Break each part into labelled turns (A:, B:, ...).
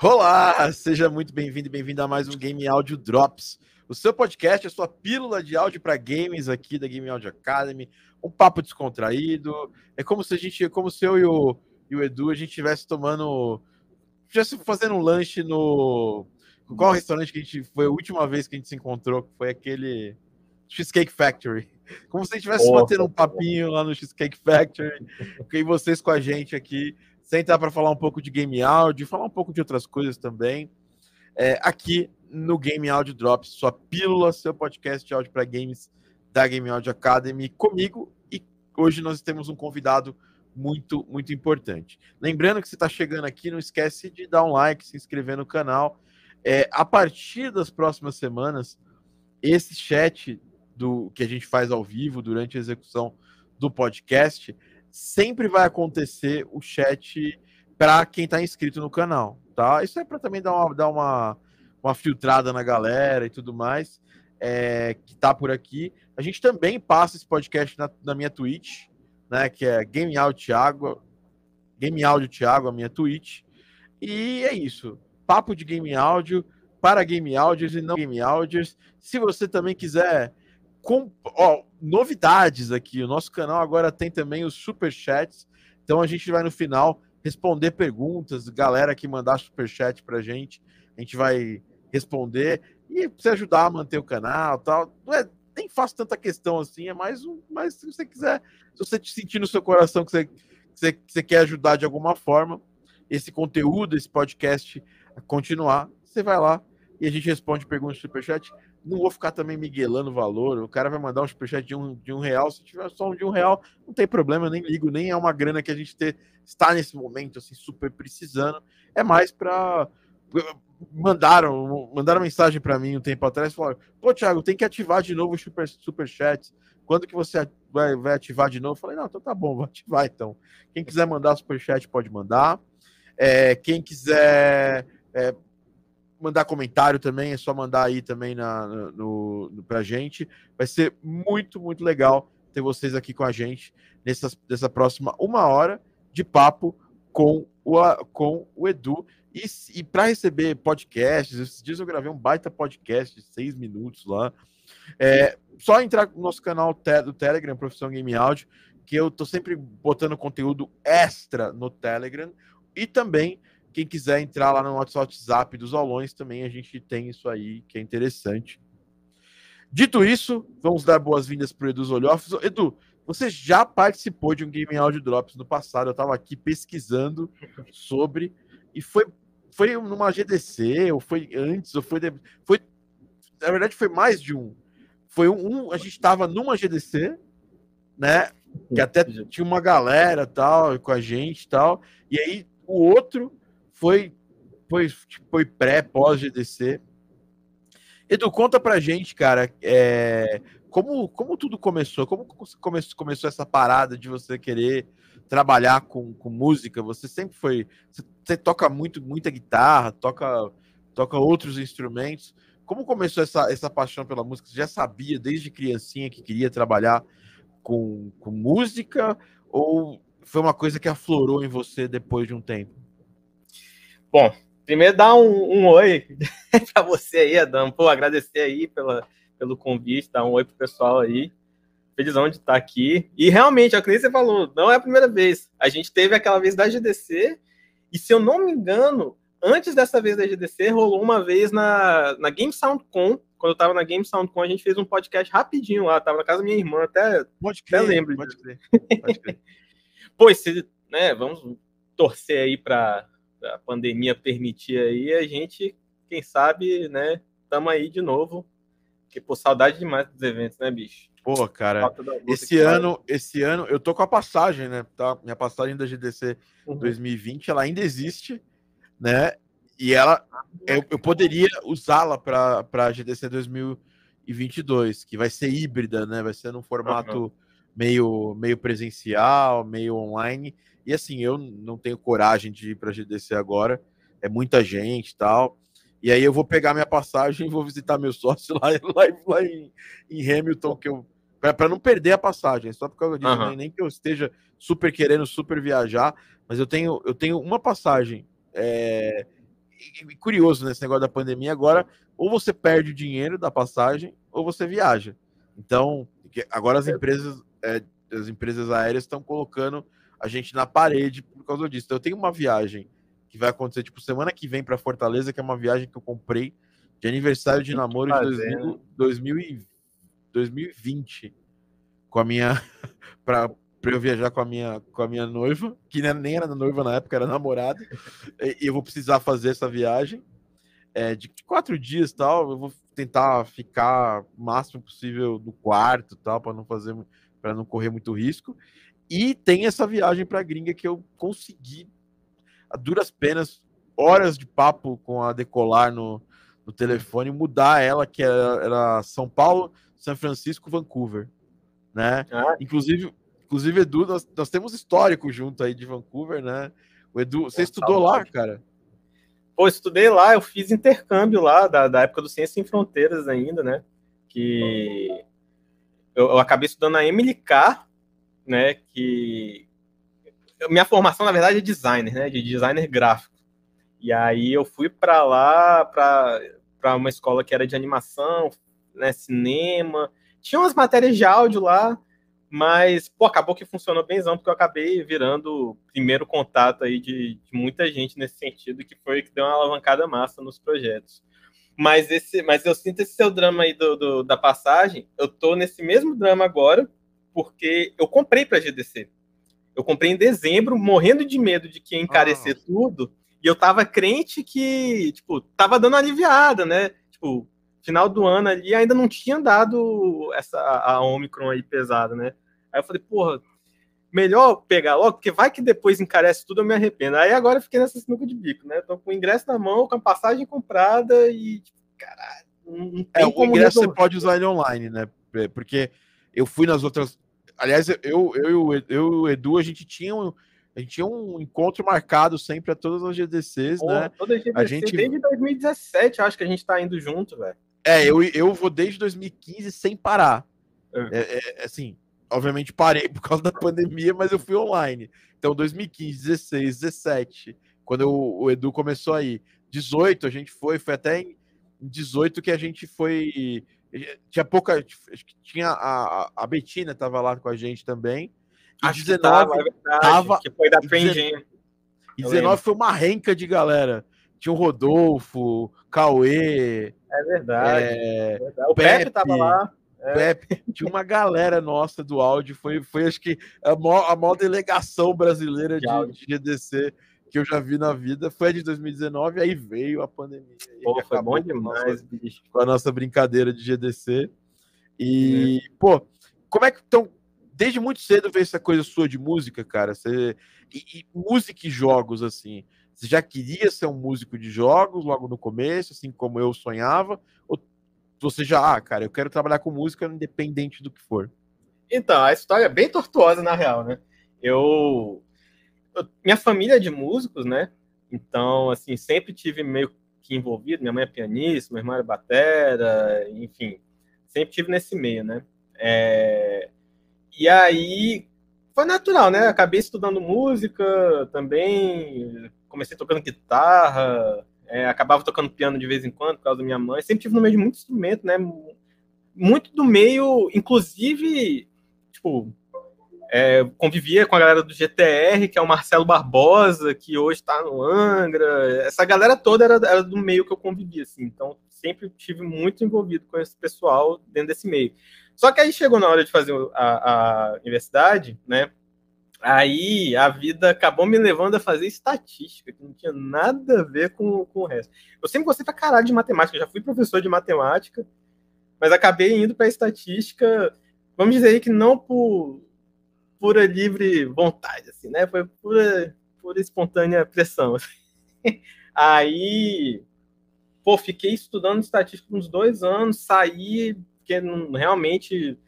A: Olá, seja muito bem-vindo e bem-vindo a mais um Game Audio Drops, o seu podcast, a sua pílula de áudio para games aqui da Game Audio Academy, um papo descontraído. É como se a gente, como se eu e o, e o Edu a gente estivesse tomando, estivesse fazendo um lanche no qual restaurante que a gente foi a última vez que a gente se encontrou, foi aquele Cheesecake Factory. Como se a gente estivesse batendo um papinho lá no Cheesecake Factory, e vocês com a gente aqui sentar para falar um pouco de game áudio, falar um pouco de outras coisas também. É, aqui no Game Audio Drops, sua pílula, seu podcast de áudio para games da Game Audio Academy, comigo. E hoje nós temos um convidado muito, muito importante. Lembrando que você está chegando aqui, não esquece de dar um like, se inscrever no canal. É, a partir das próximas semanas, esse chat do que a gente faz ao vivo durante a execução do podcast sempre vai acontecer o chat para quem está inscrito no canal, tá? Isso é para também dar uma, dar uma, uma filtrada na galera e tudo mais é, que tá por aqui. A gente também passa esse podcast na, na minha Twitch, né? Que é Game Out Thiago, Game Audio Thiago, a minha Twitch. E é isso. Papo de game áudio para game áudios e não game áudios. Se você também quiser com ó, novidades aqui. O nosso canal agora tem também os super chats. Então a gente vai no final responder perguntas, galera que mandar super chat pra gente, a gente vai responder e se ajudar a manter o canal, tal. Não é nem faço tanta questão assim, é mais um, mas se você quiser, se você te sentir no seu coração que você, que você, que você quer ajudar de alguma forma, esse conteúdo, esse podcast continuar, você vai lá e a gente responde perguntas do superchat. Não vou ficar também miguelando o valor. O cara vai mandar um superchat de um, de um real. Se tiver só um de um real, não tem problema, eu nem ligo. Nem é uma grana que a gente ter, está nesse momento assim, super precisando. É mais para. Mandaram, mandaram mensagem para mim um tempo atrás. Falaram: Pô, Thiago, tem que ativar de novo o super, superchat. Quando que você vai, vai ativar de novo? Eu falei: Não, então tá bom, vou ativar então. Quem quiser mandar superchat pode mandar. É, quem quiser é, mandar comentário também, é só mandar aí também na, no, no, pra gente. Vai ser muito, muito legal ter vocês aqui com a gente nessa, nessa próxima uma hora de papo com o, com o Edu. E, e para receber podcasts, esses dias eu gravei um baita podcast de seis minutos lá. É, só entrar no nosso canal do Telegram, Profissão Game Audio, que eu tô sempre botando conteúdo extra no Telegram. E também quem quiser entrar lá no nosso WhatsApp dos aulões, também a gente tem isso aí que é interessante. Dito isso, vamos dar boas-vindas para o Edu Zolhoff. Edu, você já participou de um Game Audio Drops no passado, eu estava aqui pesquisando sobre, e foi, foi numa GDC, ou foi antes, ou foi, foi. Na verdade, foi mais de um. Foi um. um a gente estava numa GDC, né? Que até tinha uma galera tal, com a gente tal. E aí o outro foi, foi, foi pré, pós GDC. Edu, conta pra gente, cara, é, como, como tudo começou? Como começou, começou essa parada de você querer trabalhar com, com música? Você sempre foi. Você, você toca muito, muita guitarra, toca, toca outros instrumentos. Como começou essa, essa paixão pela música? Você já sabia desde criancinha que queria trabalhar com, com música? Ou foi uma coisa que aflorou em você depois de um tempo?
B: Bom, primeiro dar um, um oi para você aí, Adam. Pô, agradecer aí pela, pelo convite, dar um oi pro pessoal aí. Felizão de estar aqui. E realmente, é o que você falou, não é a primeira vez. A gente teve aquela vez da GDC, e se eu não me engano, antes dessa vez da GDC, rolou uma vez na, na Game Soundcon. Quando eu tava na Game Soundcon, a gente fez um podcast rapidinho lá. Tava na casa da minha irmã, até, pode crer, até lembro. Pode crer. Pode crer. pois, né, vamos torcer aí para a pandemia permitir aí, a gente, quem sabe, né, estamos aí de novo. Porque, por saudade demais dos eventos, né, bicho?
A: Pô, cara, esse ano, vai. esse ano, eu tô com a passagem, né? Tá? Minha passagem da GDC uhum. 2020, ela ainda existe, né? E ela, eu, eu poderia usá-la para a GDC 2022, que vai ser híbrida, né? Vai ser num formato uhum. meio, meio presencial, meio online. E assim, eu não tenho coragem de ir para GDC agora, é muita gente e tal. E aí eu vou pegar minha passagem e vou visitar meu sócio lá, lá, lá em, em, Hamilton, que eu para não perder a passagem, só por causa disso, uhum. nem que eu esteja super querendo super viajar, mas eu tenho eu tenho uma passagem é, e, curioso nesse negócio da pandemia agora, ou você perde o dinheiro da passagem, ou você viaja. Então, agora as empresas, é, as empresas aéreas estão colocando a gente na parede por causa disso. Então, eu tenho uma viagem que vai acontecer, tipo, semana que vem para Fortaleza, que é uma viagem que eu comprei de aniversário de namoro de 2000, 2000, 2020 com a minha para eu viajar com a minha com a minha noiva, que nem era noiva na época, era namorada. e eu vou precisar fazer essa viagem é, de quatro dias tal. Eu vou tentar ficar o máximo possível no quarto tal para não fazer para não correr muito risco. E tem essa viagem para gringa que eu consegui a duras penas horas de papo com a decolar no, no telefone mudar ela que era, era São Paulo, São Francisco, Vancouver, né? Ah. Inclusive, inclusive Edu, nós, nós temos histórico junto aí de Vancouver, né? O Edu, você estudou lá, cara?
B: Pô, estudei lá, eu fiz intercâmbio lá, da, da época do Ciência Sem Fronteiras ainda, né? Que eu, eu acabei estudando na Emily Carr, né? Que minha formação, na verdade, é designer, né? De designer gráfico. E aí eu fui para lá para uma escola que era de animação, né, cinema. Tinha umas matérias de áudio lá, mas, pô, acabou que funcionou bemzão, porque eu acabei virando o primeiro contato aí de, de, muita gente nesse sentido, que foi que deu uma alavancada massa nos projetos. Mas, esse, mas eu sinto esse seu drama aí do, do da passagem, eu tô nesse mesmo drama agora, porque eu comprei para GDC. Eu comprei em dezembro, morrendo de medo de que ia encarecer ah. tudo, e eu tava crente que, tipo, tava dando aliviada, né? Tipo, final do ano ali ainda não tinha dado essa a Omicron aí pesada, né? Aí eu falei, porra, melhor pegar logo, porque vai que depois encarece tudo, eu me arrependo. Aí agora eu fiquei nessa sinuca de bico, né? Tô com o ingresso na mão, com a passagem comprada e, tipo, caralho,
A: não tem é, o ingresso resolver. você pode usar ele online, né? É, porque eu fui nas outras. Aliás, eu, eu, eu, eu e o Edu, a gente tinha um, a gente tinha um encontro marcado sempre a todas as GDCs, Pô, né?
B: Toda GDC, a gente... Desde 2017, acho que a gente tá indo junto, velho.
A: É, eu, eu vou desde 2015 sem parar. É. É, é, assim, obviamente parei por causa da pandemia, mas eu fui online. Então, 2015, 16, 17, quando eu, o Edu começou aí. 18 a gente foi, foi até em 18 que a gente foi. Tinha pouca. Tinha a, a Betina estava lá com a gente também.
B: E Acho 19 que tava, é verdade, tava, que foi da.
A: E 19 foi uma renca de galera. Tinha o Rodolfo, Cauê,
B: é verdade. É... é verdade. O Pepe, Pepe tava lá.
A: É. Pepe, tinha uma galera nossa do áudio, foi, foi acho que a maior, a maior delegação brasileira de, de, GDC que eu já vi na vida foi a de 2019, aí veio a pandemia.
B: Pô, foi bom demais,
A: com, bicho. com a nossa brincadeira de GDC. E, é. pô, como é que então, desde muito cedo veio essa coisa sua de música, cara? Você, e, e música e jogos, assim. Você já queria ser um músico de jogos logo no começo, assim como eu sonhava? Ou você já, ah, cara, eu quero trabalhar com música independente do que for?
B: Então, a história é bem tortuosa, na real, né? Eu, Minha família é de músicos, né? Então, assim, sempre tive meio que envolvido. Minha mãe é pianista, meu irmão é batera, enfim, sempre tive nesse meio, né? É... E aí foi natural, né? Acabei estudando música também, comecei tocando guitarra, é, acabava tocando piano de vez em quando por causa da minha mãe. Sempre tive no meio de muito instrumento, né? Muito do meio, inclusive, tipo, é, convivia com a galera do GTR, que é o Marcelo Barbosa, que hoje está no Angra. Essa galera toda era, era, do meio que eu convivia, assim. Então, sempre tive muito envolvido com esse pessoal dentro desse meio. Só que aí chegou na hora de fazer a, a universidade, né? Aí a vida acabou me levando a fazer estatística, que não tinha nada a ver com, com o resto. Eu sempre gostei pra caralho de matemática, já fui professor de matemática, mas acabei indo para estatística, vamos dizer aí que não por pura livre vontade, assim, né? Foi pura, pura espontânea pressão. Assim. Aí, pô, fiquei estudando estatística uns dois anos, saí, porque não, realmente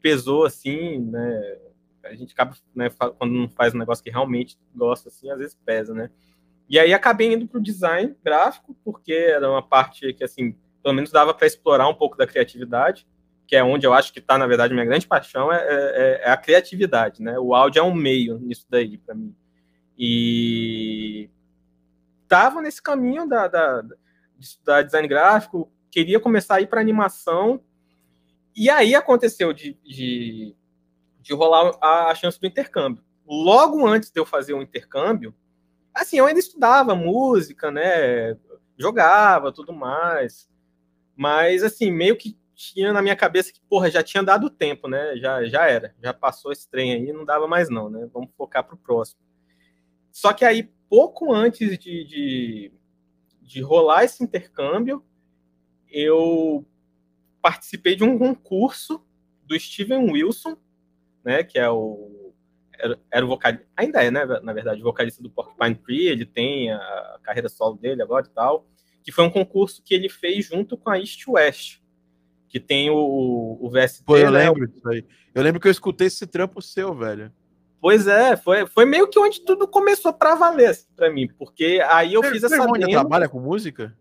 B: pesou, assim, né? a gente acaba, né, quando não faz um negócio que realmente gosta, assim, às vezes pesa, né? E aí acabei indo para o design gráfico, porque era uma parte que, assim, pelo menos dava para explorar um pouco da criatividade, que é onde eu acho que está, na verdade, minha grande paixão é, é, é, a criatividade, né? O áudio é um meio nisso daí, para mim. E tava nesse caminho da, da, design gráfico, queria começar a ir para animação. E aí aconteceu de, de, de rolar a, a chance do intercâmbio. Logo antes de eu fazer o intercâmbio, assim, eu ainda estudava música, né? Jogava, tudo mais. Mas, assim, meio que tinha na minha cabeça que, porra, já tinha dado tempo, né? Já, já era. Já passou esse trem aí, não dava mais não, né? Vamos focar pro próximo. Só que aí, pouco antes de, de, de rolar esse intercâmbio, eu participei de um concurso do Steven Wilson, né? Que é o era, era o vocalista, ainda é, né, na verdade, o vocalista do Porcupine Tree, ele tem a carreira solo dele agora e tal, que foi um concurso que ele fez junto com a East West, que tem o, o VST.
A: Pô, eu né? lembro disso aí. Eu lembro que eu escutei esse trampo seu, velho.
B: Pois é, foi, foi meio que onde tudo começou para valer assim, para mim, porque aí eu você, fiz essa
A: demo... trabalha com música?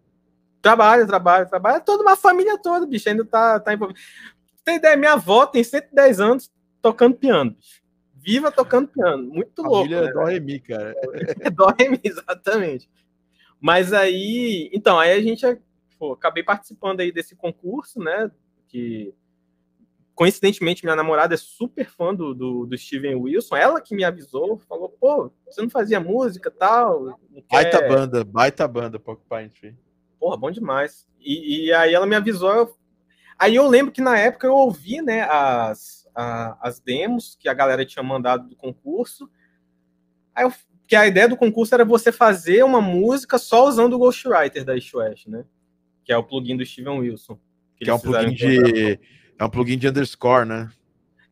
B: Trabalha, trabalha, trabalha. Toda uma família toda, bicho, ainda tá, tá envolvido. Tem ideia, minha avó tem 110 anos tocando piano, bicho viva tocando piano. Muito louco. Família
A: né? Dó Remi, cara.
B: É Dó Remi, exatamente. Mas aí, então, aí a gente pô, acabei participando aí desse concurso, né? Que coincidentemente minha namorada é super fã do, do, do, Steven Wilson. Ela que me avisou, falou: pô, você não fazia música tal?
A: Baita banda, baita banda, Porcupine Tree.
B: Porra, bom demais. E, e aí ela me avisou. Eu... Aí eu lembro que na época eu ouvi, né, as a, as demos que a galera tinha mandado do concurso. Aí eu, que a ideia do concurso era você fazer uma música só usando o Ghostwriter da East West, né? Que é o plugin do Steven Wilson.
A: Que, que é um plugin de. É um plugin de underscore, né?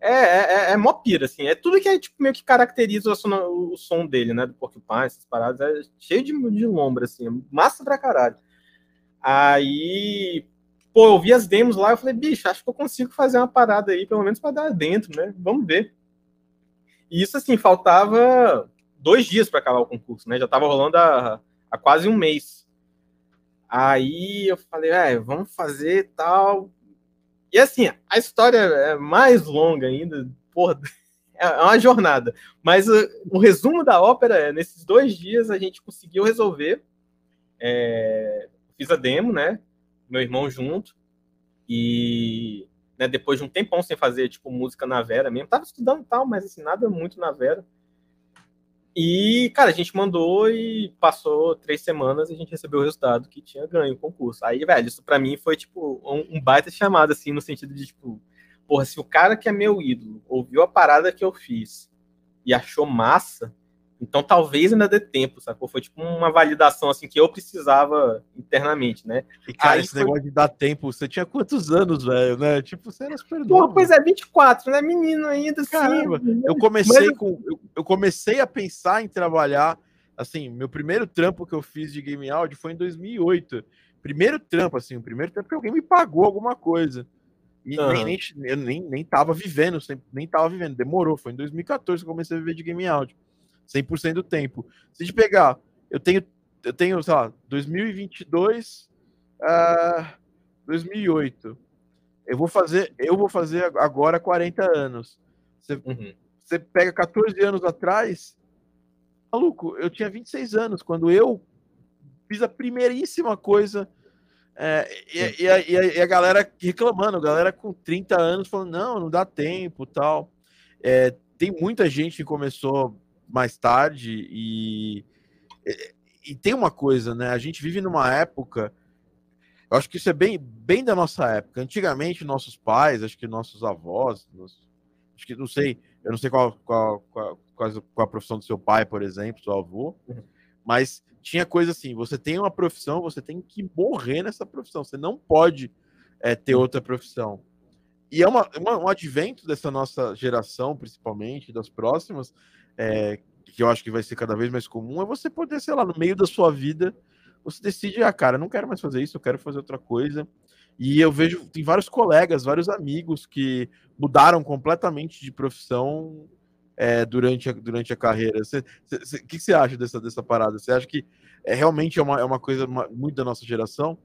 B: É, é, é, é mó pira, assim. É tudo que é, tipo, meio que caracteriza o som, o som dele, né? Do Porcupine, essas paradas. É cheio de, de lombra, assim. É massa pra caralho. Aí, pô, eu vi as demos lá, eu falei, bicho, acho que eu consigo fazer uma parada aí, pelo menos para dar dentro, né? Vamos ver. E isso, assim, faltava dois dias para acabar o concurso, né? Já tava rolando há, há quase um mês. Aí eu falei, é, vamos fazer tal. E assim, a história é mais longa ainda, porra, é uma jornada. Mas o, o resumo da ópera é: nesses dois dias a gente conseguiu resolver. É, fiz a demo, né? meu irmão junto. E né, depois de um tempão sem fazer, tipo, música na Vera mesmo. Tava estudando tal, mas assim, nada muito na Vera. E, cara, a gente mandou e passou três semanas e a gente recebeu o resultado que tinha ganho o concurso. Aí, velho, isso para mim foi, tipo, um, um baita chamado, assim, no sentido de, tipo, porra, se o cara que é meu ídolo ouviu a parada que eu fiz e achou massa, então talvez ainda dê tempo, sacou? Foi tipo uma validação assim que eu precisava internamente, né?
A: E cara, Aí esse foi... negócio de dar tempo, você tinha quantos anos, velho, né? Tipo, você era super
B: Porra, novo. pois é, 24, né? Menino ainda assim.
A: Caramba, eu comecei Mas... com eu, eu, comecei a pensar em trabalhar, assim, meu primeiro trampo que eu fiz de game audio foi em 2008. Primeiro trampo assim, o primeiro trampo que alguém me pagou alguma coisa. E uhum. nem, nem, eu nem, nem tava vivendo, nem tava vivendo, demorou, foi em 2014 que eu comecei a viver de game audio. 100% do tempo. Se a gente pegar, eu tenho, eu tenho, sei lá, 2022, uh, 2008. Eu vou fazer, eu vou fazer agora 40 anos. Você, uhum. você pega 14 anos atrás, maluco, eu tinha 26 anos quando eu fiz a primeiríssima coisa. É, e, e, a, e, a, e, a, galera reclamando, a galera com 30 anos falando, não, não dá tempo tal. É, tem muita gente que começou mais tarde e, e, tem uma coisa, né? A gente vive numa época. Eu acho que isso é bem, bem da nossa época. Antigamente, nossos pais, acho que nossos avós, acho que não sei, eu não sei qual, qual, qual, qual, a profissão do seu pai, por exemplo, seu avô, uhum. mas tinha coisa assim: você tem uma profissão, você tem que morrer nessa profissão, você não pode é, ter uhum. outra profissão. E é uma, uma, um advento dessa nossa geração, principalmente, das próximas, é, que eu acho que vai ser cada vez mais comum, é você poder, sei lá, no meio da sua vida, você decide, ah, cara, não quero mais fazer isso, eu quero fazer outra coisa. E eu vejo, tem vários colegas, vários amigos que mudaram completamente de profissão é, durante, a, durante a carreira. O que você acha dessa, dessa parada? Você acha que é, realmente é uma, é uma coisa uma, muito da nossa geração?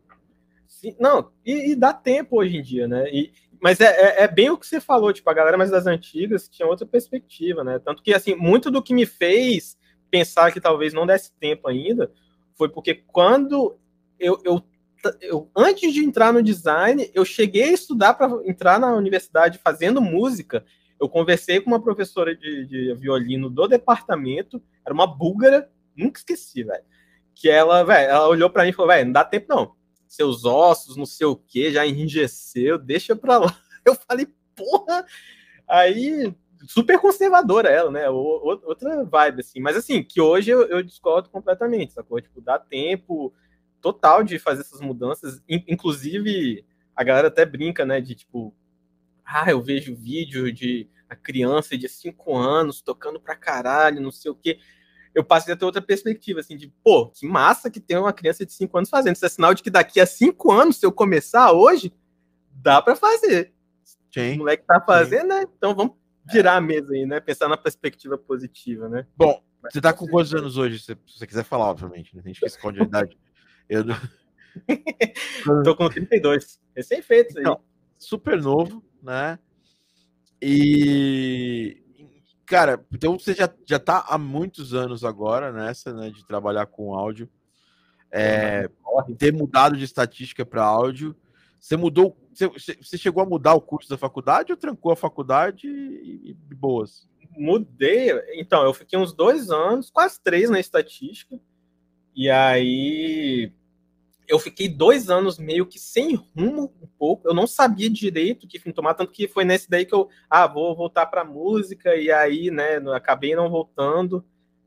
B: Sim, não, e, e, dá tempo hoje em dia, né? E, mas é, é, é, bem o que você falou, tipo, a galera mais das antigas tinha outra perspectiva, né? Tanto que, assim, muito do que me fez pensar que talvez não desse tempo ainda foi porque quando eu, eu, eu antes de entrar no design, eu cheguei a estudar para entrar na universidade fazendo música. Eu conversei com uma professora de, de violino do departamento, era uma búlgara, nunca esqueci, velho. Que ela, velho, ela olhou para mim e falou: velho, não dá tempo não. Seus ossos, não sei o que, já enrijeceu, deixa pra lá. Eu falei, porra! Aí super conservadora ela, né? Outra vibe, assim. Mas assim, que hoje eu, eu discordo completamente, sacou? Tipo, dá tempo total de fazer essas mudanças. Inclusive, a galera até brinca, né? De tipo, ah, eu vejo vídeo de a criança de 5 anos tocando pra caralho, não sei o quê. Eu passei a ter outra perspectiva, assim, de, pô, que massa que tem uma criança de 5 anos fazendo. Isso é sinal de que daqui a 5 anos, se eu começar hoje, dá para fazer. Sim. O moleque tá fazendo, Sim. né? Então vamos virar a mesa aí, né? Pensar na perspectiva positiva, né?
A: Bom, você tá com quantos anos hoje? Se você quiser falar, obviamente, né? A gente esconde a idade. Eu
B: Tô com 32. Recém-feito
A: então, Super novo, né? E. Cara, então você já, já tá há muitos anos agora nessa, né? De trabalhar com áudio. É, ter mudado de estatística para áudio. Você mudou. Você, você, chegou a mudar o curso da faculdade ou trancou a faculdade e, e boas?
B: Mudei. Então, eu fiquei uns dois anos, quase três na estatística. E aí eu fiquei dois anos meio que sem rumo um pouco. Eu não sabia direito que fim tomar, tanto que foi nesse daí que eu, ah, vou voltar para música e aí, né, acabei não voltando.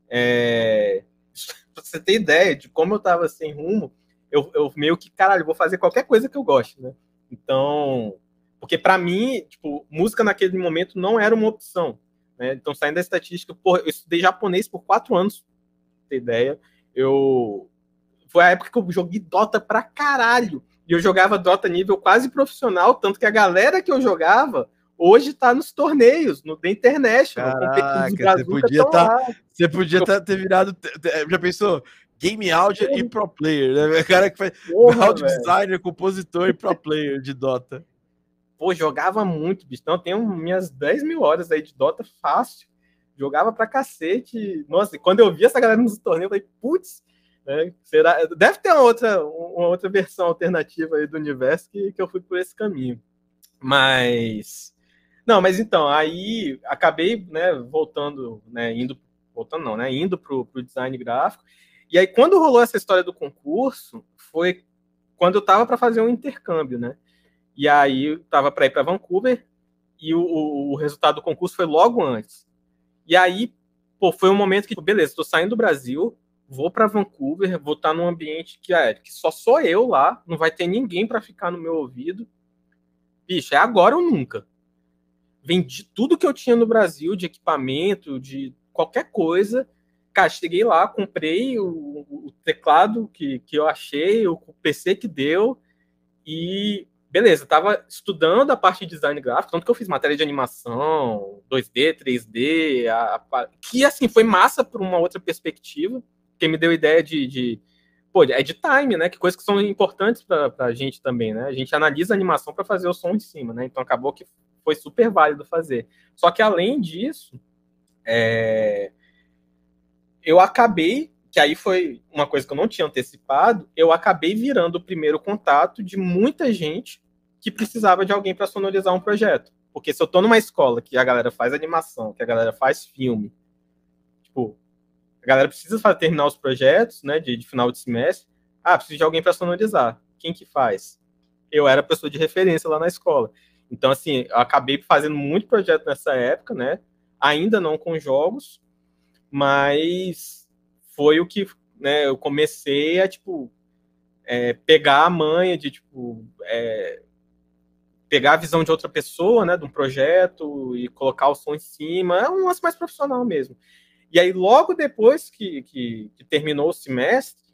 B: É... Pra você ter ideia de como eu tava sem rumo, eu, eu meio que, caralho, vou fazer qualquer coisa que eu goste, né? Então, porque para mim, tipo, música naquele momento não era uma opção, né? Então, saindo da estatística, porra, eu estudei japonês por quatro anos, pra ter ideia. Eu foi a época que eu joguei Dota pra caralho. E eu jogava Dota nível quase profissional, tanto que a galera que eu jogava hoje tá nos torneios, no The International.
A: Caraca, você podia, tá, você podia tá, ter virado. Já pensou? Game Audio e Pro Player, né? O cara que faz Porra, Audio. Designer, compositor e Pro Player de Dota.
B: Pô, jogava muito, bicho. Então, eu tenho minhas 10 mil horas aí de Dota fácil. Jogava pra cacete. Nossa, e quando eu vi essa galera nos torneios, eu falei, putz, né? será... deve ter uma outra, uma outra versão alternativa do universo que, que eu fui por esse caminho. Mas. Não, mas então, aí acabei né, voltando, né, indo, voltando não, né, indo pro, pro design gráfico. E aí, quando rolou essa história do concurso, foi quando eu estava para fazer um intercâmbio, né? E aí, eu estava para ir para Vancouver e o, o, o, resultado do concurso foi logo antes. E aí, pô, foi um momento que, beleza, estou saindo do Brasil, vou para Vancouver, vou estar tá num ambiente que, é, que só sou eu lá, não vai ter ninguém para ficar no meu ouvido. Bicho, é agora ou nunca. Vendi tudo que eu tinha no Brasil de equipamento, de qualquer coisa, Cara, cheguei lá, comprei o, o teclado que, que eu achei, o, o PC que deu, e beleza, tava estudando a parte de design gráfico, tanto que eu fiz matéria de animação, 2D, 3D, a, a, que assim foi massa por uma outra perspectiva, que me deu ideia de, de pô, é de time, né? Que coisas que são importantes para a gente também, né? A gente analisa a animação para fazer o som em cima, né? Então acabou que foi super válido fazer. Só que além disso, é, eu acabei, que aí foi uma coisa que eu não tinha antecipado, eu acabei virando o primeiro contato de muita gente que precisava de alguém para sonorizar um projeto. Porque se eu tô numa escola que a galera faz animação, que a galera faz filme, tipo, a galera precisa fazer, terminar os projetos, né, de, de final de semestre, ah, preciso de alguém para sonorizar. Quem que faz? Eu era pessoa de referência lá na escola. Então, assim, eu acabei fazendo muito projeto nessa época, né? Ainda não com jogos, mas foi o que né, eu comecei a tipo é, pegar a manha de tipo é, pegar a visão de outra pessoa, né, de um projeto e colocar o som em cima, é um lance mais profissional mesmo. E aí logo depois que, que, que terminou o semestre,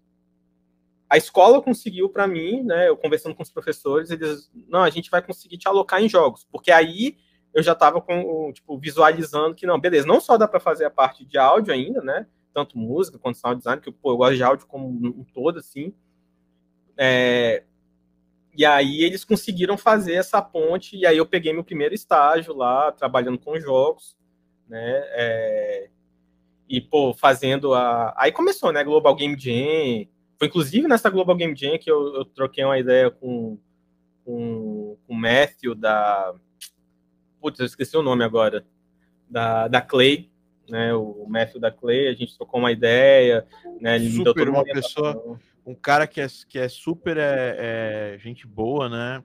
B: a escola conseguiu para mim, né, eu conversando com os professores, eles, não, a gente vai conseguir te alocar em jogos, porque aí eu já estava com tipo visualizando que não, beleza, não só dá para fazer a parte de áudio ainda, né? Tanto música quanto sound design, que pô, eu gosto de áudio como um todo assim. É, e aí eles conseguiram fazer essa ponte e aí eu peguei meu primeiro estágio lá trabalhando com jogos, né? É, e pô, fazendo a aí começou, né? Global Game Jam, foi inclusive nessa Global Game Jam que eu, eu troquei uma ideia com, com, com o Matthew da. Putz, eu esqueci o nome agora. Da, da Clay, né? O Matthew da Clay, a gente trocou uma ideia, né?
A: Ele super uma pessoa, um cara que é, que é super é, é gente boa, né?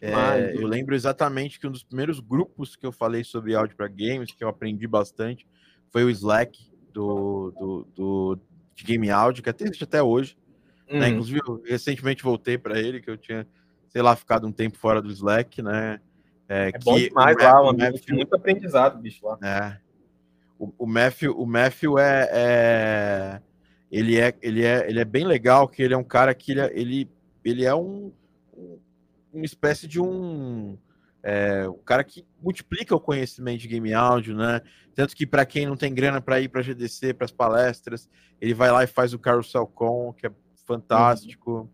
A: É, eu lembro exatamente que um dos primeiros grupos que eu falei sobre áudio para games, que eu aprendi bastante, foi o Slack do, do, do de Game Audio, que até existe até hoje. Né? Uhum. Inclusive, eu recentemente voltei para ele, que eu tinha, sei lá, ficado um tempo fora do Slack, né?
B: É, é bom demais lá, um Matthew, muito aprendizado, bicho, lá.
A: É. O, o Matthew, o Matthew é, é, ele é, ele é, ele é bem legal, que ele é um cara que ele, é, ele, ele é um uma espécie de um é, um cara que multiplica o conhecimento de game áudio, né? Tanto que para quem não tem grana para ir para GDC, para as palestras, ele vai lá e faz o Carousel Com, que é fantástico. Uhum.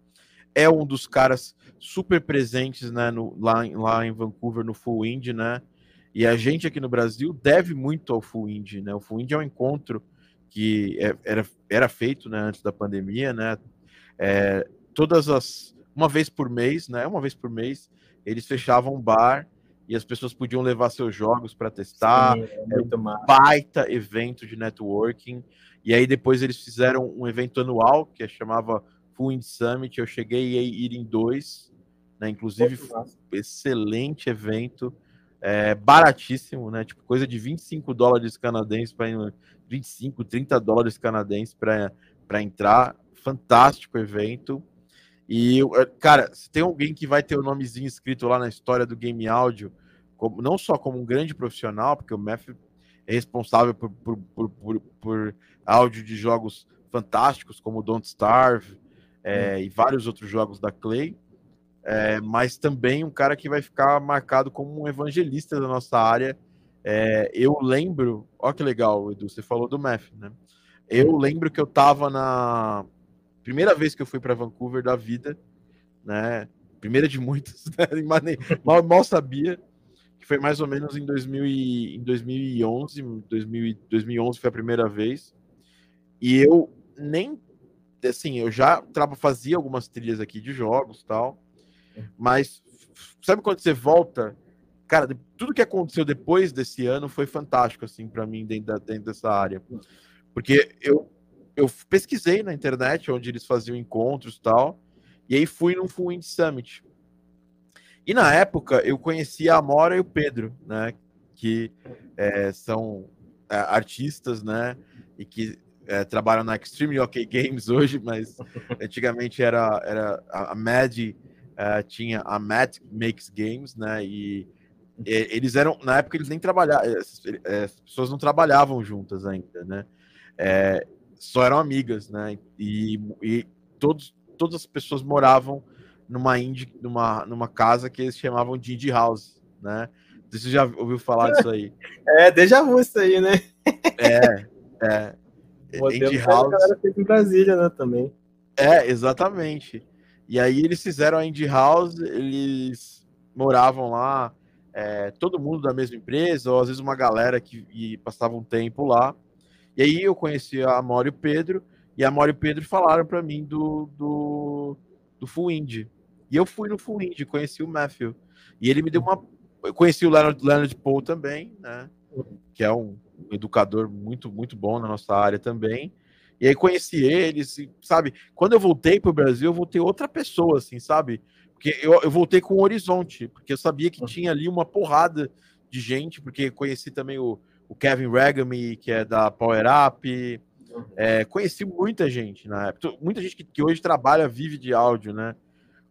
A: É um dos caras super presentes, né, no, lá, lá em Vancouver no Full Indie, né? E a gente aqui no Brasil deve muito ao Full Indie, né? O Full Indie é um encontro que é, era, era feito, né, antes da pandemia, né? É, todas as uma vez por mês, né? Uma vez por mês, eles fechavam um bar e as pessoas podiam levar seus jogos para testar. Sim, é muito um baita evento de networking. E aí depois eles fizeram um evento anual que chamava Full Indie Summit. Eu cheguei a ir em dois, né? Inclusive, excelente evento. É, baratíssimo, né? Tipo, coisa de 25 dólares canadenses para 25, 30 dólares canadenses para entrar. Fantástico evento. E, eh, cara, se tem alguém que vai ter o nomezinho escrito lá na história do game áudio, como, não só como um grande profissional, porque o Matthew é responsável por, por, por, por, por áudio de jogos fantásticos, como Don't Starve é, e vários outros jogos da Clay, é, mas também um cara que vai ficar marcado como um evangelista da nossa área. É, eu lembro, ó que legal, Edu, você falou do Matthew, né? Eu lembro que eu tava na primeira vez que eu fui para Vancouver da vida, né? Primeira de muitas, né? mal, mal sabia que foi mais ou menos em, 2000 e, em 2011, 2000, 2011 foi a primeira vez. E eu nem assim, eu já fazia algumas trilhas aqui de jogos, tal. Mas sabe quando você volta, cara, tudo que aconteceu depois desse ano foi fantástico assim para mim dentro, da, dentro dessa área. Porque eu eu pesquisei na internet onde eles faziam encontros e tal, e aí fui num Full Indie Summit. E na época eu conhecia a Amora e o Pedro, né? Que é, são é, artistas, né? E que é, trabalham na Extreme OK Games hoje, mas antigamente era, era a Mad é, tinha a Mad Makes Games, né? E, eles eram na época eles nem trabalhavam, é, as pessoas não trabalhavam juntas ainda, né? É, só eram amigas, né? E, e todos, todas as pessoas moravam numa, indie, numa, numa casa que eles chamavam de Indie House, né? Você já ouviu falar disso aí?
B: É, déjà vu isso aí, né?
A: É, é.
B: Indie House. A galera fez em Brasília, né, também.
A: É, exatamente. E aí eles fizeram a Indie House, eles moravam lá, é, todo mundo da mesma empresa, ou às vezes uma galera que passava um tempo lá. E aí eu conheci a Amor e o Pedro, e a Amor e o Pedro falaram para mim do, do, do Full Indie. E eu fui no Full Indie, conheci o Matthew. E ele me deu uma. Eu conheci o Leonard, Leonard Paul também, né? Que é um educador muito, muito bom na nossa área também. E aí conheci eles, sabe? Quando eu voltei para o Brasil, eu voltei outra pessoa, assim, sabe? Porque eu, eu voltei com um horizonte, porque eu sabia que tinha ali uma porrada de gente, porque conheci também o, o Kevin Regami, que é da Power Up. É, conheci muita gente na época, muita gente que, que, hoje trabalha, vive de áudio, né?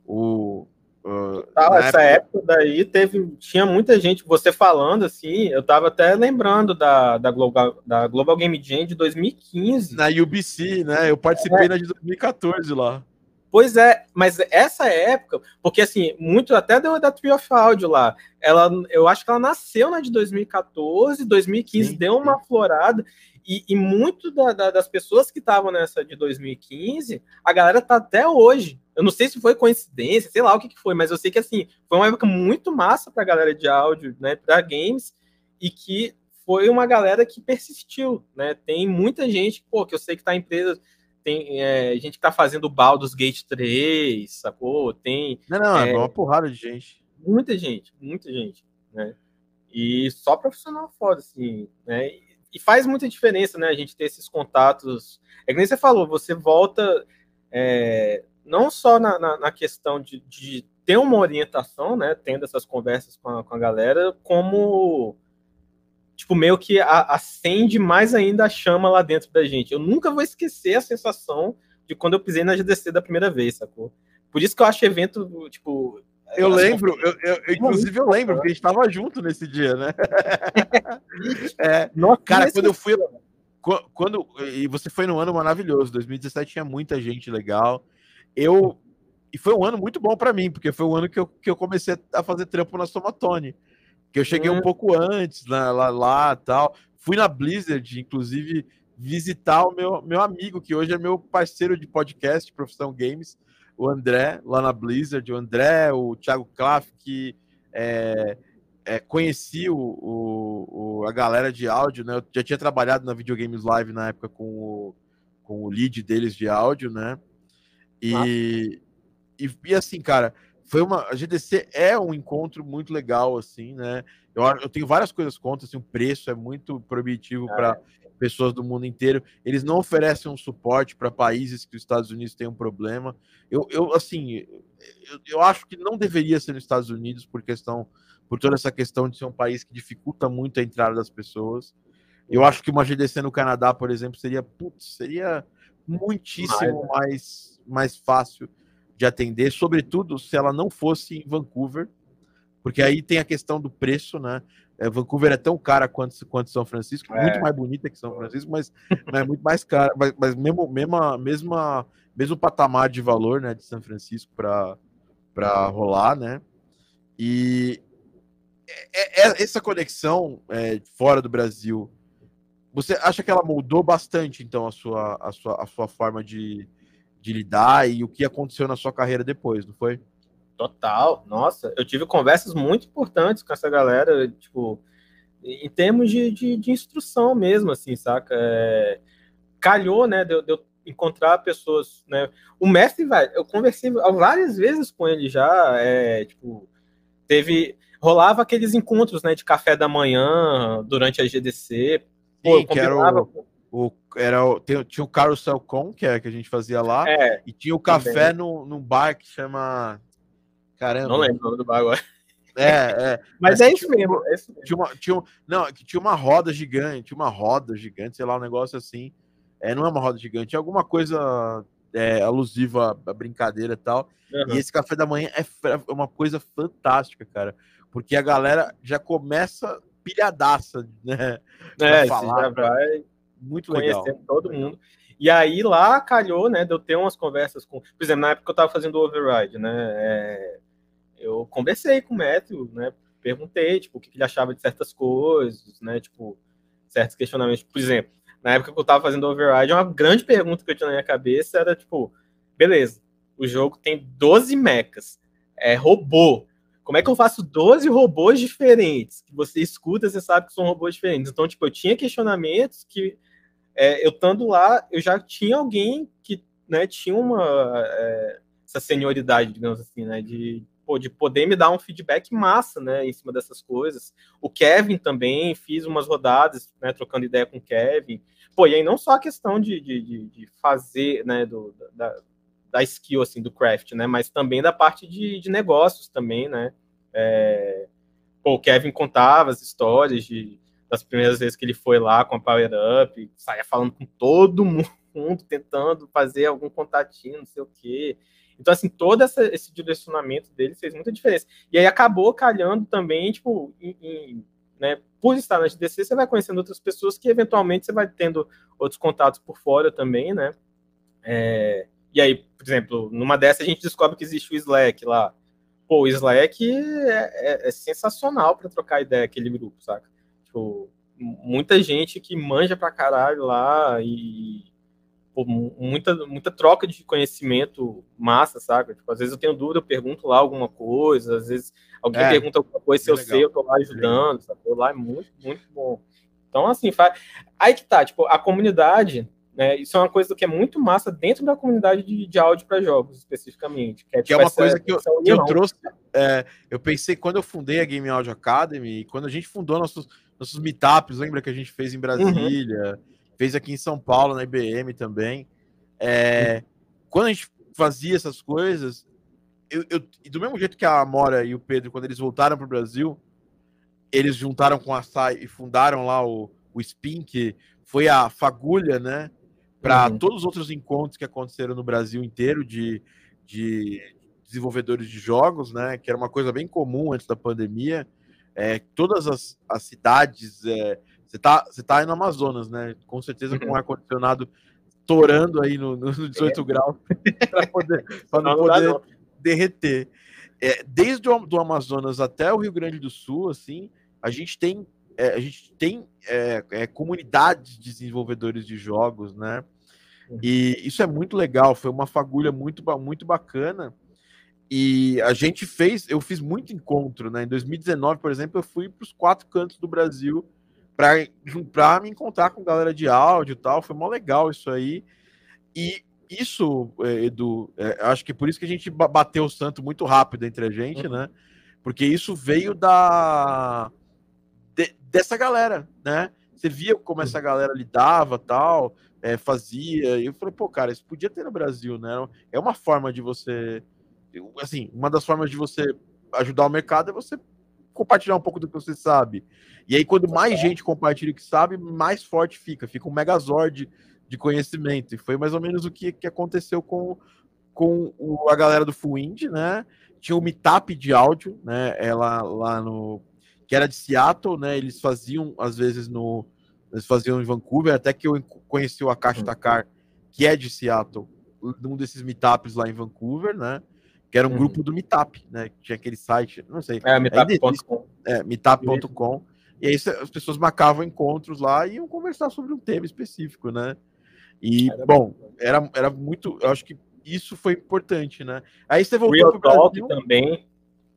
A: O,
B: uh, essa época... época... daí teve, tinha muita gente, você falando assim, eu tava até lembrando da, da, Global, da Global Game Jam de 2015.
A: Na UBC, né? Eu participei é. na de 2014 lá.
B: Pois é, mas essa época, porque assim, muito até da, da Tree of Audio lá, ela, eu acho que ela nasceu na de 2014, 2015 sim, deu uma florada, e, e muito da, da, das pessoas que estavam nessa de 2015, a galera tá até hoje. Eu não sei se foi coincidência, sei lá o que, que foi, mas eu sei que assim, foi uma época muito massa pra galera de áudio, né, pra games, e que foi uma galera que persistiu, né? Tem muita gente, pô, que eu sei que tá em empresas tem é, gente que tá fazendo Baldur's Gate 3, sacou? Tem.
A: Não, não, é, é uma porrada de gente.
B: Muita gente, muita gente, né? E só profissional foda, assim, né? E faz muita diferença, né? A gente ter esses contatos. É que nem você falou, você volta é, não só na, na, na questão de, de, ter uma orientação, né? Tendo essas conversas com a, com a galera, como tipo, meio que acende mais ainda a chama lá dentro da gente. Eu nunca vou esquecer a sensação de quando eu pisei na GDC da primeira vez, sacou? Por isso que eu acho evento, tipo.
A: Eu lembro, eu, eu, inclusive eu lembro, porque a gente tava junto nesse dia, né? é, Nossa, cara, quando eu fui. Quando, e você foi num ano maravilhoso, 2017 tinha muita gente legal. Eu. E foi um ano muito bom para mim, porque foi o um ano que eu, que eu comecei a fazer trampo na Somatone que eu cheguei um uhum. pouco antes né, lá, lá tal. Fui na Blizzard, inclusive, visitar o meu, meu amigo, que hoje é meu parceiro de podcast, Profissão Games, o André, lá na Blizzard. O André, o Thiago Klaff, que é, é, conheci o, o, o, a galera de áudio, né? Eu já tinha trabalhado na Videogames Live na época com o, com o lead deles de áudio, né? E, ah. e, e assim, cara, foi uma a GDC é um encontro muito legal assim, né? Eu, eu tenho várias coisas contra, assim, o preço é muito proibitivo é. para pessoas do mundo inteiro. Eles não oferecem um suporte para países que os Estados Unidos têm um problema. Eu, eu assim, eu, eu acho que não deveria ser nos Estados Unidos por questão por toda essa questão de ser um país que dificulta muito a entrada das pessoas. Eu acho que uma GDC no Canadá, por exemplo, seria putz, seria muitíssimo mais mais fácil de atender, sobretudo se ela não fosse em Vancouver, porque aí tem a questão do preço, né? É, Vancouver é tão cara quanto, quanto São Francisco, é. muito mais bonita que São Francisco, mas, é muito mais cara, mas, mas mesmo, mesma, mesma, mesmo patamar de valor, né, de São Francisco para rolar, né? E é, é, essa conexão é, fora do Brasil, você acha que ela moldou bastante, então, a sua, a sua, a sua forma de, de lidar e o que aconteceu na sua carreira depois, não foi?
B: Total, nossa, eu tive conversas muito importantes com essa galera, tipo, em termos de, de, de instrução mesmo, assim, saca? É, calhou, né, de, de eu encontrar pessoas, né? O mestre, vai, eu conversei várias vezes com ele já, é, tipo, teve, rolava aqueles encontros, né, de café da manhã durante a GDC,
A: Pô, Sim, eu combinava... O o, era, tinha o Carousel Com, que é que a gente fazia lá, é, e tinha o café no, num bar que chama. Caramba.
B: Não lembro o nome do bar agora.
A: É, é.
B: Mas, é, isso mesmo, é isso
A: mesmo. Tinha uma, tinha, não, tinha uma roda gigante, uma roda gigante, sei lá, um negócio assim. É, não é uma roda gigante, é alguma coisa é, alusiva à brincadeira e tal. Uhum. E esse café da manhã é, é uma coisa fantástica, cara. Porque a galera já começa pilhadaça, né?
B: É, falar, já vai muito legal. Conhecendo todo mundo. E aí lá calhou, né, de eu ter umas conversas com. Por exemplo, na época que eu estava fazendo o override, né? É, eu conversei com o Matthew, né? Perguntei, tipo, o que ele achava de certas coisas, né? Tipo, certos questionamentos. Por exemplo, na época que eu estava fazendo o override, uma grande pergunta que eu tinha na minha cabeça era, tipo, beleza, o jogo tem 12 mechas, é robô. Como é que eu faço 12 robôs diferentes? Que você escuta, você sabe que são robôs diferentes. Então, tipo, eu tinha questionamentos que é, eu estando lá, eu já tinha alguém que né, tinha uma é, essa senioridade, digamos assim, né, de, pô, de poder me dar um feedback massa, né, em cima dessas coisas. O Kevin também, fiz umas rodadas, né, trocando ideia com o Kevin. Pô, e aí não só a questão de, de, de fazer, né, do, da, da skill, assim, do craft, né, mas também da parte de, de negócios também, né. É, pô, o Kevin contava as histórias de das primeiras vezes que ele foi lá com a Power Up, saia falando com todo mundo, tentando fazer algum contatinho, não sei o quê. Então, assim, todo essa, esse direcionamento dele fez muita diferença. E aí acabou calhando também, tipo, em, em, né, por estar na GDC, você vai conhecendo outras pessoas que eventualmente você vai tendo outros contatos por fora também, né? É, e aí, por exemplo, numa dessas a gente descobre que existe o Slack lá. Pô, o Slack é, é, é sensacional para trocar ideia aquele grupo, saca? Tipo, muita gente que manja pra caralho lá e pô, muita, muita troca de conhecimento massa, saca? Tipo, às vezes eu tenho dúvida, eu pergunto lá alguma coisa, às vezes alguém é, pergunta alguma coisa, se eu legal. sei, eu tô lá ajudando, sabe? Lá é muito, muito bom. Então, assim, faz... aí que tá, tipo, a comunidade, Né? Isso é uma coisa que é muito massa dentro da comunidade de, de áudio para jogos, especificamente.
A: Que é, tipo, que é uma essa, coisa que eu, que eu trouxe. É, eu pensei, quando eu fundei a Game Audio Academy, quando a gente fundou nossos, nossos meetups, lembra que a gente fez em Brasília, uhum. fez aqui em São Paulo, na IBM também. É, uhum. Quando a gente fazia essas coisas, eu, eu, do mesmo jeito que a Amora e o Pedro, quando eles voltaram para o Brasil, eles juntaram com a SAI e fundaram lá o, o SPIN, que foi a fagulha, né? para uhum. todos os outros encontros que aconteceram no Brasil inteiro de, de desenvolvedores de jogos, né? Que era uma coisa bem comum antes da pandemia. É, todas as, as cidades. É, você tá, você tá aí no Amazonas, né? Com certeza com o uhum. ar-condicionado torando aí no, no 18 é. graus para poder, pra não, não poder não. derreter. É, desde o do Amazonas até o Rio Grande do Sul, assim, a gente tem é, a gente tem é, é, comunidades de desenvolvedores de jogos, né? E isso é muito legal, foi uma fagulha muito, muito bacana. E a gente fez, eu fiz muito encontro, né? Em 2019, por exemplo, eu fui para os quatro cantos do Brasil para me encontrar com galera de áudio e tal. Foi mó legal isso aí. E isso, é, Edu, é, acho que por isso que a gente bateu o santo muito rápido entre a gente, né? Porque isso veio da de, dessa galera, né? Você via como essa galera lidava tal é, fazia. E eu falei, pô, cara, isso podia ter no Brasil, né? É uma forma de você. Assim, uma das formas de você ajudar o mercado é você compartilhar um pouco do que você sabe. E aí, quando mais gente compartilha o que sabe, mais forte fica. Fica um megazord de conhecimento. E foi mais ou menos o que, que aconteceu com, com o, a galera do Fuind, né? Tinha o Meetup de áudio, né? Ela lá no. Que era de Seattle, né? Eles faziam, às vezes, no, eles faziam em Vancouver, até que eu conheci o Akashi uhum. Takar, que é de Seattle, num desses meetups lá em Vancouver, né? Que era um uhum. grupo do Meetup, né? Tinha aquele site, não sei.
B: É, meetup.com.
A: É, meetup.com. E aí as pessoas marcavam encontros lá e iam conversar sobre um tema específico, né? E, era bom, era, era muito. Eu acho que isso foi importante, né? Aí você voltou
B: Real Talk Brasil, também.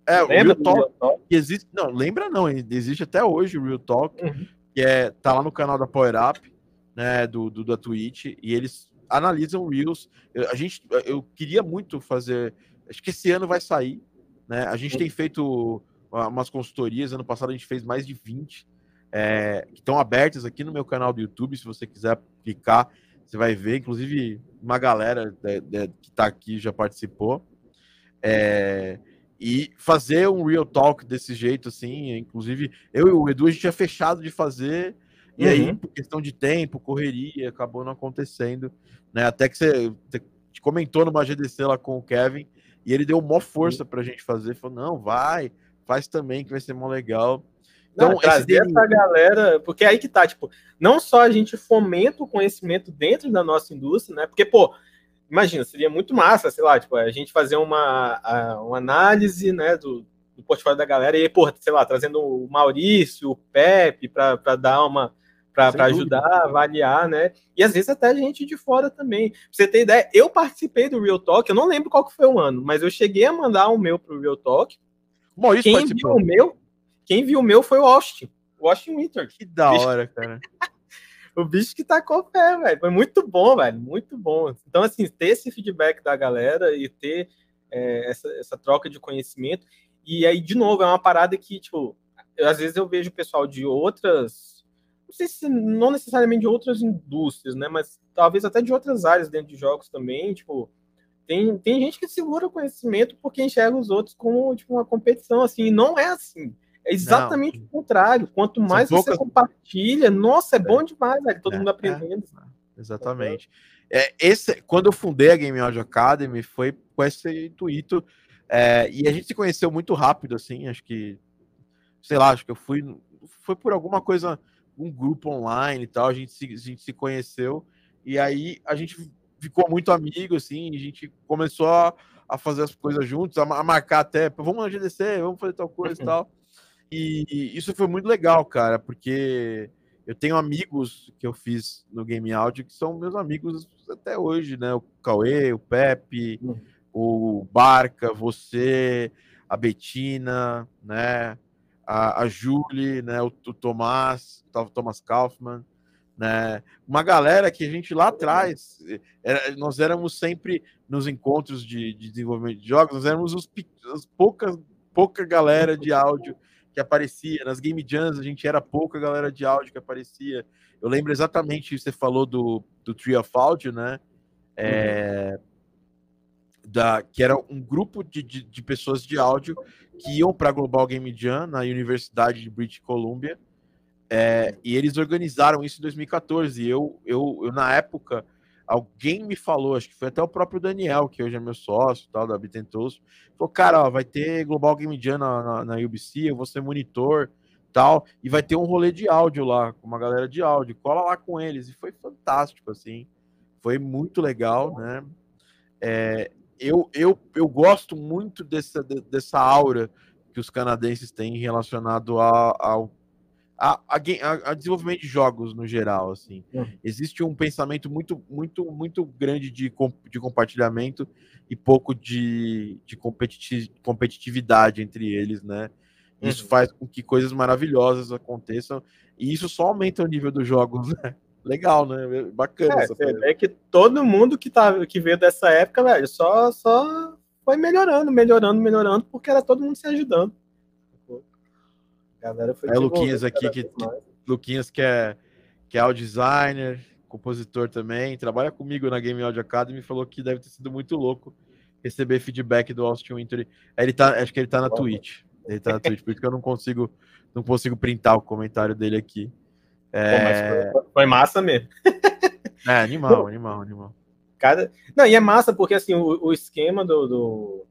A: É, o Real Talk, Real Talk? existe. Não, lembra não, existe até hoje o Real Talk. Uhum que é tá lá no canal da Power Up, né, do, do da Twitch, e eles analisam Reels. Eu, a gente, eu queria muito fazer, acho que esse ano vai sair, né? A gente tem feito umas consultorias, ano passado a gente fez mais de 20, é, que estão abertas aqui no meu canal do YouTube, se você quiser clicar, você vai ver, inclusive uma galera de, de, que está aqui já participou. É, e fazer um real talk desse jeito, assim, inclusive eu e o Edu a gente tinha fechado de fazer, e uhum. aí, por questão de tempo, correria, acabou não acontecendo, né? Até que você, você comentou numa GDC lá com o Kevin, e ele deu maior força pra gente fazer, falou, não, vai, faz também, que vai ser mó legal.
B: Então, não, trazer esse... essa galera, porque é aí que tá, tipo, não só a gente fomenta o conhecimento dentro da nossa indústria, né? Porque, pô, imagina, seria muito massa, sei lá, tipo, a gente fazer uma, a, uma análise, né, do, do portfólio da galera e, pô, sei lá, trazendo o Maurício, o Pepe, para dar uma para ajudar avaliar, né? E às vezes até gente de fora também. Pra você ter ideia, eu participei do Real Talk, eu não lembro qual que foi o ano, mas eu cheguei a mandar o meu pro Real Talk. Maurício quem participou. viu o meu, quem viu o meu foi o Austin, o Austin Winter.
A: Que da hora, cara.
B: o bicho que tacou pé, velho. Foi muito bom, velho. Muito bom. Então, assim, ter esse feedback da galera e ter é, essa, essa troca de conhecimento. E aí, de novo, é uma parada que, tipo, eu, às vezes eu vejo pessoal de outras. Não sei se não necessariamente de outras indústrias, né? Mas talvez até de outras áreas dentro de jogos também, tipo. Tem, tem gente que segura o conhecimento porque enxerga os outros como tipo, uma competição, assim, e não é assim. É exatamente não. o contrário. Quanto mais você compartilha, nossa, é, é. bom demais, velho. Todo é, mundo aprendendo.
A: É. Exatamente. É, esse, quando eu fundei a Game Audio Academy, foi com esse intuito. É, e a gente se conheceu muito rápido, assim. Acho que, sei lá, acho que eu fui. Foi por alguma coisa, um grupo online e tal. A gente se, a gente se conheceu. E aí a gente ficou muito amigo, assim. a gente começou a, a fazer as coisas juntos, a, a marcar até. Vamos na GDC, vamos fazer tal coisa e uhum. tal. E isso foi muito legal, cara, porque eu tenho amigos que eu fiz no Game Audio que são meus amigos até hoje, né? O Cauê, o Pepe, uhum. o Barca, você, a Betina, né? A, a Julie, né? O, o Tomás, o Thomas Kaufman. né? Uma galera que a gente lá atrás, era, nós éramos sempre nos encontros de, de, desenvolvimento de jogos, nós éramos os, as poucas, pouca galera de áudio que aparecia. Nas Game Jams a gente era pouca galera de áudio que aparecia. Eu lembro exatamente, você falou do, do Tree of Audio, né? É, da, que era um grupo de, de, de pessoas de áudio que iam para a Global Game Jam na Universidade de British Columbia é, e eles organizaram isso em 2014. E eu, eu, eu, na época, alguém me falou, acho que foi até o próprio Daniel, que hoje é meu sócio, tal, da Bitentos, falou, cara, ó, vai ter Global Game Jam na, na, na UBC, eu vou ser monitor, tal, e vai ter um rolê de áudio lá, com uma galera de áudio, cola lá com eles. E foi fantástico, assim, foi muito legal, né? É, eu, eu, eu gosto muito dessa, dessa aura que os canadenses têm relacionado ao a, a, a, desenvolvimento de jogos no geral, assim. Uhum. Existe um pensamento muito, muito, muito grande de, de compartilhamento e pouco de, de competitividade entre eles, né? Isso uhum. faz com que coisas maravilhosas aconteçam e isso só aumenta o nível dos jogos, né? Legal, né? Bacana.
B: É, é que todo mundo que, tá, que veio dessa época, velho, só, só foi melhorando, melhorando, melhorando, porque era todo mundo se ajudando
A: galera foi é Luquinhas aqui, que, que, Luquinhas que é, que é audio designer, compositor também, trabalha comigo na Game Audio Academy, falou que deve ter sido muito louco receber feedback do Austin Winter. Ele tá, acho que ele tá na Twitch. Ele tá na Twitch, por isso que eu não consigo, não consigo printar o comentário dele aqui.
B: É... Pô, foi, foi, massa mesmo.
A: É, animal, animal, animal.
B: Cada... Não, e é massa porque assim, o, o esquema do, do,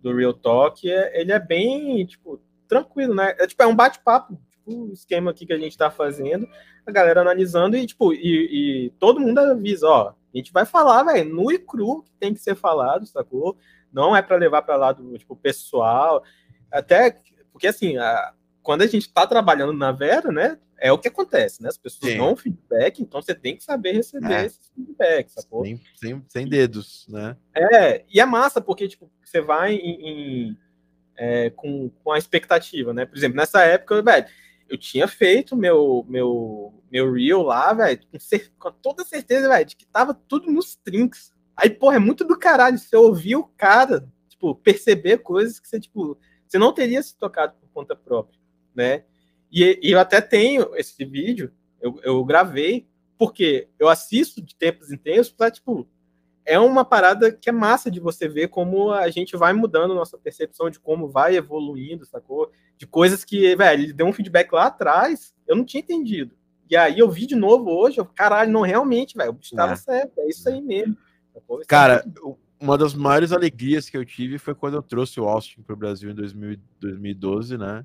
B: do Real Talk, é, ele é bem, tipo, tranquilo, né? É tipo, é um bate-papo, tipo, o esquema aqui que a gente tá fazendo, a galera analisando e, tipo, e, e todo mundo avisa, ó, a gente vai falar, velho, nu e cru que tem que ser falado, sacou? Não é para levar para lado, tipo, pessoal, até porque, assim, a, quando a gente tá trabalhando na Vera, né, é o que acontece, né? As pessoas Sim. dão feedback, então você tem que saber receber é. esses feedbacks, sacou?
A: Sem, sem, sem, dedos, né?
B: É, e é massa, porque, tipo, você vai em, em é, com, com a expectativa, né? Por exemplo, nessa época, velho, eu tinha feito meu meu meu reel lá, velho, com, com, toda certeza, velho, de que tava tudo nos trinks. Aí, porra, é muito do caralho você ouvir o cara, tipo, perceber coisas que você, tipo, você não teria se tocado por conta própria, né? E, e eu até tenho esse vídeo, eu, eu gravei, porque eu assisto de tempos em tempos pra, tipo, é uma parada que é massa de você ver como a gente vai mudando nossa percepção de como vai evoluindo, sacou? De coisas que, velho, ele deu um feedback lá atrás, eu não tinha entendido. E aí eu vi de novo hoje, eu, caralho, não realmente, velho, o bicho tava é. certo, é isso aí mesmo.
A: Sacou? Cara, uma das maiores alegrias que eu tive foi quando eu trouxe o Austin para o Brasil em 2000, 2012, né?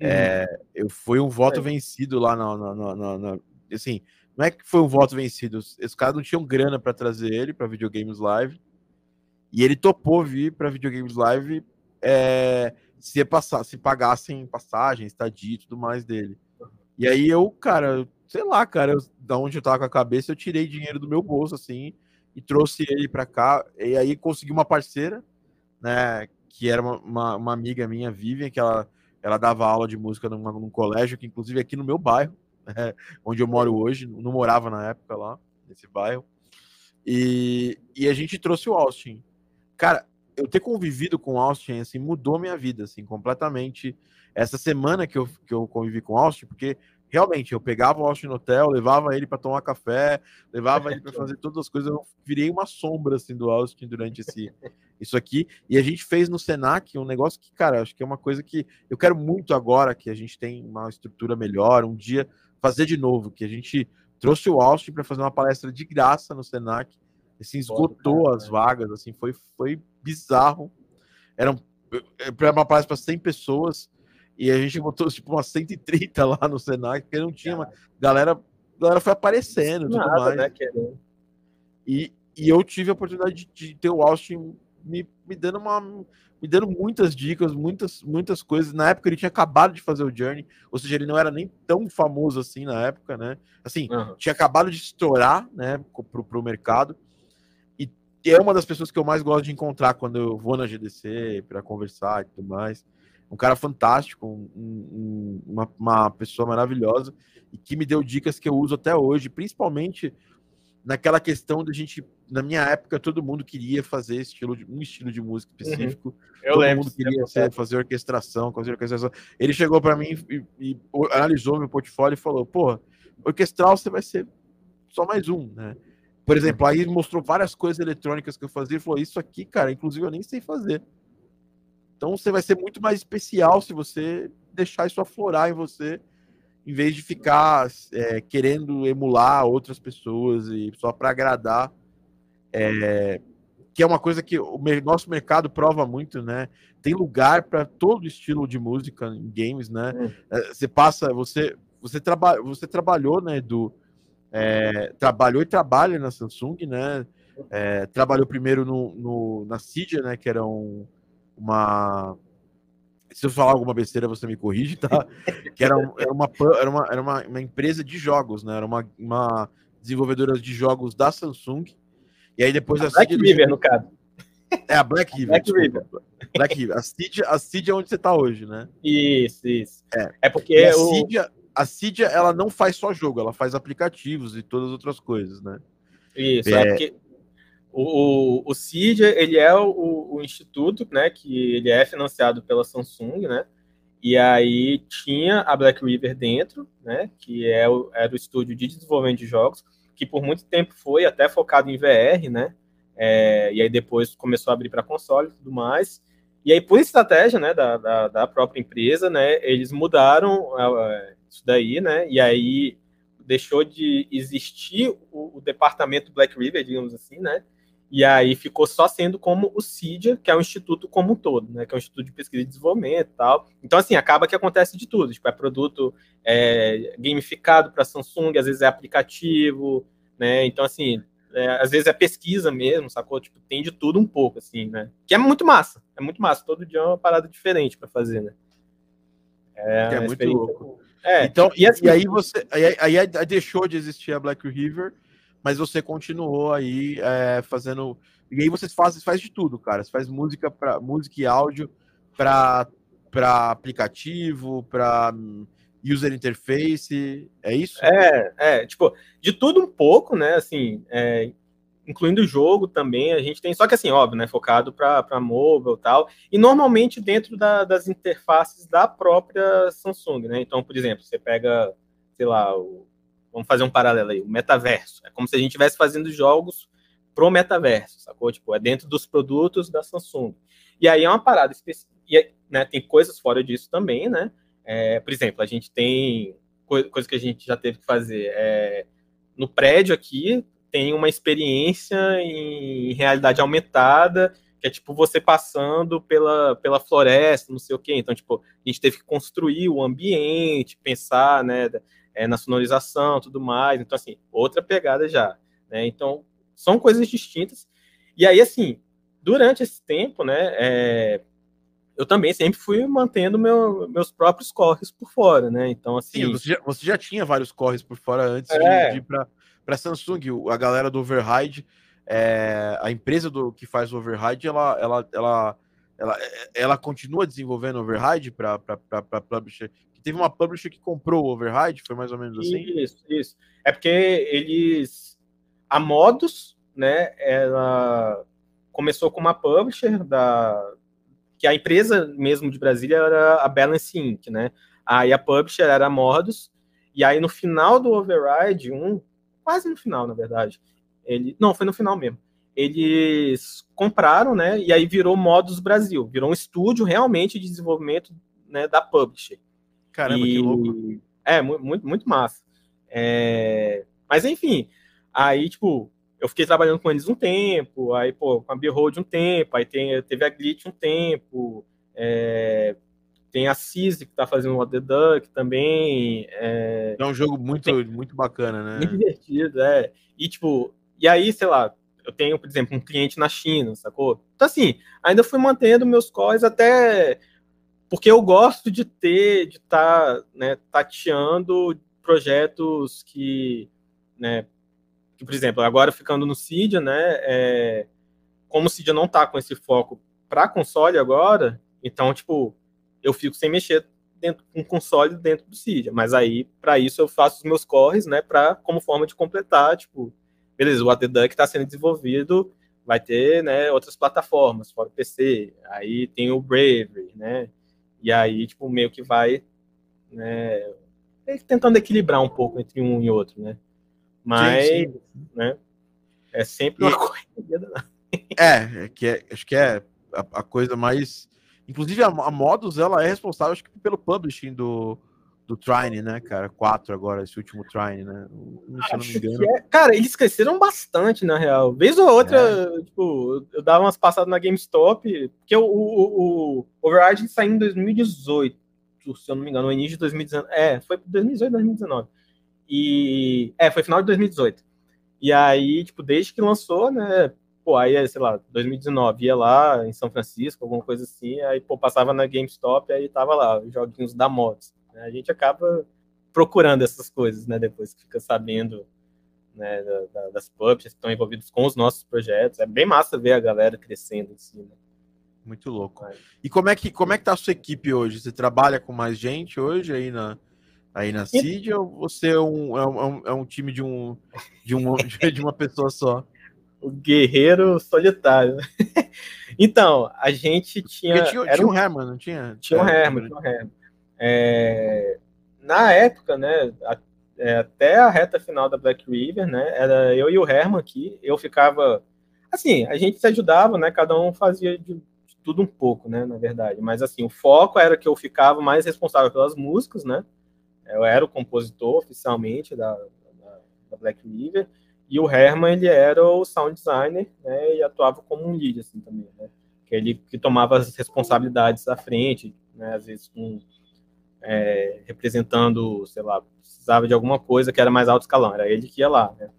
A: Uhum. É, eu fui um voto é. vencido lá na, na, na, na, assim, não é que foi um voto vencido. Os caras não tinham grana para trazer ele para videogames live. E ele topou vir para videogames live é, se, passar, se pagassem passagem, estadia e tudo mais dele. E aí eu, cara, sei lá, cara, eu, da onde eu tava com a cabeça, eu tirei dinheiro do meu bolso, assim, e trouxe ele para cá. E aí consegui uma parceira, né, que era uma, uma, uma amiga minha, Vivian, que ela, ela dava aula de música numa, num colégio, que inclusive é aqui no meu bairro. É, onde eu moro hoje, não morava na época lá, nesse bairro. E, e a gente trouxe o Austin. Cara, eu ter convivido com o Austin, assim, mudou minha vida, assim, completamente. Essa semana que eu, que eu convivi com o Austin, porque realmente eu pegava o Austin no hotel, levava ele para tomar café, levava ele para fazer todas as coisas, eu virei uma sombra assim do Austin durante esse isso aqui. E a gente fez no Senac um negócio que, cara, acho que é uma coisa que eu quero muito agora que a gente tem uma estrutura melhor, um dia fazer de novo, que a gente trouxe o Austin para fazer uma palestra de graça no Senac, assim, esgotou as vagas, assim, foi, foi bizarro. Era uma palestra para 100 pessoas e a gente botou tipo umas 130 lá no Senac, porque não tinha, uma... galera, galera foi aparecendo, tudo Nada, mais. Né, e, e eu tive a oportunidade de, de ter o Austin me, me dando uma me dando muitas dicas, muitas, muitas coisas. Na época ele tinha acabado de fazer o Journey, ou seja, ele não era nem tão famoso assim na época, né? Assim, uhum. tinha acabado de estourar, né, pro, pro mercado. E é uma das pessoas que eu mais gosto de encontrar quando eu vou na GDC para conversar e tudo mais. Um cara fantástico, um, um, uma, uma pessoa maravilhosa e que me deu dicas que eu uso até hoje, principalmente naquela questão da gente, na minha época, todo mundo queria fazer estilo de, um estilo de música uhum. específico. Uhum. Eu todo lembro, mundo queria ser, fazer orquestração, fazer orquestração. Ele chegou para mim e, e, analisou meu portfólio e falou: "Porra, orquestral você vai ser só mais um, né?" Por exemplo, aí mostrou várias coisas eletrônicas que eu fazia e falou: "Isso aqui, cara, inclusive eu nem sei fazer." Então você vai ser muito mais especial se você deixar isso aflorar em você em vez de ficar é, querendo emular outras pessoas e só para agradar, é, que é uma coisa que o nosso mercado prova muito, né? Tem lugar para todo estilo de música em games, né? É. Você passa, você você, traba, você trabalhou, né, do é, trabalhou e trabalha na Samsung, né? É, trabalhou primeiro no, no, na Cydia, né, que era um, uma se eu falar alguma besteira, você me corrige, tá? que era, era, uma, era, uma, era uma, uma empresa de jogos, né? Era uma, uma desenvolvedora de jogos da Samsung. E aí depois
B: a, a Black River, no caso.
A: É, a Black River. Black River. Black River. A Cydia, a Cydia é onde você tá hoje, né?
B: Isso, isso.
A: É, é porque a o... Cydia, a Cydia, ela não faz só jogo, ela faz aplicativos e todas as outras coisas, né?
B: Isso, é, é porque o, o, CID, ele é o, o, instituto, né, que ele é financiado pela Samsung, né, e aí tinha a Black River dentro, né, que é o, era o estúdio de desenvolvimento de jogos, que por muito tempo foi até focado em VR, né, é, e aí depois começou a abrir para console e tudo mais, e aí por estratégia, né, da, da, da própria empresa, né, eles mudaram uh, isso daí, né, e aí deixou de existir o, o departamento Black River, digamos assim, né, e aí ficou só sendo como o CIDIA, que é o instituto como um todo, né? Que é o Instituto de Pesquisa e Desenvolvimento e tal. Então, assim, acaba que acontece de tudo. Tipo, é produto é, gamificado para Samsung, às vezes é aplicativo, né? Então, assim, é, às vezes é pesquisa mesmo, sacou? Tipo, tem de tudo um pouco, assim, né? Que é muito massa. É muito massa. Todo dia é uma parada diferente para fazer, né?
A: É, é muito louco. É, então, e, assim, e aí você. Aí, aí, aí deixou de existir a Black River mas você continuou aí é, fazendo. E aí você faz, faz de tudo, cara. Você faz música para música e áudio para para aplicativo, para user interface, é isso?
B: É, é, tipo, de tudo um pouco, né? Assim, é, incluindo o jogo também, a gente tem, só que assim, óbvio, né? Focado para mobile e tal, e normalmente dentro da, das interfaces da própria Samsung, né? Então, por exemplo, você pega, sei lá, o Vamos fazer um paralelo aí, o metaverso. É como se a gente estivesse fazendo jogos pro metaverso, sacou? Tipo, é dentro dos produtos da Samsung. E aí é uma parada específica. E né, tem coisas fora disso também, né? É, por exemplo, a gente tem coisa que a gente já teve que fazer. É, no prédio aqui tem uma experiência em realidade aumentada, que é tipo você passando pela, pela floresta, não sei o quê. Então, tipo, a gente teve que construir o ambiente, pensar, né? É, na sonorização tudo mais. Então, assim, outra pegada já. Né? Então, são coisas distintas. E aí, assim, durante esse tempo, né, é, eu também sempre fui mantendo meu, meus próprios corres por fora, né? Então, assim.
A: Sim, você, já, você já tinha vários corres por fora antes é. de, ir para Samsung. A galera do Override, é, a empresa do, que faz o Override, ela, ela, ela, ela, ela continua desenvolvendo Override para publisher teve uma publisher que comprou o Override, foi mais ou menos assim?
B: Isso, isso. É porque eles. A Modus, né? Ela começou com uma publisher da. Que a empresa mesmo de Brasília era a Balance Inc., né? Aí a publisher era a Modus. E aí no final do Override 1, quase no final, na verdade. Ele, não, foi no final mesmo. Eles compraram, né? E aí virou Modus Brasil, virou um estúdio realmente de desenvolvimento né, da publisher.
A: Caramba, e... que louco.
B: É, muito, muito massa. É... Mas enfim, aí, tipo, eu fiquei trabalhando com eles um tempo, aí, pô, com a Behold um tempo, aí tem, teve a Glitch um tempo, é... tem a Cise que tá fazendo o The Duck também. É...
A: é um jogo muito, tem... muito bacana, né?
B: Muito divertido, é. E, tipo, e aí, sei lá, eu tenho, por exemplo, um cliente na China, sacou? Então, assim, ainda fui mantendo meus cores até porque eu gosto de ter, de estar tá, né, tateando projetos que, né, que, por exemplo, agora ficando no Cydia, né, é, como o Cydia não está com esse foco para console agora, então, tipo, eu fico sem mexer dentro um console dentro do Cydia. Mas aí, para isso, eu faço os meus corres, né, para como forma de completar, tipo, beleza, o ADDuck está sendo desenvolvido, vai ter, né, outras plataformas, fora o PC. Aí tem o Brave, né? E aí, tipo, meio que vai, né, tentando equilibrar um pouco entre um e outro, né? Mas, sim, sim. né, é sempre uma
A: coisa. É, é, que é, acho que é a, a coisa mais Inclusive, a, a Modus, ela é responsável, acho que, pelo publishing do, do Trine, né, cara? 4 agora, esse último Trine, né?
B: Se eu não me engano. É. Cara, eles cresceram bastante, na real. Vez ou outra, é. tipo, eu dava umas passadas na GameStop, porque o, o, o Override saiu em 2018, se eu não me engano, no início de 2019. É, foi 2018, 2019. E. É, foi final de 2018. E aí, tipo, desde que lançou, né? pô, aí, sei lá, 2019, ia lá em São Francisco, alguma coisa assim, aí, pô, passava na GameStop, aí tava lá, os joguinhos da motos. Né? A gente acaba procurando essas coisas, né, depois que fica sabendo, né, da, das pubs que estão envolvidos com os nossos projetos. É bem massa ver a galera crescendo assim, né?
A: Muito louco. E como é que como é que tá a sua equipe hoje? Você trabalha com mais gente hoje aí na aí na CID ou você é um, é um, é um time de um de, um, de uma pessoa só?
B: o guerreiro solitário. então, a gente tinha.
A: tinha, era tinha um Herman, não tinha?
B: Tinha um é, Herman, tinha um Herman. É, na época, né, a, é, até a reta final da Black River, né, era eu e o Herman aqui, eu ficava, assim, a gente se ajudava, né, cada um fazia de, de tudo um pouco, né, na verdade, mas assim, o foco era que eu ficava mais responsável pelas músicas, né, eu era o compositor oficialmente da, da, da Black River, e o Herman, ele era o sound designer, né, e atuava como um lead, assim, também, né, que ele que tomava as responsabilidades à frente, né, às vezes com, é, representando, sei lá, precisava de alguma coisa que era mais alto escalão, era ele que ia lá, né.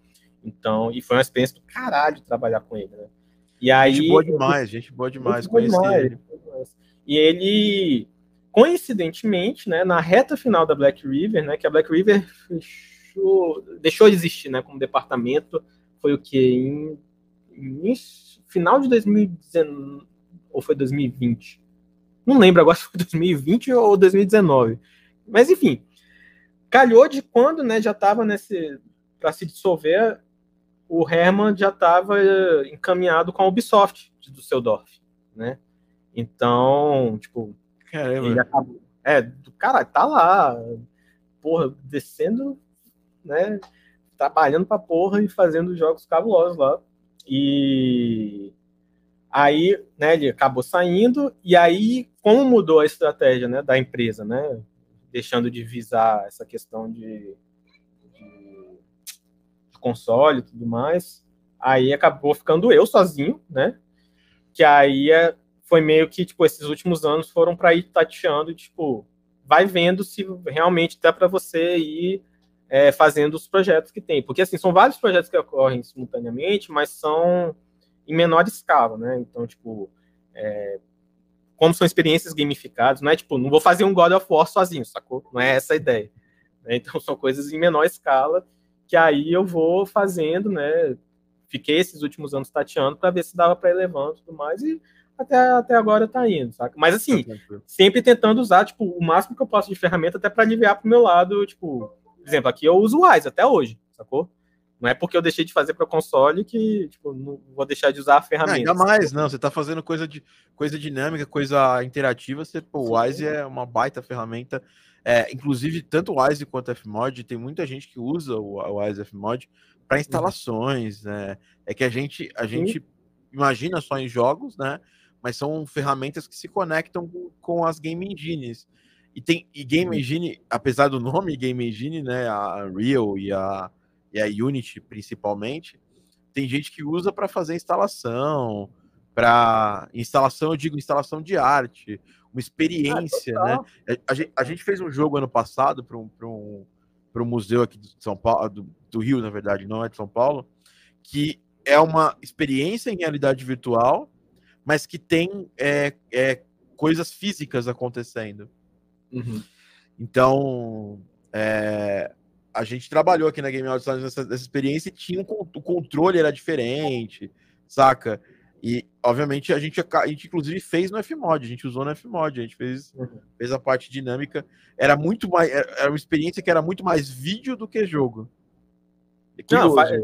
B: Então, e foi uma experiência do caralho trabalhar com ele, né.
A: E aí... Gente boa demais, gente boa demais conhecer demais, ele.
B: E ele, coincidentemente, né, na reta final da Black River, né, que a Black River deixou, deixou de existir, né, como departamento, foi o que em, em, final de 2019 ou foi 2020? Não lembro agora se foi 2020 ou 2019. Mas enfim, calhou de quando, né, já estava nesse para se dissolver, o Herman já estava encaminhado com a Ubisoft de Düsseldorf, né? Então, tipo,
A: Caramba. ele acabou.
B: É, do cara tá lá, porra, descendo né? Trabalhando pra porra e fazendo jogos cabulosos lá. E aí, né, ele acabou saindo, e aí, como mudou a estratégia né, da empresa, né? Deixando de visar essa questão de, de console e tudo mais, aí acabou ficando eu sozinho, né? Que aí é, foi meio que, tipo, esses últimos anos foram para ir tateando, tipo, vai vendo se realmente dá para você ir é, fazendo os projetos que tem. Porque, assim, são vários projetos que ocorrem simultaneamente, mas são em menor escala, né? Então, tipo, é, como são experiências gamificadas, não é tipo, não vou fazer um God of War sozinho, sacou? Não é essa a ideia. Né? Então, são coisas em menor escala que aí eu vou fazendo, né? Fiquei esses últimos anos tateando para ver se dava para ir levando e tudo mais, e até, até agora tá indo, saca? Mas assim, tá sempre tentando usar, tipo, o máximo que eu posso de ferramenta até para aliviar pro meu lado, tipo, por exemplo, aqui eu uso o Wise até hoje, sacou? Não é porque eu deixei de fazer para console que tipo, não vou deixar de usar a ferramenta.
A: Não, ainda mais, não. Você está fazendo coisa, de, coisa dinâmica, coisa interativa. Você, pô, o Wise é uma baita ferramenta. É, inclusive, tanto o Wise quanto o Fmod, tem muita gente que usa o, o Wise Fmod para instalações. Né? É que a gente, a gente imagina só em jogos, né? Mas são ferramentas que se conectam com, com as game engines. E tem e Game Engine, apesar do nome Game Engine, né, a Unreal e a, e a Unity principalmente, tem gente que usa para fazer instalação, para instalação, eu digo instalação de arte, uma experiência, ah, né? A, a, a, gente fez um jogo ano passado para um, um, um museu aqui de São Paulo, do, do Rio, na verdade, não é de São Paulo, que é uma experiência em realidade virtual, mas que tem é, é, coisas físicas acontecendo. Uhum. Então, é, a gente trabalhou aqui na Game Awards nessa, nessa experiência e tinha um, o controle era diferente, saca? E, obviamente, a gente, a gente inclusive fez no Fmod, a gente usou no Fmod, a gente fez, uhum. fez a parte dinâmica. Era muito mais. Era uma experiência que era muito mais vídeo do que jogo.
B: Que Não, faz,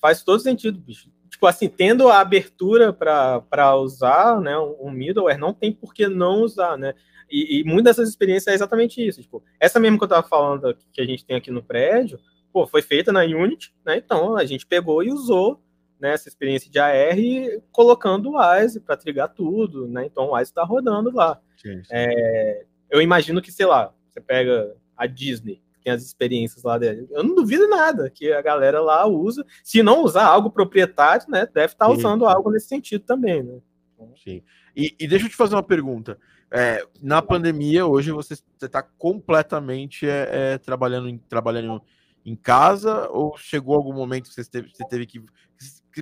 B: faz, todo sentido, bicho. Tipo assim, tendo a abertura para usar né, um middleware, não tem por que não usar, né? E, e muitas dessas experiências é exatamente isso. Tipo, essa mesmo que eu estava falando que a gente tem aqui no prédio, pô, foi feita na Unity, né? Então a gente pegou e usou né, essa experiência de AR colocando o WISE para trigar tudo, né? Então o WISE está rodando lá. Sim, sim. É, eu imagino que, sei lá, você pega a Disney, tem as experiências lá dele. Eu não duvido nada que a galera lá usa. Se não usar algo proprietário, né? Deve estar tá usando algo nesse sentido também, né?
A: Sim. E, e deixa eu te fazer uma pergunta. É, na pandemia, hoje você está completamente é, é, trabalhando, em, trabalhando em casa ou chegou algum momento que você teve, você teve que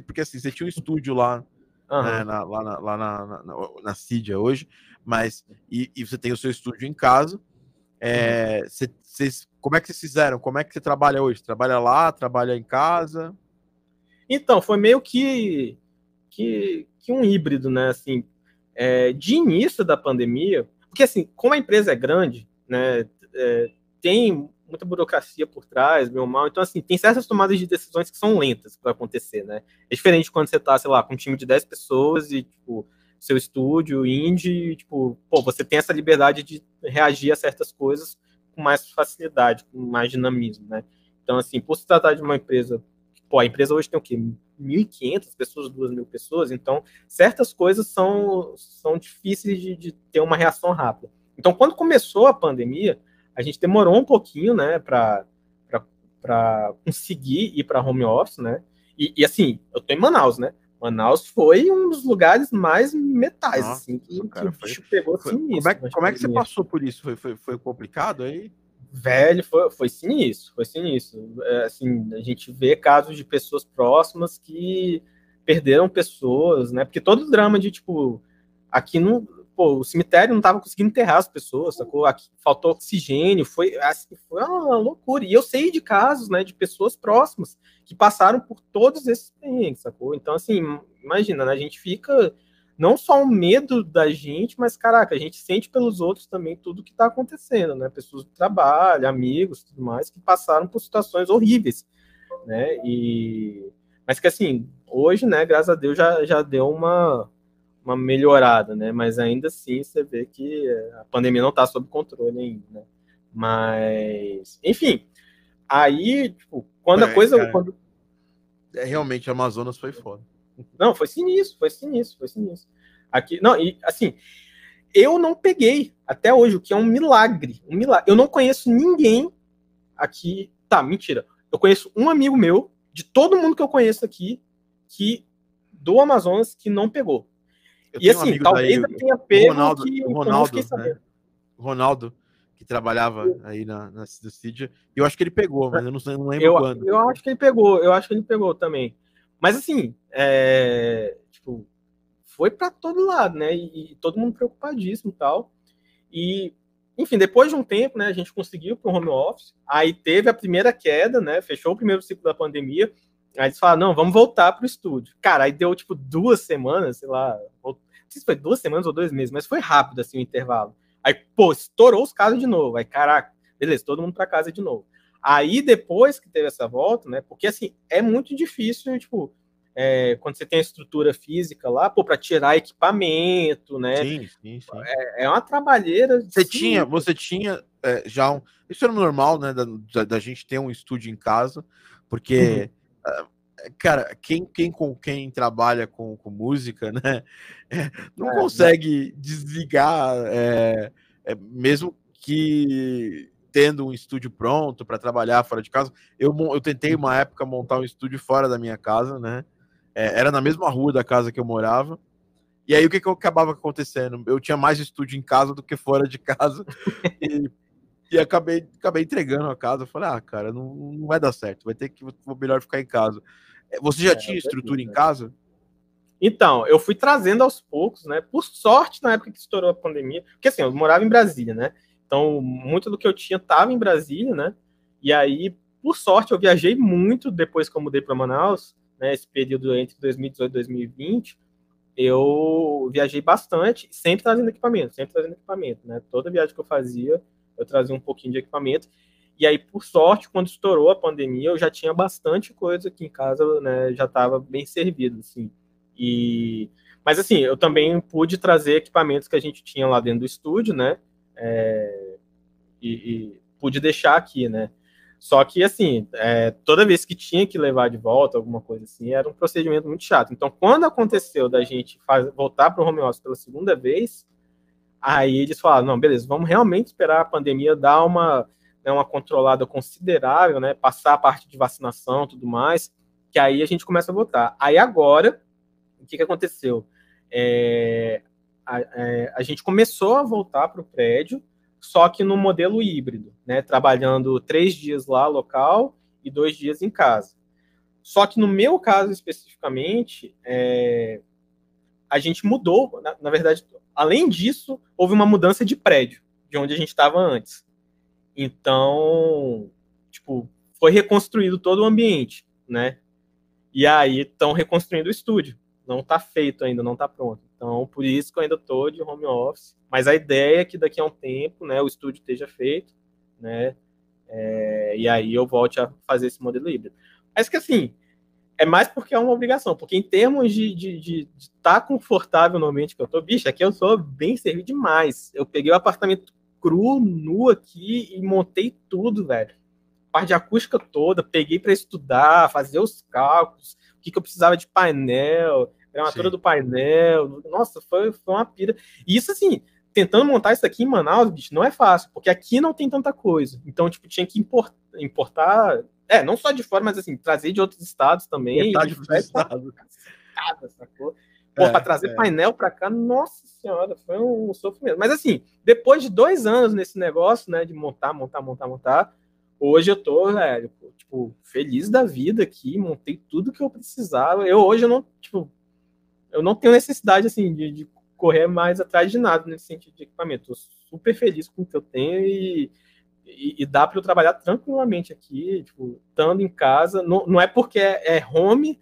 A: porque assim, você tinha um estúdio lá, uhum. né, na, lá, na, lá na, na, na Cidia hoje, mas e, e, você tem o seu estúdio em casa. É, vocês, como é que vocês fizeram? Como é que você trabalha hoje? Trabalha lá, trabalha em casa?
B: Então, foi meio que, que, que um híbrido, né? Assim, é, de início da pandemia, porque assim, como a empresa é grande, né, é, tem muita burocracia por trás, meu mal. Então, assim, tem certas tomadas de decisões que são lentas para acontecer, né? É diferente quando você tá, sei lá, com um time de 10 pessoas e, tipo, seu estúdio, indie, tipo, pô, você tem essa liberdade de reagir a certas coisas com mais facilidade, com mais dinamismo, né? Então, assim, por se tratar de uma empresa, pô, a empresa hoje tem o quê? 1.500 pessoas, 2.000 pessoas, então certas coisas são, são difíceis de, de ter uma reação rápida. Então, quando começou a pandemia, a gente demorou um pouquinho, né, para conseguir ir para home office, né? E, e, assim, eu tô em Manaus, né? Manaus foi um dos lugares mais metais, Nossa, assim, que, cara, que o bicho pegou
A: foi, sinistro. Como é, como é que você passou por isso? Foi, foi, foi complicado aí?
B: Velho, foi, foi sinistro, foi sinistro. É, assim, a gente vê casos de pessoas próximas que perderam pessoas, né? Porque todo drama de, tipo, aqui no, pô, o cemitério não tava conseguindo enterrar as pessoas, sacou? Aqui faltou oxigênio, foi, assim, foi uma loucura. E eu sei de casos, né, de pessoas próximas que passaram por todos esses perrengues, sacou? Então, assim, imagina, né, a gente fica não só o medo da gente, mas, caraca, a gente sente pelos outros também tudo que tá acontecendo, né? Pessoas do trabalho, amigos, tudo mais, que passaram por situações horríveis, né? E... Mas que, assim, hoje, né, graças a Deus, já, já deu uma uma melhorada, né? Mas ainda assim você vê que a pandemia não está sob controle ainda, né? Mas, enfim, aí, tipo, quando é, a coisa. Cara, quando...
A: É, realmente, Amazonas foi foda.
B: Não, foi sinistro, foi sinistro, foi sinistro. Aqui, não, e assim, eu não peguei até hoje, o que é um milagre. Um milagre. Eu não conheço ninguém aqui. Tá, mentira. Eu conheço um amigo meu, de todo mundo que eu conheço aqui, que do Amazonas, que não pegou.
A: Eu e assim, um talvez daí, tenha pego Ronaldo, que o Ronaldo, né? Ronaldo, que trabalhava aí na, na eu acho que ele pegou, mas eu não, não lembro
B: eu,
A: quando.
B: Eu acho que ele pegou, eu acho que ele pegou também. Mas assim, é, tipo, foi para todo lado, né? E, e, todo mundo preocupadíssimo e tal. E, enfim, depois de um tempo, né, a gente conseguiu para o home office. Aí teve a primeira queda, né? Fechou o primeiro ciclo da pandemia. Aí eles falaram, não, vamos voltar pro estúdio. Cara, aí deu tipo duas semanas, sei lá, não sei se foi duas semanas ou dois meses, mas foi rápido assim o intervalo. Aí, pô, estourou os casos de novo. Aí, caraca, beleza, todo mundo para casa de novo. Aí, depois que teve essa volta, né? Porque assim, é muito difícil, tipo, é, quando você tem a estrutura física lá, pô, para tirar equipamento, né? Sim, sim, sim. É, é uma trabalheira.
A: Você sim. tinha, você tinha é, já um. Isso era normal, né? Da, da, gente ter um estúdio em casa, porque. Uhum cara, quem, quem com quem trabalha com, com música, né, não é, consegue desligar, é, é, mesmo que tendo um estúdio pronto para trabalhar fora de casa. Eu, eu tentei uma época montar um estúdio fora da minha casa, né? É, era na mesma rua da casa que eu morava. E aí o que, que acabava acontecendo? Eu tinha mais estúdio em casa do que fora de casa. e e acabei, acabei entregando a casa. Eu falei, ah, cara, não, não vai dar certo. Vai ter que vou melhor ficar em casa. É, você já é, tinha estrutura em casa?
B: Então, eu fui trazendo aos poucos, né? Por sorte, na época que estourou a pandemia, porque assim, eu morava em Brasília, né? Então, muito do que eu tinha estava em Brasília, né? E aí, por sorte, eu viajei muito depois que eu mudei para Manaus, né? Esse período entre 2018 e 2020. eu viajei bastante, sempre trazendo equipamento, sempre trazendo equipamento, né? Toda viagem que eu fazia, eu trazia um pouquinho de equipamento. E aí, por sorte, quando estourou a pandemia, eu já tinha bastante coisa aqui em casa, né? Já estava bem servido, assim. E mas assim, eu também pude trazer equipamentos que a gente tinha lá dentro do estúdio, né? É... E, e, pude deixar aqui, né? Só que, assim, é, toda vez que tinha que levar de volta alguma coisa assim, era um procedimento muito chato. Então, quando aconteceu da gente faz, voltar para o home office pela segunda vez, aí eles falaram, não, beleza, vamos realmente esperar a pandemia dar uma, né, uma controlada considerável, né, passar a parte de vacinação tudo mais, que aí a gente começa a votar. Aí agora, o que, que aconteceu? É, a, é, a gente começou a voltar para o prédio, só que no modelo híbrido, né? Trabalhando três dias lá local e dois dias em casa. Só que no meu caso especificamente, é, a gente mudou, na, na, verdade, além disso, houve uma mudança de prédio, de onde a gente estava antes. Então, tipo, foi reconstruído todo o ambiente, né? E aí estão reconstruindo o estúdio. Não está feito ainda, não está pronto. Então, por isso que eu ainda estou de home office. Mas a ideia é que daqui a um tempo, né, o estúdio esteja feito, né, é, e aí eu volte a fazer esse modelo híbrido. Mas que assim, é mais porque é uma obrigação, porque em termos de estar de, de, de tá confortável no ambiente que eu tô, bicho, aqui eu sou bem servido demais. Eu peguei o apartamento cru, nu aqui e montei tudo, velho. Parte de acústica toda, peguei para estudar, fazer os cálculos, o que, que eu precisava de painel, gramatura Sim. do painel. Nossa, foi, foi uma pira. E isso, assim, tentando montar isso aqui em Manaus, bicho, não é fácil, porque aqui não tem tanta coisa. Então, tipo, tinha que importar, importar é, não só de fora, mas assim, trazer de outros estados também.
A: Metade de estado.
B: sacou? Pô, é, pra trazer é. painel pra cá, nossa senhora, foi um sofrimento. Mas assim, depois de dois anos nesse negócio, né, de montar, montar, montar, montar, hoje eu tô, velho, tipo, feliz da vida aqui, montei tudo que eu precisava. Eu hoje eu não, tipo, eu não tenho necessidade, assim, de, de correr mais atrás de nada nesse sentido de equipamento. Estou super feliz com o que eu tenho e, e, e dá para eu trabalhar tranquilamente aqui, tipo, estando em casa. Não, não é porque é, é home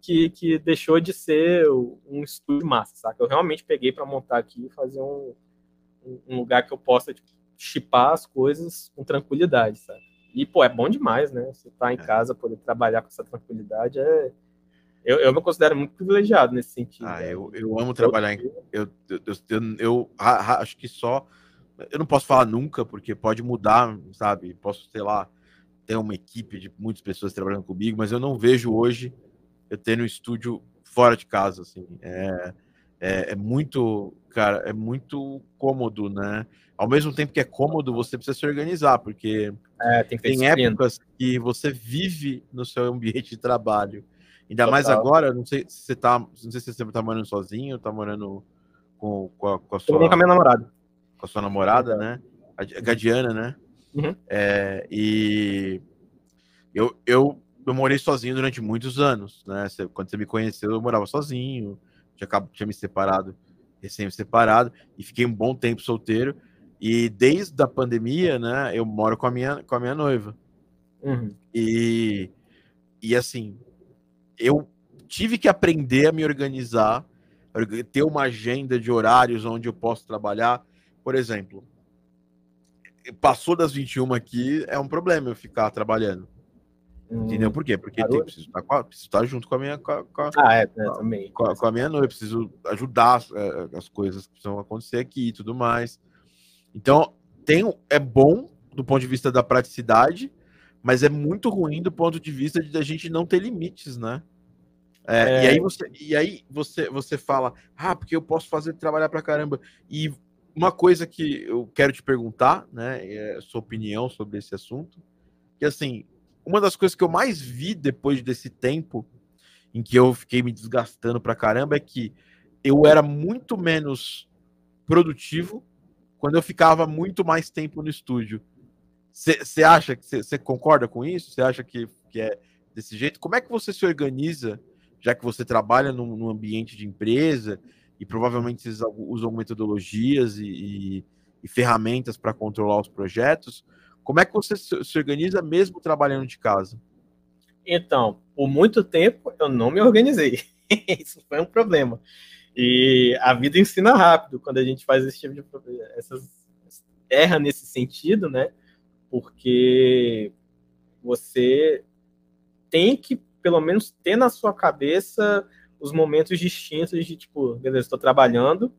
B: que, que deixou de ser um estúdio massa, saca? Eu realmente peguei para montar aqui e fazer um, um lugar que eu possa tipo, chipar as coisas com tranquilidade, sabe? E, pô, é bom demais, né? Você tá em é. casa, poder trabalhar com essa tranquilidade é, eu, eu me considero muito privilegiado nesse sentido.
A: Ah, né? eu, eu amo trabalhar em. Eu, eu, eu, eu, acho que só. Eu não posso falar nunca, porque pode mudar, sabe? Posso, sei lá, ter uma equipe de muitas pessoas trabalhando comigo, mas eu não vejo hoje eu tendo um estúdio fora de casa, assim. É, é, é muito, cara, é muito cômodo, né? Ao mesmo tempo que é cômodo, você precisa se organizar, porque
B: é, tem,
A: tem épocas que você vive no seu ambiente de trabalho Ainda Total. mais agora, não sei se você tá. Não sei se você tá morando sozinho, tá morando com, com, a, com a sua.
B: com a minha namorada.
A: Com a sua namorada, né? A Gadiana, né? Uhum. É, e eu, eu, eu morei sozinho durante muitos anos, né? Você, quando você me conheceu, eu morava sozinho, tinha, tinha me separado, recém-separado, e fiquei um bom tempo solteiro. E desde a pandemia, né, eu moro com a minha, com a minha noiva. Uhum. E, e assim, eu tive que aprender a me organizar, ter uma agenda de horários onde eu posso trabalhar. Por exemplo, passou das 21 aqui, é um problema eu ficar trabalhando. Hum, Entendeu por quê? Porque tem, preciso, estar com a, preciso estar junto com a minha. Com a,
B: ah, é, é também.
A: Com a, com a minha noiva, preciso ajudar as, é, as coisas que precisam acontecer aqui e tudo mais. Então, tem, é bom do ponto de vista da praticidade, mas é muito ruim do ponto de vista de a gente não ter limites, né? É, é... E aí, você, e aí você, você fala, ah, porque eu posso fazer trabalhar pra caramba. E uma coisa que eu quero te perguntar, né, é sua opinião sobre esse assunto, que assim, uma das coisas que eu mais vi depois desse tempo em que eu fiquei me desgastando pra caramba é que eu era muito menos produtivo quando eu ficava muito mais tempo no estúdio. Você acha que você concorda com isso? Você acha que, que é desse jeito? Como é que você se organiza já que você trabalha num, num ambiente de empresa e provavelmente vocês usam metodologias e, e, e ferramentas para controlar os projetos, como é que você se organiza mesmo trabalhando de casa?
B: Então, por muito tempo eu não me organizei. Isso foi um problema. E a vida ensina rápido quando a gente faz esse tipo de essas erra nesse sentido, né? Porque você tem que pelo menos ter na sua cabeça os momentos distintos de tipo, beleza, estou trabalhando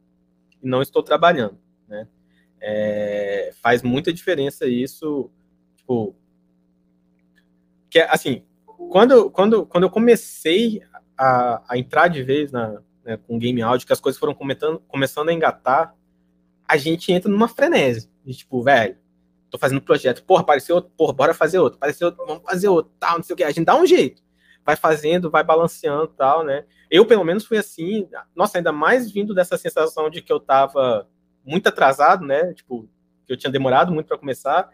B: e não estou trabalhando, né? É, faz muita diferença isso, tipo, que assim, quando, quando, quando eu comecei a, a entrar de vez na, né, com game áudio, que as coisas foram começando a engatar, a gente entra numa frenese. De, tipo, velho, tô fazendo projeto, porra, apareceu outro, porra, bora fazer outro, apareceu outro, vamos fazer outro, tal, não sei o que. A gente dá um jeito. Vai fazendo, vai balanceando tal, né? Eu, pelo menos, fui assim, nossa, ainda mais vindo dessa sensação de que eu tava muito atrasado, né? Tipo, que eu tinha demorado muito para começar.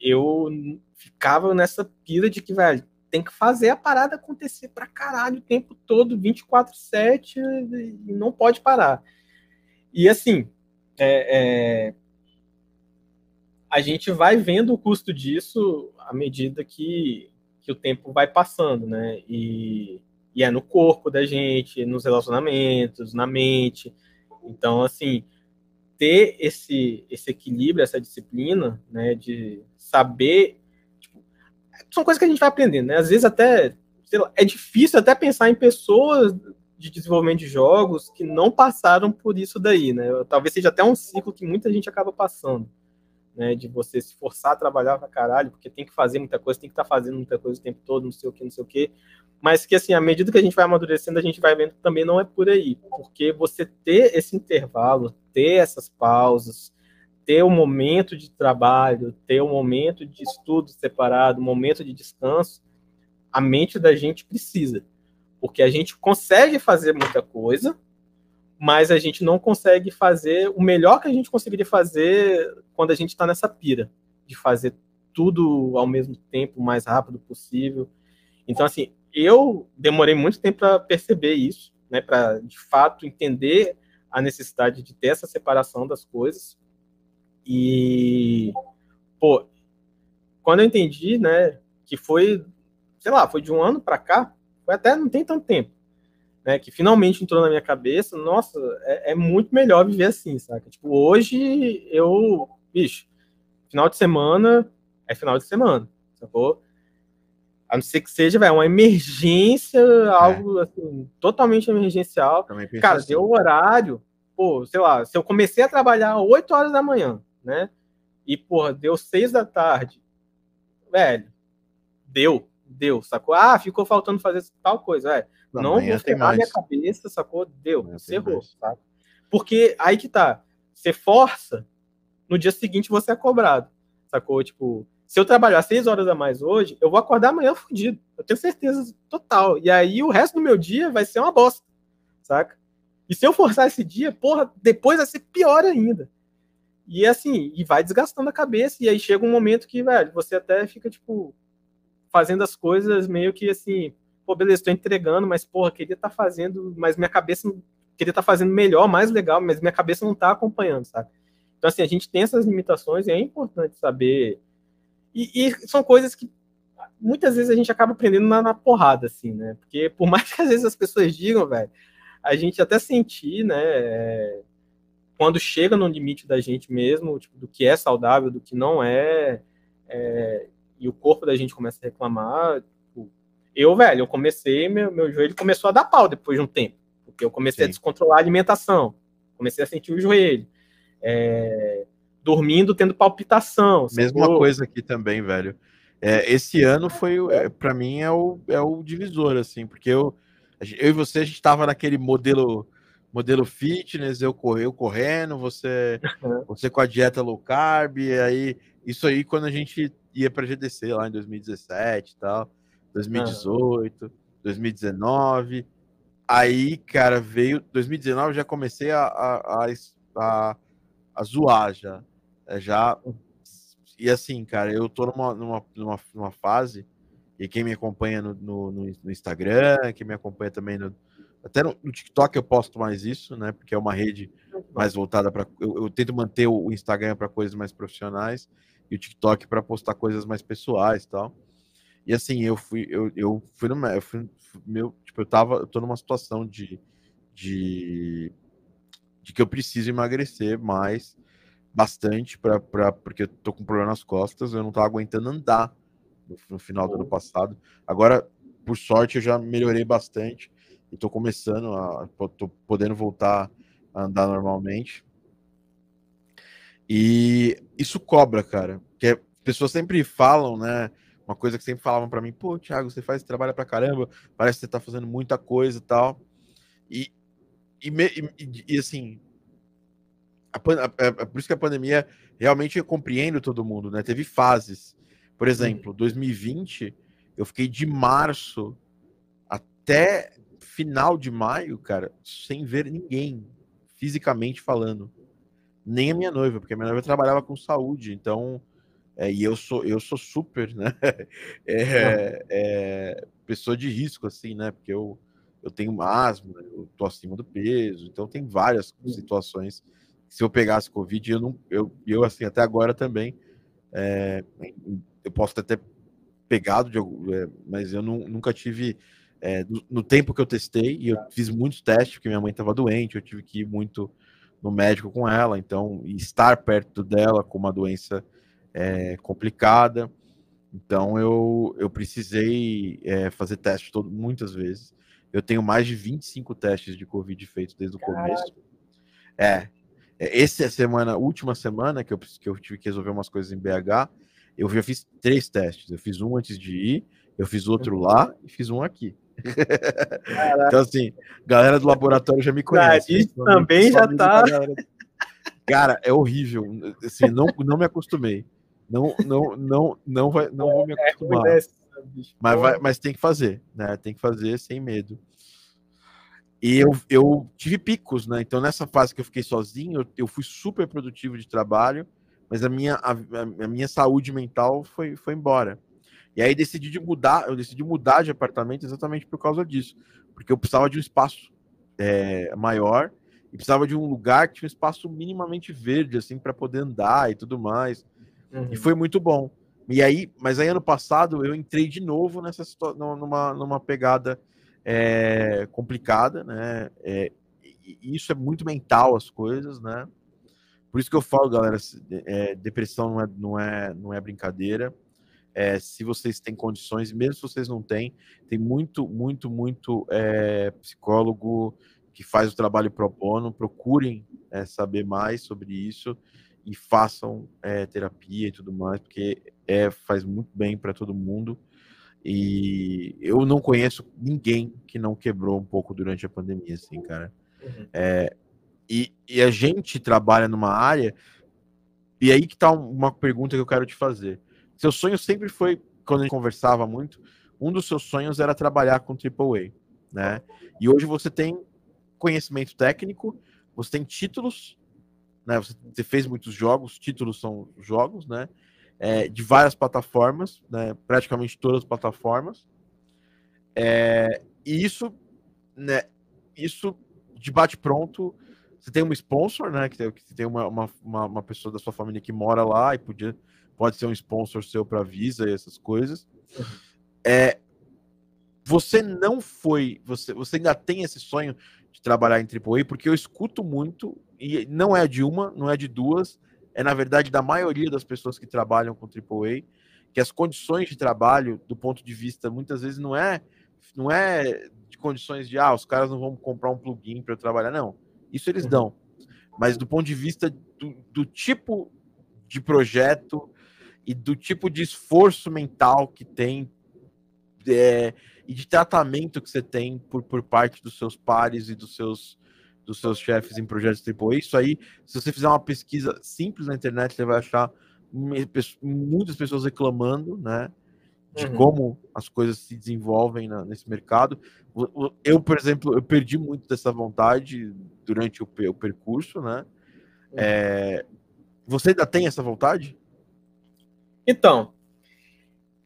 B: Eu ficava nessa pira de que, velho, tem que fazer a parada acontecer pra caralho o tempo todo, 24-7, e não pode parar. E assim, é, é, a gente vai vendo o custo disso à medida que, que o tempo vai passando, né? E, e é no corpo da gente, nos relacionamentos, na mente. Então, assim, ter esse, esse equilíbrio, essa disciplina, né, de saber são coisas que a gente vai aprendendo, né? Às vezes até lá, é difícil até pensar em pessoas de desenvolvimento de jogos que não passaram por isso daí, né? Talvez seja até um ciclo que muita gente acaba passando, né? De você se forçar a trabalhar pra caralho, porque tem que fazer muita coisa, tem que estar tá fazendo muita coisa o tempo todo, não sei o que, não sei o que. Mas que, assim, à medida que a gente vai amadurecendo, a gente vai vendo que também não é por aí. Porque você ter esse intervalo, ter essas pausas, ter um momento de trabalho, ter um momento de estudo separado, um momento de descanso, a mente da gente precisa. Porque a gente consegue fazer muita coisa, mas a gente não consegue fazer o melhor que a gente conseguiria fazer quando a gente está nessa pira, de fazer tudo ao mesmo tempo, o mais rápido possível. Então, assim, eu demorei muito tempo para perceber isso, né, para de fato entender a necessidade de ter essa separação das coisas, e, pô, quando eu entendi, né, que foi, sei lá, foi de um ano para cá, foi até não tem tanto tempo, né, que finalmente entrou na minha cabeça, nossa, é, é muito melhor viver assim, saca? Tipo, hoje eu, bicho, final de semana é final de semana, sacou? A não ser que seja, véio, uma emergência, é. algo assim, totalmente emergencial. Cara, assim. deu horário, pô, sei lá, se eu comecei a trabalhar às 8 horas da manhã, né? E, porra, deu seis da tarde. Velho, deu, deu, sacou? Ah, ficou faltando fazer tal coisa, é. Não, não vou ferrar minha cabeça, sacou? Deu, você errou, sabe? Porque aí que tá, você força, no dia seguinte você é cobrado, sacou? Tipo, se eu trabalhar seis horas a mais hoje, eu vou acordar amanhã fudido. Eu tenho certeza total. E aí o resto do meu dia vai ser uma bosta, saca? E se eu forçar esse dia, porra, depois vai ser pior ainda. E assim, e vai desgastando a cabeça, e aí chega um momento que, velho, você até fica, tipo, fazendo as coisas meio que assim, pô, beleza, tô entregando, mas, porra, queria estar tá fazendo, mas minha cabeça queria estar tá fazendo melhor, mais legal, mas minha cabeça não tá acompanhando, sabe? Então, assim, a gente tem essas limitações e é importante saber. E, e são coisas que muitas vezes a gente acaba aprendendo na, na, porrada, assim, né? Porque por mais que às vezes as pessoas digam, velho, a gente até sentir, né? É, quando chega no limite da gente mesmo, tipo, do que é saudável, do que não é, é e o corpo da gente começa a reclamar. Eu, velho, eu comecei, meu, meu joelho começou a dar pau depois de um tempo, porque eu comecei Sim. a descontrolar a alimentação, comecei a sentir o joelho. É, dormindo, tendo palpitação.
A: Mesma coisa aqui também, velho. É, esse ano foi, é, para mim, é o, é o divisor, assim, porque eu, eu e você, a gente tava naquele modelo modelo fitness, eu, eu correndo, você, você com a dieta low carb, e aí isso aí quando a gente ia para GDC lá em 2017 e tal, 2018, uhum. 2019. Aí, cara, veio 2019 já comecei a, a, a, a zoar já. É, já. E assim, cara, eu tô numa, numa, numa, numa fase, e quem me acompanha no, no, no Instagram, quem me acompanha também no, até no, no, TikTok eu posto mais isso, né? Porque é uma rede mais voltada para. Eu, eu, tento manter o Instagram para coisas mais profissionais e o TikTok para postar coisas mais pessoais tal. E assim, eu fui, eu, eu fui no. Eu fui, meu, tipo, eu tava. Eu tô numa situação de, de, de que eu preciso emagrecer mais, bastante, pra, pra, porque eu tô com problema nas costas, eu não tava aguentando andar no, no final do ano passado. Agora, por sorte, eu já melhorei bastante e tô começando a. tô podendo voltar a andar normalmente. E isso cobra, cara. Porque pessoas sempre falam, né? Uma coisa que sempre falavam para mim, pô, Thiago, você faz trabalha pra caramba, parece que você tá fazendo muita coisa e tal. E, e, e, e assim, a, a, é, é por isso que a pandemia realmente eu compreendo todo mundo, né? Teve fases. Por exemplo, 2020, eu fiquei de março até final de maio, cara, sem ver ninguém, fisicamente falando. Nem a minha noiva, porque a minha noiva trabalhava com saúde, então. É, e eu sou, eu sou super, né? É, é, pessoa de risco, assim, né? Porque eu, eu tenho asma, eu tô acima do peso, então tem várias situações. Se eu pegasse Covid, eu não, eu, eu assim, até agora também, é, eu posso ter até pegado, de, é, mas eu não, nunca tive é, no, no, tempo que eu testei, e eu fiz muitos testes, porque minha mãe estava doente, eu tive que ir muito no médico com ela, então estar perto dela com uma doença é, complicada. Então eu, eu precisei é, fazer teste todo, muitas vezes. Eu tenho mais de 25 testes de Covid feitos desde o começo. É. é essa semana, última semana que eu, que eu tive que resolver umas coisas em BH, eu já fiz três testes. Eu fiz um antes de ir, eu fiz outro lá e fiz um aqui. então, assim, galera do laboratório já me conhece.
B: Isso também já tá.
A: Cara, é horrível. Assim, não, não me acostumei. Não, não, não, não, vai, não vou me é, acostumar. É, mas, vai, mas tem que fazer, né? Tem que fazer sem medo. E eu, eu tive picos, né? Então, nessa fase que eu fiquei sozinho, eu, eu fui super produtivo de trabalho, mas a minha, a, a minha saúde mental foi, foi embora. E aí decidi de mudar, eu decidi mudar de apartamento exatamente por causa disso, porque eu precisava de um espaço é, maior e precisava de um lugar que tinha um espaço minimamente verde assim para poder andar e tudo mais. Uhum. E foi muito bom. E aí, mas aí ano passado eu entrei de novo nessa numa numa pegada é, complicada, né? É, isso é muito mental as coisas, né? Por isso que eu falo, galera, é, depressão não é, não é, não é brincadeira. É, se vocês têm condições, mesmo se vocês não têm, tem muito, muito, muito é, psicólogo que faz o trabalho pro bono. Procurem é, saber mais sobre isso e façam é, terapia e tudo mais, porque é, faz muito bem para todo mundo. E eu não conheço ninguém que não quebrou um pouco durante a pandemia, assim, cara. Uhum. É, e, e, a gente trabalha numa área. E aí que tá uma pergunta que eu quero te fazer. Seu sonho sempre foi, quando a gente conversava muito, um dos seus sonhos era trabalhar com AAA, né? E hoje você tem conhecimento técnico, você tem títulos, né? Você, fez muitos jogos, títulos são jogos, né? É, de várias plataformas, né? Praticamente todas as plataformas. É, e isso, né? Isso de bate pronto. Você tem um sponsor, né? Que tem, que tem uma, uma, uma pessoa da sua família que mora lá e podia pode ser um sponsor seu para Visa e essas coisas. É, você não foi, você, você ainda tem esse sonho de trabalhar em AAA, porque eu escuto muito, e não é de uma, não é de duas, é na verdade da maioria das pessoas que trabalham com AAA, que as condições de trabalho, do ponto de vista, muitas vezes não é, não é de condições de, ah, os caras não vão comprar um plugin para eu trabalhar, não. Isso eles uhum. dão. Mas do ponto de vista do, do tipo de projeto, e do tipo de esforço mental que tem é, e de tratamento que você tem por, por parte dos seus pares e dos seus dos seus chefes em projetos AAA. Isso aí, se você fizer uma pesquisa simples na internet, você vai achar muitas pessoas reclamando, né? De uhum. como as coisas se desenvolvem na, nesse mercado. Eu, por exemplo, eu perdi muito dessa vontade durante o, o percurso, né? Uhum. É, você ainda tem essa vontade?
B: Então,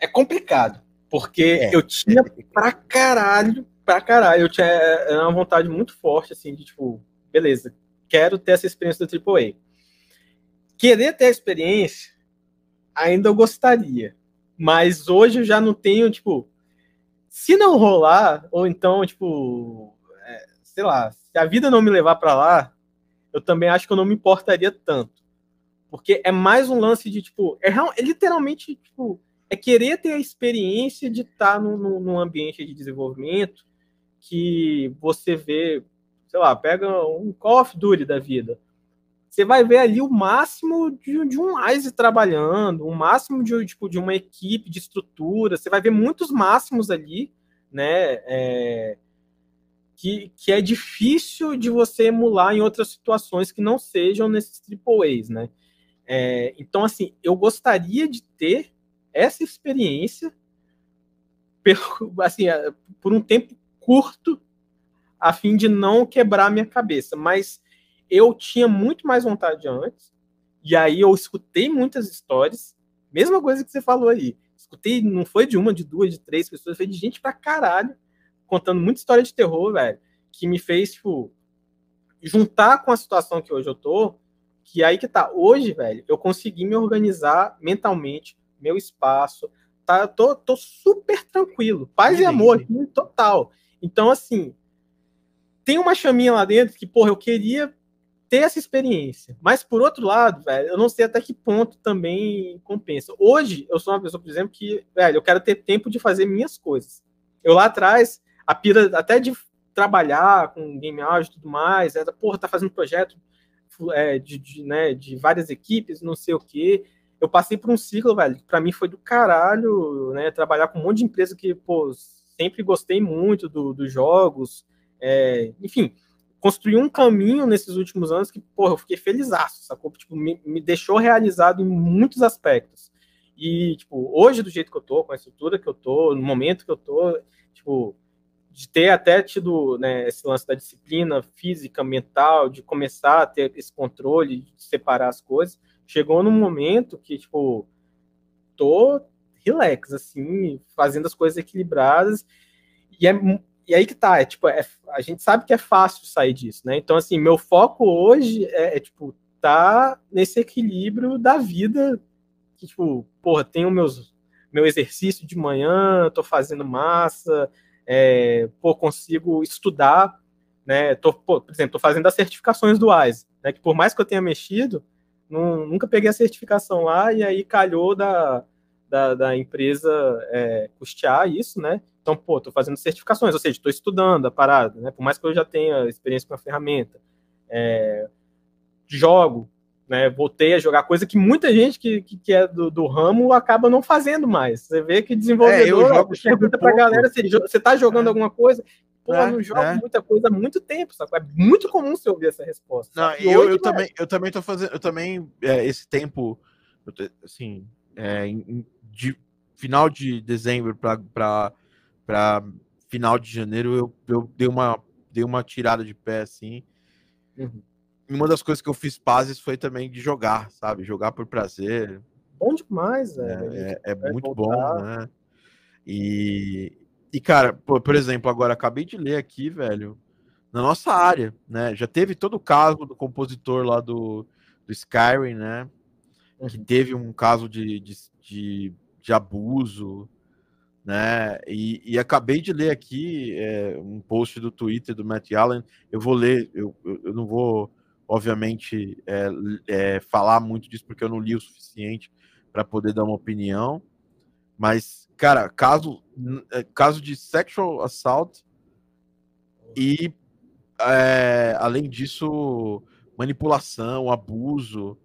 B: é complicado, porque é. eu tinha pra caralho, pra caralho, eu tinha uma vontade muito forte, assim, de tipo, beleza, quero ter essa experiência do AAA. Querer ter a experiência, ainda eu gostaria, mas hoje eu já não tenho, tipo, se não rolar, ou então, tipo, é, sei lá, se a vida não me levar para lá, eu também acho que eu não me importaria tanto. Porque é mais um lance de, tipo, é, é literalmente, tipo, é querer ter a experiência de estar num, num ambiente de desenvolvimento que você vê, sei lá, pega um Call of Duty da vida. Você vai ver ali o máximo de, de um ISE trabalhando, o máximo de, tipo, de uma equipe, de estrutura. Você vai ver muitos máximos ali, né? É, que, que é difícil de você emular em outras situações que não sejam nesses AAAs, né? É, então, assim, eu gostaria de ter essa experiência assim, por um tempo curto, a fim de não quebrar minha cabeça. Mas eu tinha muito mais vontade antes, e aí eu escutei muitas histórias, mesma coisa que você falou aí. Escutei, não foi de uma, de duas, de três pessoas, foi de gente pra caralho, contando muita história de terror, velho, que me fez, tipo, juntar com a situação que hoje eu tô, que aí que tá. Hoje, velho, eu consegui me organizar mentalmente, meu espaço, tá? Tô, tô super tranquilo. Paz e amor total. Então, assim, tem uma chaminha lá dentro que, porra, eu queria ter essa experiência. Mas, por outro lado, velho, eu não sei até que ponto também compensa. Hoje, eu sou uma pessoa, por exemplo, que, velho, eu quero ter tempo de fazer minhas coisas. Eu lá atrás, a pira até de trabalhar com game audio e tudo mais, era, porra, tá fazendo projeto é, de, de, né, de várias equipes, não sei o quê. Eu passei por um ciclo, velho, para mim foi do caralho, né? Trabalhar com um monte de empresa que, pô, sempre gostei muito do, dos jogos, é, enfim, construí um caminho nesses últimos anos que, porra, eu fiquei feliz, sacou? Tipo, me, me deixou realizado em muitos aspectos. E, tipo, hoje, do jeito que eu tô, com a estrutura que eu tô, no momento que eu tô, tipo, de ter até tido né, esse lance da disciplina física, mental, de começar a ter esse controle, de separar as coisas, chegou num momento que, tipo, tô relax, assim, fazendo as coisas equilibradas, e, é, e aí que tá, é, tipo, é, a gente sabe que é fácil sair disso, né? Então, assim, meu foco hoje é, é tipo, tá nesse equilíbrio da vida, que, tipo, porra, tenho meus, meu exercício de manhã, tô fazendo massa, é, pô, consigo estudar, né? Tô, por exemplo, tô fazendo as certificações do né? Que por mais que eu tenha mexido, não, nunca peguei a certificação lá e aí calhou da, da, da empresa é, custear isso, né? Então, pô, tô fazendo certificações, ou seja, estou estudando a parada, né? Por mais que eu já tenha experiência com a ferramenta. É, jogo, né? Voltei a jogar coisa que muita gente que, que, que é do, do, ramo acaba não fazendo mais. Você vê que desenvolvedor é, eu pergunta pra galera se você tá jogando é. alguma coisa. Pô, é, não jogo é. muita coisa há muito tempo, sabe? É muito comum você ouvir essa resposta.
A: Não, eu, eu também, eu também tô fazendo, eu também, é, esse tempo, assim, é, de final de dezembro para final de janeiro, eu, eu dei, uma, dei uma tirada de pé, assim. Uhum uma das coisas que eu fiz pazes foi também de jogar, sabe? Jogar por prazer.
B: Bom demais,
A: é, é, é muito voltar. bom, né? E, e cara, por, por exemplo, agora acabei de ler aqui, velho, na nossa área, né? Já teve todo o caso do compositor lá do, do Skyrim, né? Que uhum. teve um caso de, de, de, de abuso, né? E, e, acabei de ler aqui é, um post do Twitter do Matt Allen. Eu vou ler, eu, eu, eu não vou obviamente, é, é, falar muito disso porque eu não li o suficiente para poder dar uma opinião. Mas, cara, caso, é, caso de sexual assault e, é, além disso, manipulação, abuso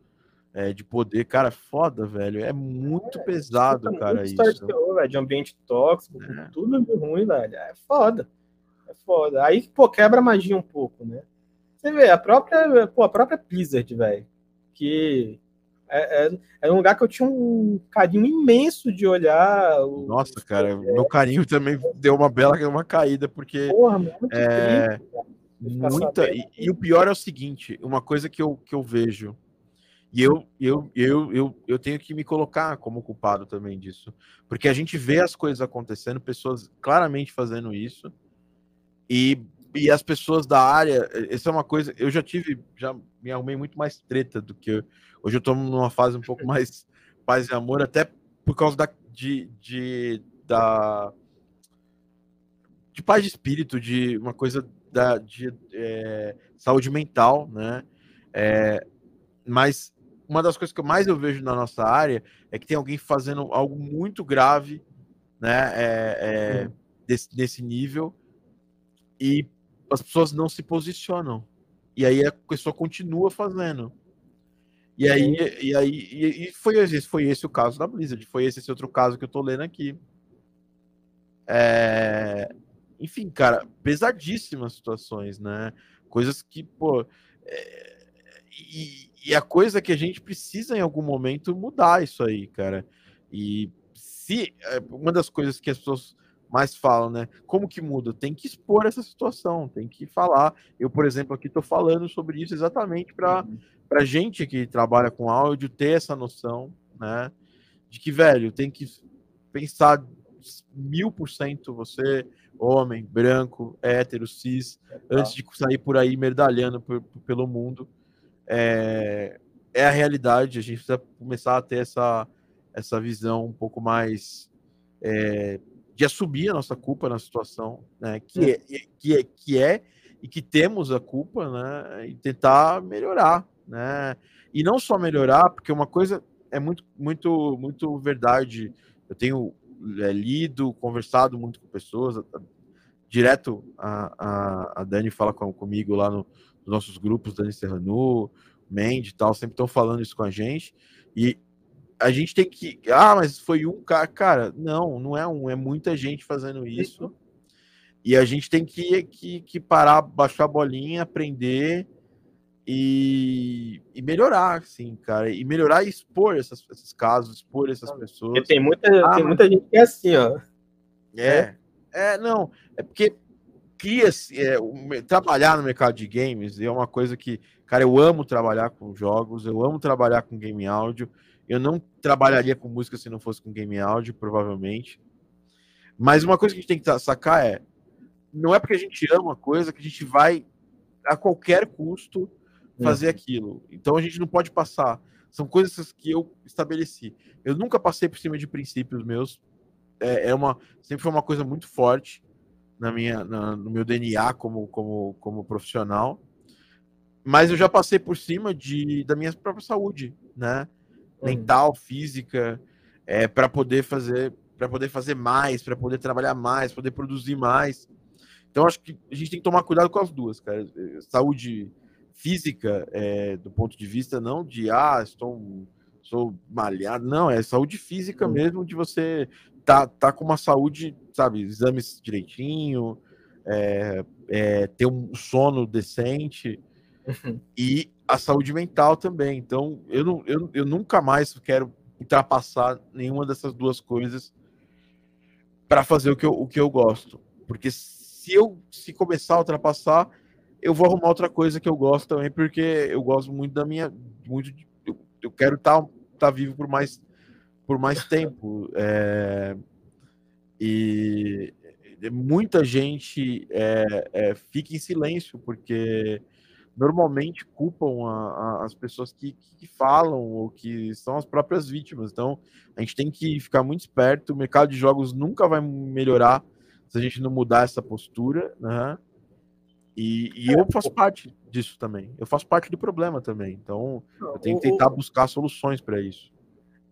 A: é, de poder, cara, foda, velho. É muito é, pesado, cara, isso. De,
B: terror, de ambiente tóxico, tudo de ruim, velho. É foda. É foda. Aí, pô, quebra a magia um pouco, né? Você vê, a própria, pô, a própria Blizzard, velho, que é, é, é, um lugar que eu tinha um carinho imenso de olhar.
A: O, Nossa, cara, o meu carinho também deu uma bela uma caída, porque.
B: Porra, muito
A: é, muita. E, e, o pior é o seguinte: uma coisa que eu, que eu vejo, e eu, eu, eu, eu, eu tenho que me colocar como culpado também disso, porque a gente vê as coisas acontecendo, pessoas claramente fazendo isso, e e as pessoas da área, essa é uma coisa, eu já tive, já me arrumei muito mais treta do que eu, hoje eu tô numa fase um pouco mais paz e amor, até por causa da, de, de, da, de paz de espírito, de uma coisa da, de é, saúde mental, né? É, mas uma das coisas que eu mais eu vejo na nossa área é que tem alguém fazendo algo muito grave, né? É, é, desse, desse nível e as pessoas não se posicionam. E aí a pessoa continua fazendo. E aí, e aí e, e foi, esse, foi esse o caso da Blizzard, foi esse, esse outro caso que eu tô lendo aqui. É... Enfim, cara, pesadíssimas situações, né? Coisas que, pô. É... E, e a coisa que a gente precisa em algum momento mudar isso aí, cara. E se é, uma das coisas que as pessoas mais falam, né? Como que muda? Tem que expor essa situação, tem que falar. Eu, por exemplo, aqui estou falando sobre isso exatamente para uhum. para gente que trabalha com áudio ter essa noção, né? De que, velho, tem que pensar mil por cento você, homem, branco, hétero, cis, é, antes de sair por aí merdalhando por, por, pelo mundo. É, é a realidade, a gente precisa começar a ter essa, essa visão um pouco mais é, de assumir a nossa culpa na situação, né? Que é, que é, que é e que temos a culpa, né? E tentar melhorar, né? E não só melhorar, porque uma coisa é muito, muito, muito verdade. Eu tenho é, lido, conversado muito com pessoas, direto a, a, a Dani fala com, comigo lá no, nos nossos grupos, Dani Serrano, Mendes e tal, sempre estão falando isso com a gente. E a gente tem que. Ah, mas foi um cara. Cara, não, não é um, é muita gente fazendo isso. E a gente tem que, que, que parar, baixar a bolinha, aprender e, e melhorar, assim, cara. E melhorar e expor essas, esses casos, expor essas pessoas. Porque
B: tem muita, ah, tem muita gente que é assim, ó.
A: É, é, não. É porque cria é, trabalhar no mercado de games é uma coisa que, cara, eu amo trabalhar com jogos, eu amo trabalhar com game áudio. Eu não trabalharia com música se não fosse com game áudio, provavelmente. Mas uma coisa que a gente tem que sacar é: não é porque a gente ama uma coisa que a gente vai, a qualquer custo, fazer uhum. aquilo. Então a gente não pode passar. São coisas que eu estabeleci. Eu nunca passei por cima de princípios meus. É, é uma, sempre foi uma coisa muito forte na minha, na, no meu DNA como, como, como profissional. Mas eu já passei por cima de, da minha própria saúde, né? Mental, física, é, para poder fazer para poder fazer mais, para poder trabalhar mais, poder produzir mais. Então acho que a gente tem que tomar cuidado com as duas, cara. Saúde física, é, do ponto de vista não de ah, estou sou malhado, não, é saúde física uhum. mesmo de você tá, tá com uma saúde, sabe, exames direitinho, é, é, ter um sono decente uhum. e a saúde mental também. Então, eu, não, eu, eu nunca mais quero ultrapassar nenhuma dessas duas coisas para fazer o que, eu, o que eu gosto. Porque se eu se começar a ultrapassar, eu vou arrumar outra coisa que eu gosto também, porque eu gosto muito da minha. Muito eu, eu quero estar tá, tá vivo por mais, por mais tempo. É, e muita gente é, é, fica em silêncio, porque normalmente culpam a, a, as pessoas que, que, falam ou que são as próprias vítimas. Então, a gente tem que ficar muito esperto. O mercado de jogos nunca vai melhorar se a gente não mudar essa postura, né? E, e eu faço parte disso também. Eu faço parte do problema também. Então, eu tenho que tentar buscar soluções para isso.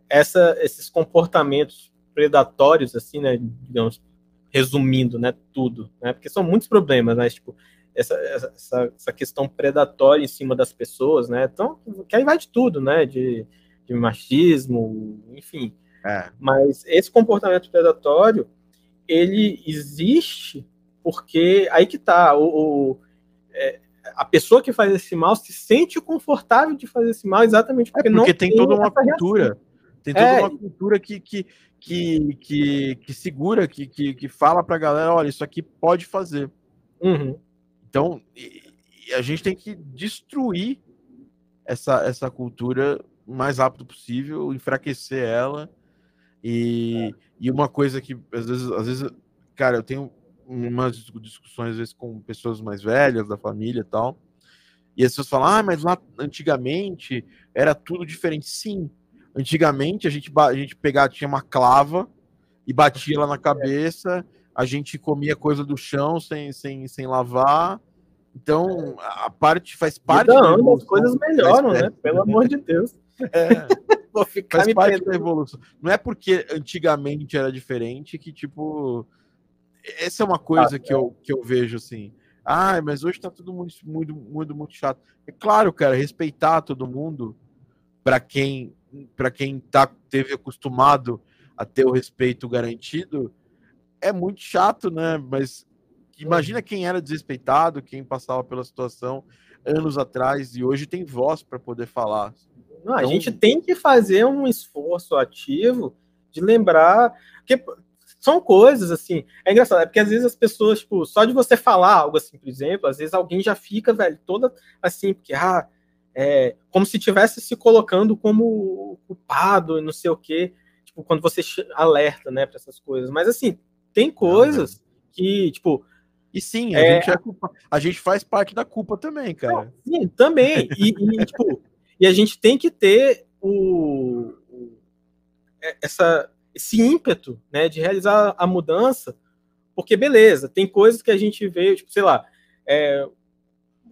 B: Essa, esses comportamentos predatórios, assim, né? Digamos, resumindo, né? Tudo, né? Porque são muitos problemas, né? Tipo, essa, essa, essa, questão predatória em cima das pessoas, né? Então, que aí vai de tudo, né? De, de machismo, enfim. É. Mas esse comportamento predatório, ele existe porque aí que tá, o, o é, a pessoa que faz esse mal se sente confortável de fazer esse mal exatamente
A: porque, é porque não tem, tem toda uma cultura. Reação. Tem toda é. uma cultura que, que, que, que, que segura, que, que, que fala pra galera, olha, isso aqui pode fazer.
B: Uhum.
A: Então, a gente tem que destruir essa, essa cultura o mais rápido possível, enfraquecer ela. E, é. e uma coisa que, às vezes, às vezes, cara, eu tenho umas discussões, às vezes, com pessoas mais velhas da família e tal. E as pessoas falam, ah, mas lá antigamente era tudo diferente. Sim, antigamente a gente, a gente pegava, tinha uma clava e batia lá na cabeça a gente comia coisa do chão sem, sem, sem lavar, Então, a parte faz parte
B: da evolução. as coisas melhoram, né? Pelo amor de Deus. É.
A: Vou ficar faz parte da evolução. Não é porque antigamente era diferente que, tipo. Essa é uma coisa ah, que, é. eu, que eu vejo assim. Ah, mas hoje tá tudo muito, muito, muito, muito chato. É claro, cara, respeitar todo mundo para quem para quem tá, teve acostumado a ter o respeito garantido é muito chato, né? Mas imagina quem era desrespeitado, quem passava pela situação anos atrás e hoje tem voz para poder falar.
B: Não, a então... gente tem que fazer um esforço ativo de lembrar que são coisas assim. É engraçado, é porque às vezes as pessoas, tipo, só de você falar algo assim, por exemplo, às vezes alguém já fica, velho, toda assim, porque ah, é, como se tivesse se colocando como culpado e não sei o quê, tipo, quando você alerta, né, para essas coisas. Mas assim, tem coisas que, tipo,
A: e sim, a, é... gente é culpa... a gente faz parte da culpa também, cara.
B: sim, também. E, e, tipo, e a gente tem que ter o, o, é, essa, esse ímpeto né, de realizar a mudança, porque beleza, tem coisas que a gente vê, tipo, sei lá, é,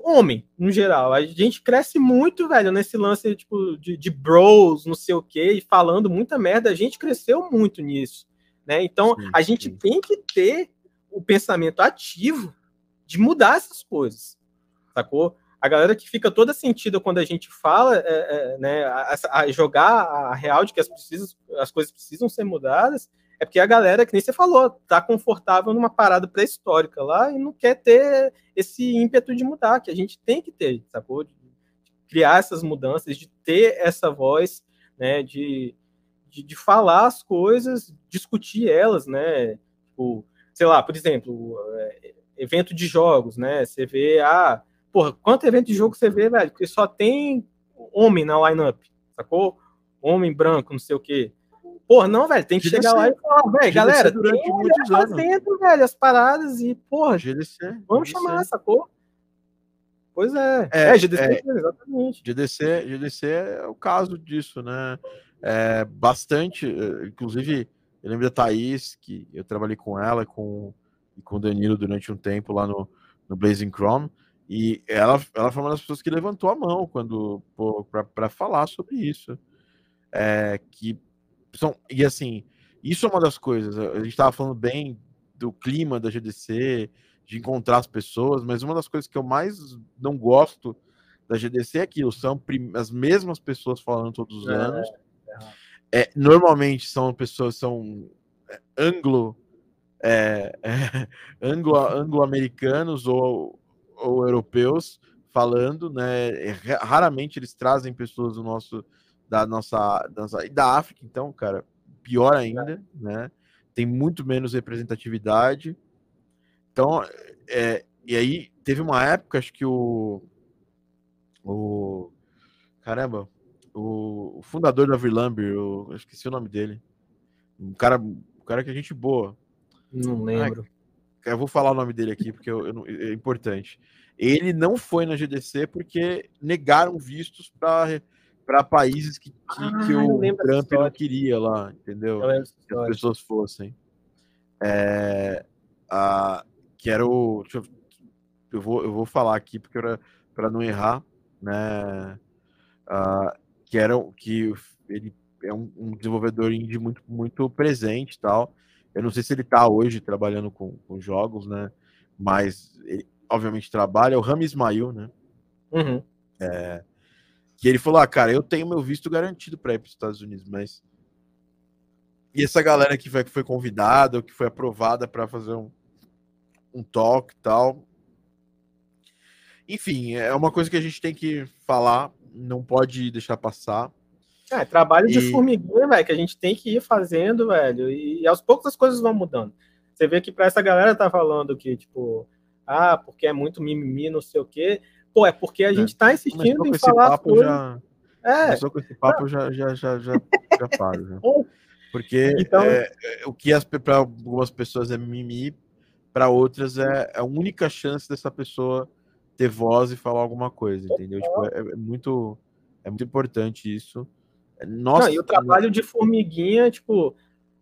B: homem, no geral. A gente cresce muito, velho, nesse lance tipo, de, de bros, não sei o quê, e falando muita merda. A gente cresceu muito nisso. Né? Então, sim, a gente sim. tem que ter o pensamento ativo de mudar essas coisas, sacou? A galera que fica toda sentida quando a gente fala, é, é, né, a, a, jogar a real de que as, precisas, as coisas precisam ser mudadas, é porque a galera, que nem você falou, tá confortável numa parada pré-histórica lá e não quer ter esse ímpeto de mudar, que a gente tem que ter, sacou? De criar essas mudanças, de ter essa voz, né? De, de, de falar as coisas, discutir elas, né? Tipo, sei lá, por exemplo, é, evento de jogos, né? Você vê, ah, porra, quanto evento de jogo você vê, velho? Que só tem homem na lineup, sacou? Homem branco, não sei o quê. Porra, não, velho, tem que GDC. chegar lá e falar, velho, galera, durante tem muitos anos. fazendo, velho, as paradas e, porra, GDC, vamos GDC. chamar, sacou? Pois é.
A: É, é GDC, é, exatamente. GDC, GDC é o caso disso, né? É, bastante, eh, inclusive, eu lembro da Thaís, que eu trabalhei com ela com, e com o Danilo durante um tempo lá no, no Blazing Chrome, e ela, ela foi uma das pessoas que levantou a mão quando para falar sobre isso. É, que são, e assim, isso é uma das coisas. A gente estava falando bem do clima da GDC, de encontrar as pessoas, mas uma das coisas que eu mais não gosto da GDC é aquilo, são as mesmas pessoas falando todos os é, anos. É. é, normalmente são pessoas, são é, anglo, é, anglo, anglo-americanos ou, ou europeus falando, né? Raramente eles trazem pessoas do nosso da nossa, da nossa, da África, então, cara, pior ainda, né? Tem muito menos representatividade. Então, é, e aí teve uma época, acho que o, o caramba, o, o fundador da Virlamber, eu esqueci o nome dele, um cara, um cara que é gente boa.
B: Não lembro.
A: Ah, eu vou falar o nome dele aqui porque eu, eu, é importante. Ele não foi na GDC porque negaram vistos para para países que, que, ah, que o Trump não queria lá, entendeu? Que as pessoas fossem. É, a, que era o. Eu, eu, vou, eu vou falar aqui porque para não errar, né? Uh, que era que ele é um, um, desenvolvedor indie muito, muito presente e tal. Eu não sei se ele está hoje trabalhando com, com, jogos, né? Mas ele obviamente trabalha. O Rami Ismail, né?
B: Uhum.
A: É, que ele falou: ah, cara, eu tenho meu visto garantido para ir para os Estados Unidos, mas. E essa galera que foi, que foi convidada, ou que foi aprovada para fazer um, um talk e tal. Enfim, é uma coisa que a gente tem que falar, não pode deixar passar.
B: É, trabalho e... de formiguinha, velho, que a gente tem que ir fazendo, velho, e, e aos poucos as coisas vão mudando. Você vê que para essa galera tá falando que, tipo, ah, porque é muito mimimi, não sei o quê. Pô, é porque a é. gente tá insistindo em falar
A: coisas. Já... É. Começou com esse papo, já, já, já, já, já paro. Já. Porque então... é, é o que para algumas pessoas é mimimi, para outras é, é a única chance dessa pessoa ter voz e falar alguma coisa, entendeu? Tipo, é, é muito, é muito importante isso.
B: Nossa, Não, e o trabalho de formiguinha, tipo,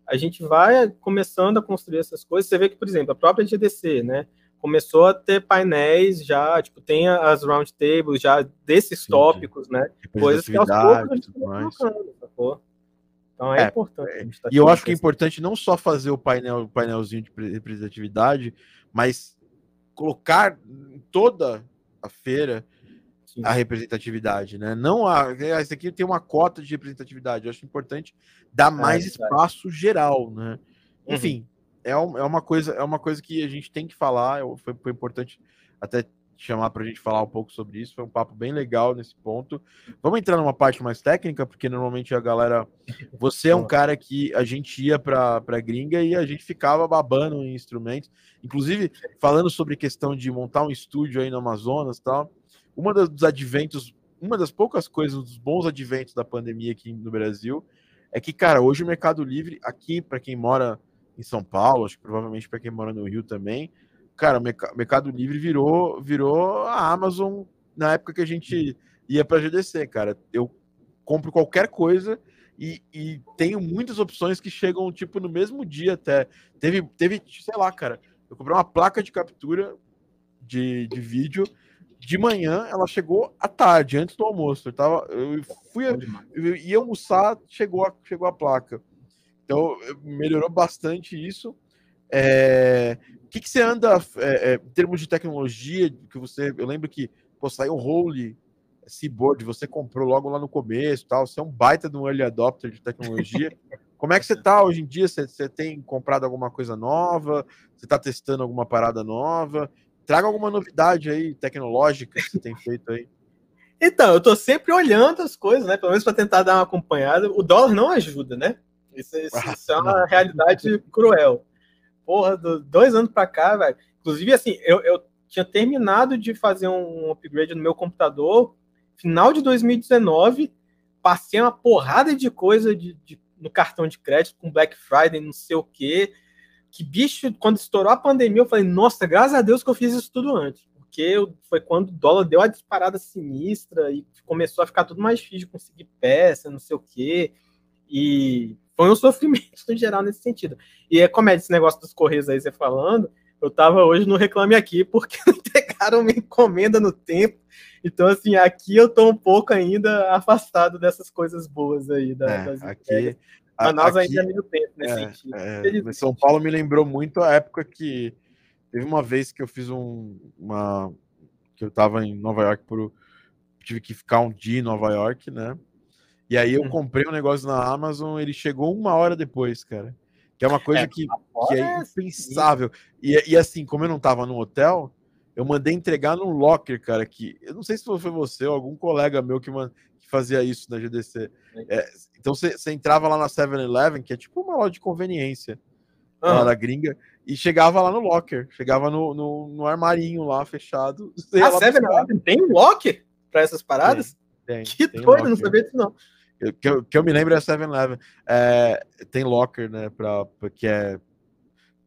B: a gente vai começando a construir essas coisas. Você vê que, por exemplo, a própria GDC, né? começou a ter painéis já, tipo, tem as round tables já desses sim, tópicos, né? Coisas que aos poucos a gente colocando?
A: Então é, é importante. É, tá e eu acho que é importante não só fazer o painel, o painelzinho de representatividade, mas colocar em toda a feira Sim. a representatividade, né? Não a. Esse aqui tem uma cota de representatividade. Eu acho importante dar é, mais é, espaço geral, né? Uhum. Enfim, é, um, é, uma coisa, é uma coisa que a gente tem que falar. Foi, foi importante até chamar para a gente falar um pouco sobre isso. Foi um papo bem legal nesse ponto. Vamos entrar numa parte mais técnica, porque normalmente a galera. Você é um cara que a gente ia para a gringa e a gente ficava babando em instrumentos. Inclusive, falando sobre questão de montar um estúdio aí no Amazonas tal. Uma dos adventos, uma das poucas coisas, dos bons adventos da pandemia aqui no Brasil, é que, cara, hoje o Mercado Livre, aqui, para quem mora em São Paulo, acho que provavelmente para quem mora no Rio também, cara, o Mercado Livre virou, virou a Amazon na época que a gente ia para GDC, cara. Eu compro qualquer coisa e, e, tenho muitas opções que chegam, tipo, no mesmo dia até. Teve, teve sei lá, cara, eu comprei uma placa de captura de, de vídeo. De manhã, ela chegou à tarde, antes do almoço. Eu, tava, eu fui, eu ia almoçar, chegou a, chegou a placa. Então, melhorou bastante isso. É, que, que você anda é, é, em termos de tecnologia? Que você, eu lembro que pô, saiu o Holy Seaboard, você comprou logo lá no começo, tal. Você é um baita de um early adopter de tecnologia. Como é que você está hoje em dia? Você, você, tem comprado alguma coisa nova? Você está testando alguma parada nova? Traga alguma novidade aí tecnológica que você tem feito aí.
B: Então, eu estou sempre olhando as coisas, né? Pelo menos para tentar dar uma acompanhada. O dólar não ajuda, né? Isso, isso, isso é uma realidade cruel porra, do, dois anos para cá, velho. Inclusive, assim, eu, eu tinha terminado de fazer um upgrade no meu computador, final de 2019, passei uma porrada de coisa de, de, no cartão de crédito com Black Friday, não sei o quê. Que bicho, quando estourou a pandemia, eu falei, nossa, graças a Deus que eu fiz isso tudo antes. Porque foi quando o dólar deu a disparada sinistra e começou a ficar tudo mais difícil de conseguir peça, não sei o quê. E foi um sofrimento em geral nesse sentido. E é como é esse negócio dos Correios aí, você falando, eu tava hoje no Reclame Aqui porque não entregaram uma encomenda no tempo. Então, assim, aqui eu tô um pouco ainda afastado dessas coisas boas aí. Da,
A: é,
B: das
A: aqui,
B: Manaus ainda é meio tempo nesse
A: é, sentido. É, São Paulo me lembrou muito a época que teve uma vez que eu fiz um, uma. que eu tava em Nova York por. tive que ficar um dia em Nova York, né? E aí eu uhum. comprei um negócio na Amazon, ele chegou uma hora depois, cara. Que é uma coisa é, que, que, é, é impensável. E, e, assim, como eu não tava no hotel, eu mandei entregar num locker, cara, que eu não sei se foi você ou algum colega meu que, man, que fazia isso na GDC. É, então você, entrava lá na 7-Eleven, que é tipo uma loja de conveniência uhum. lá da gringa, e chegava lá no locker, chegava no, no, no armarinho lá fechado.
B: A 7-Eleven tem um locker para essas paradas? Tem, tem, que tem doido, um não sabia disso não
A: que, eu, que eu me lembro é 7-Eleven. É, tem locker, né? Pra, pra, que é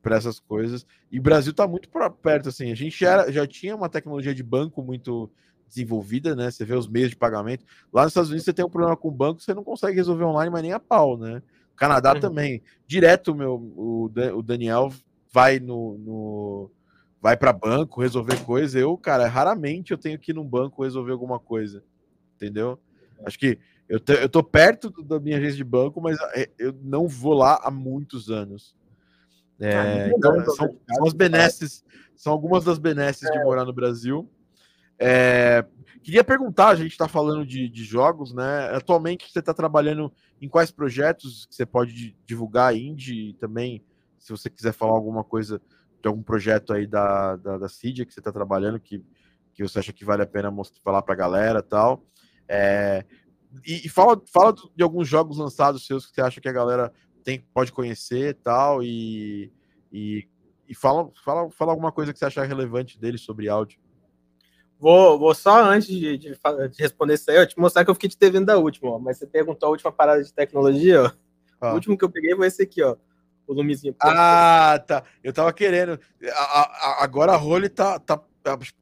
A: para essas coisas. E o Brasil está muito perto, assim. A gente já, já tinha uma tecnologia de banco muito desenvolvida, né? Você vê os meios de pagamento. Lá nos Estados Unidos você tem um problema com o banco, você não consegue resolver online, mas nem a pau, né? Canadá uhum. também. Direto, meu, o, o Daniel vai no, no vai para banco resolver coisa. Eu, cara, raramente eu tenho que ir num banco resolver alguma coisa. Entendeu? Acho que eu, te, eu tô perto da minha agência de banco, mas é, eu não vou lá há muitos anos. É, ah, então, são, são, as benesses, são algumas das benesses é. de morar no Brasil. É, queria perguntar, a gente está falando de, de, jogos, né? Atualmente você está trabalhando em quais projetos que você pode divulgar indie também, se você quiser falar alguma coisa de algum projeto aí da, da, da Cydia que você está trabalhando, que, que você acha que vale a pena mostrar, falar para a galera tal. É, e, e, fala, fala de alguns jogos lançados seus que você acha que a galera tem, pode conhecer tal, e, e, e fala, fala, fala alguma coisa que você achar relevante dele sobre áudio.
B: Vou, vou só antes de, de, de, responder isso aí, eu te mostrar que eu fiquei te devendo da última, ó, mas você perguntou a última parada de tecnologia, ó. Ah. O último que eu peguei foi esse aqui, ó. O lumezinho.
A: Ah, tá. Eu tava querendo. A, a, agora a Role tá, tá.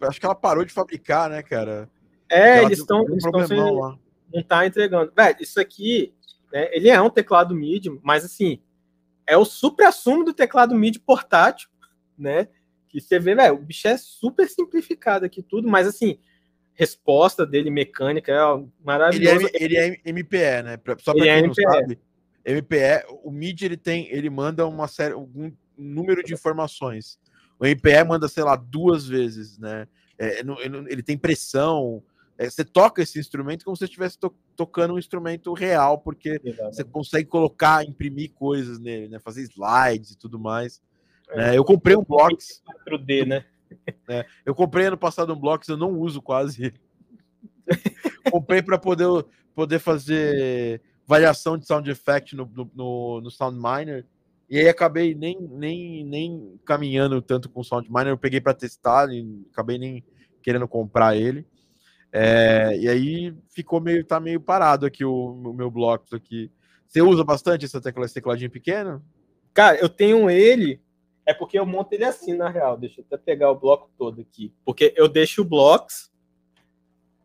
A: Acho que ela parou de fabricar, né, cara?
B: É, eles estão. Um estão não tá entregando. Velho, isso aqui, né, ele é um teclado MIDI, mas assim, é o supra-sumo do teclado MIDI portátil, né? Que você vê, velho, o bicho é super simplificado aqui tudo, mas assim, resposta dele mecânica é maravilhosa.
A: Ele é, ele é MPE, né? Só para quem é não MPE. sabe, MPE, o MID ele tem, ele manda uma série, um número de informações. O MPE manda, sei lá, duas vezes, né? É, ele tem pressão. É, você toca esse instrumento como se você estivesse to tocando um instrumento real, porque Exatamente. você consegue colocar, imprimir coisas nele, né? Fazer slides e tudo mais. É, né? eu comprei um Blocks.
B: 4D, né?
A: É, eu comprei ano passado um Blocks, eu não uso quase. comprei para poder, poder fazer variação de sound effect no, no, no Sound Miner. E aí acabei nem, nem, nem caminhando tanto com o Sound Miner. Eu peguei para testar e acabei nem querendo comprar ele. É, e aí ficou meio, tá meio parado aqui o, o meu bloco aqui. Você usa bastante essa tecla, esse tecladinho pequeno?
B: Cara, eu tenho ele é porque eu monto ele assim, na real. Deixa eu até pegar o bloco todo aqui. Porque eu deixo o blocos,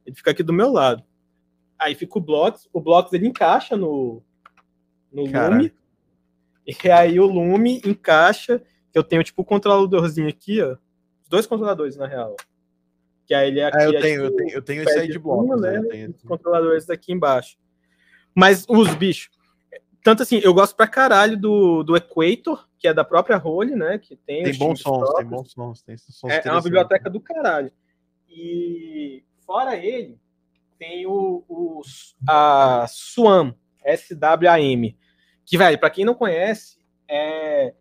B: ele fica aqui do meu lado. Aí fica o blocos, o blocos ele encaixa no, no lume. E aí o lume encaixa. Eu tenho tipo o controladorzinho aqui, ó. Os dois controladores, na real. Que aí ele é aqui.
A: Ah, eu, tenho, eu tenho, eu tenho esse aí de blocos. Né?
B: Tenho... Os controladores aqui embaixo. Mas os bichos. Tanto assim, eu gosto pra caralho do, do Equator, que é da própria Role, né? Que tem,
A: tem bons sons, próprios. tem bons sons, tem
B: sons é, é uma biblioteca do caralho. E fora ele, tem o, o a Swam, S-W-A-M, que, velho, para quem não conhece, é,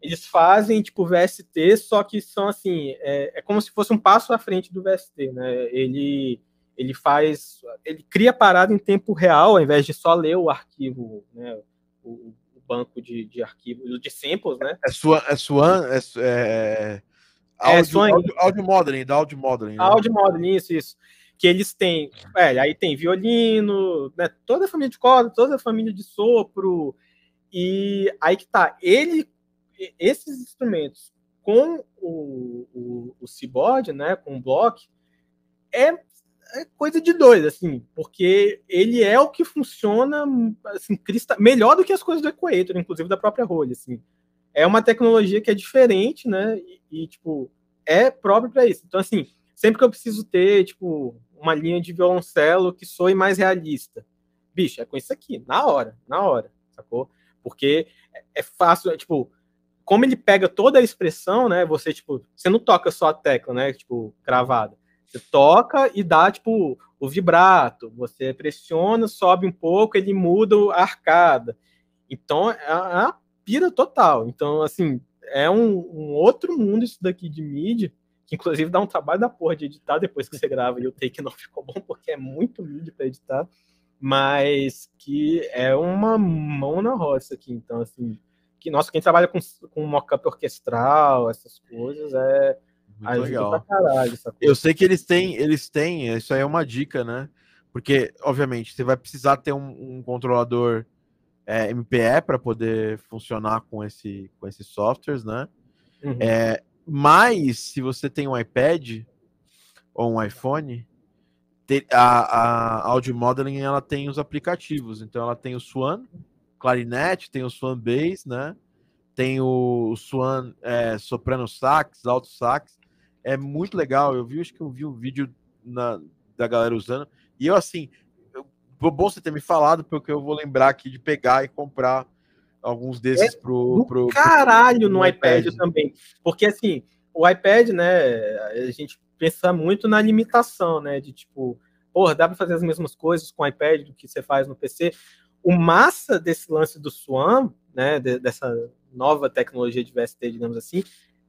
B: eles fazem tipo VST, só que são assim, é, é, como se fosse um passo à frente do VST, né? Ele ele faz, ele cria parada em tempo real, ao invés de só ler o arquivo, né? O, banco de, de arquivos, de samples, né?
A: É sua, é sua, é, é, é audio, audio, audio modeling, da audio modeling. Né?
B: Audio modeling, isso, isso. Que eles têm, é, aí tem violino, né? Toda a família de corda, toda a família de sopro, e aí que tá, ele, esses instrumentos com o, o, o né, com o block, é é coisa de doido, assim, porque ele é o que funciona assim, crista... melhor do que as coisas do Equator, inclusive da própria Rolha, assim. É uma tecnologia que é diferente, né? E, e tipo, é próprio para isso. Então, assim, sempre que eu preciso ter, tipo, uma linha de violoncelo que soe mais realista, bicho, é com isso aqui, na hora, na hora, sacou? Porque é, é fácil, é, tipo, como ele pega toda a expressão, né? Você, tipo, você não toca só a tecla, né? Tipo, gravada você toca e dá, tipo, o vibrato. Você pressiona, sobe um pouco, ele muda a arcada. Então, é uma pira total. Então, assim, é um, um outro mundo isso daqui de mídia, que inclusive dá um trabalho da porra de editar depois que você grava e o take não ficou bom, porque é muito mídia para editar, mas que é uma mão na roça aqui. Então, assim, que, nossa, quem trabalha com, com mockup orquestral, essas coisas, é
A: muito legal. Caralho, eu sei que eles têm, eles têm, isso aí é uma dica, né? Porque, obviamente, você vai precisar ter um, um controlador é, MPE para poder funcionar com, esse, com esses softwares, né? Uhum. É, mas, se você tem um iPad ou um iPhone, a, a Audio Modeling ela tem os aplicativos. Então, ela tem o Swan, Clarinete, tem o Swan Bass, né? Tem o, Swan é, Soprano Sax, Alto Sax é muito legal. Eu vi, acho que eu vi um vídeo na, da galera usando. E eu, assim, eu, bom você ter me falado, porque eu vou lembrar aqui de pegar e comprar alguns desses é pro, pro.
B: Caralho, pro, no, no iPad, iPad também. Porque, assim, o iPad, né, a gente pensa muito na limitação, né, de tipo, porra, dá para fazer as mesmas coisas com o iPad do que você faz no PC. O massa desse lance do Swan, né, de, dessa nova tecnologia de VST, digamos assim,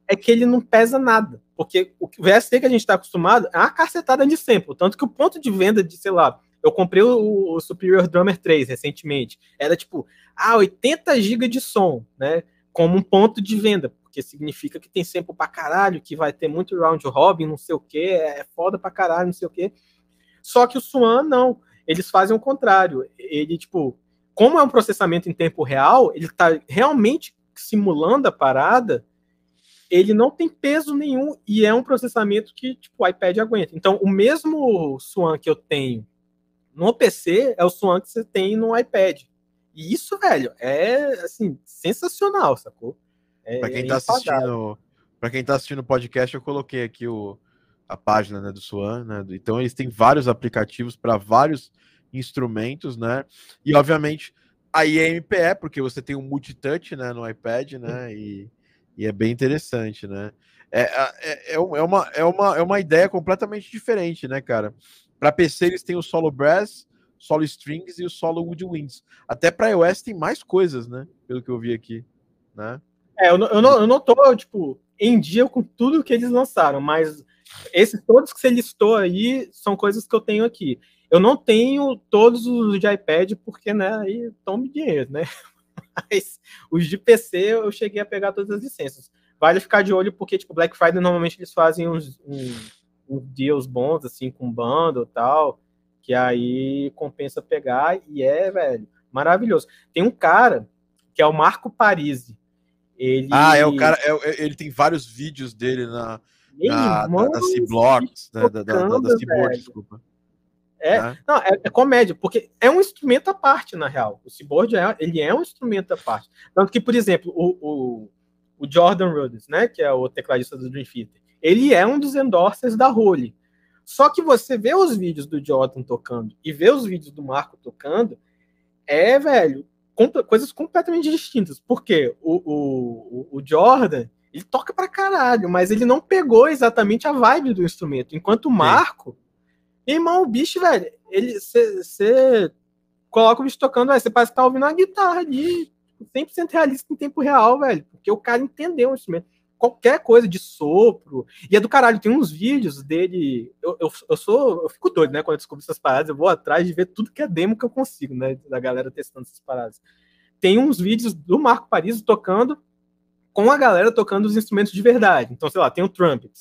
B: é que ele não pesa nada. Porque o VST que a gente está acostumado é uma cacetada de sample. Tanto que o ponto de venda de, sei lá, eu comprei o, o Superior Drummer 3 recentemente. Era tipo, ah, 80 GB de som, né? Como um ponto de venda. Porque significa que tem sample pra caralho, que vai ter muito round robin, não sei o que, é foda pra caralho, não sei o que. Só que o Swan, não. Eles fazem o contrário. Ele, tipo, como é um processamento em tempo real, ele tá realmente simulando a parada ele não tem peso nenhum e é um processamento que tipo, o iPad aguenta. Então, o mesmo Swan que eu tenho no PC é o Swan que você tem no iPad. E isso, velho, é assim, sensacional, sacou? É,
A: pra quem é tá assistindo Para quem está assistindo o podcast, eu coloquei aqui o, a página né, do Swan, né? Então eles têm vários aplicativos para vários instrumentos, né? E obviamente a IMPE, porque você tem um multitouch né, no iPad, né? E, e é bem interessante, né? É, é, é, é, uma, é, uma, é uma ideia completamente diferente, né, cara? Para PC eles têm o solo brass, solo strings e o solo woodwinds. Até para iOS tem mais coisas, né? Pelo que eu vi aqui, né?
B: É, eu não, eu não, eu não tô, tipo, em dia com tudo que eles lançaram, mas esses todos que você listou aí são coisas que eu tenho aqui. Eu não tenho todos os de iPad, porque, né, aí tome dinheiro, né? Mas os de PC eu cheguei a pegar todas as licenças. Vale ficar de olho, porque, tipo, Black Friday normalmente eles fazem uns, uns, uns deals bons, assim, com bundle e tal que aí compensa pegar e é, velho, maravilhoso. Tem um cara que é o Marco Parisi.
A: Ele... Ah, é o cara, é, é ele tem vários vídeos dele na, na, na, da C-Blocks, né, da, da, da, da desculpa.
B: É, é. Não, é, é, comédia, porque é um instrumento à parte, na real. O Cyborg é, ele é um instrumento à parte. Tanto que, por exemplo, o, o, o Jordan Rhodes, né, que é o tecladista do Dream Theater, ele é um dos endorsers da Role. Só que você vê os vídeos do Jordan tocando e vê os vídeos do Marco tocando, é, velho, coisas completamente distintas. Porque o, o, o Jordan, ele toca pra caralho, mas ele não pegou exatamente a vibe do instrumento. Enquanto o Marco, Sim. irmão, o bicho, velho, ele você coloca o bicho tocando, você parece que tá ouvindo uma guitarra ali, 100% realista em tempo real, velho, porque o cara entendeu o instrumento qualquer coisa de sopro. E é do caralho, tem uns vídeos dele. Eu, eu, eu sou. Eu fico doido, né? Quando eu descubro essas paradas, eu vou atrás de ver tudo que é demo que eu consigo, né? Da galera testando essas paradas. Tem uns vídeos do Marco Paris tocando com a galera tocando os instrumentos de verdade. Então, sei lá, tem o trumpet.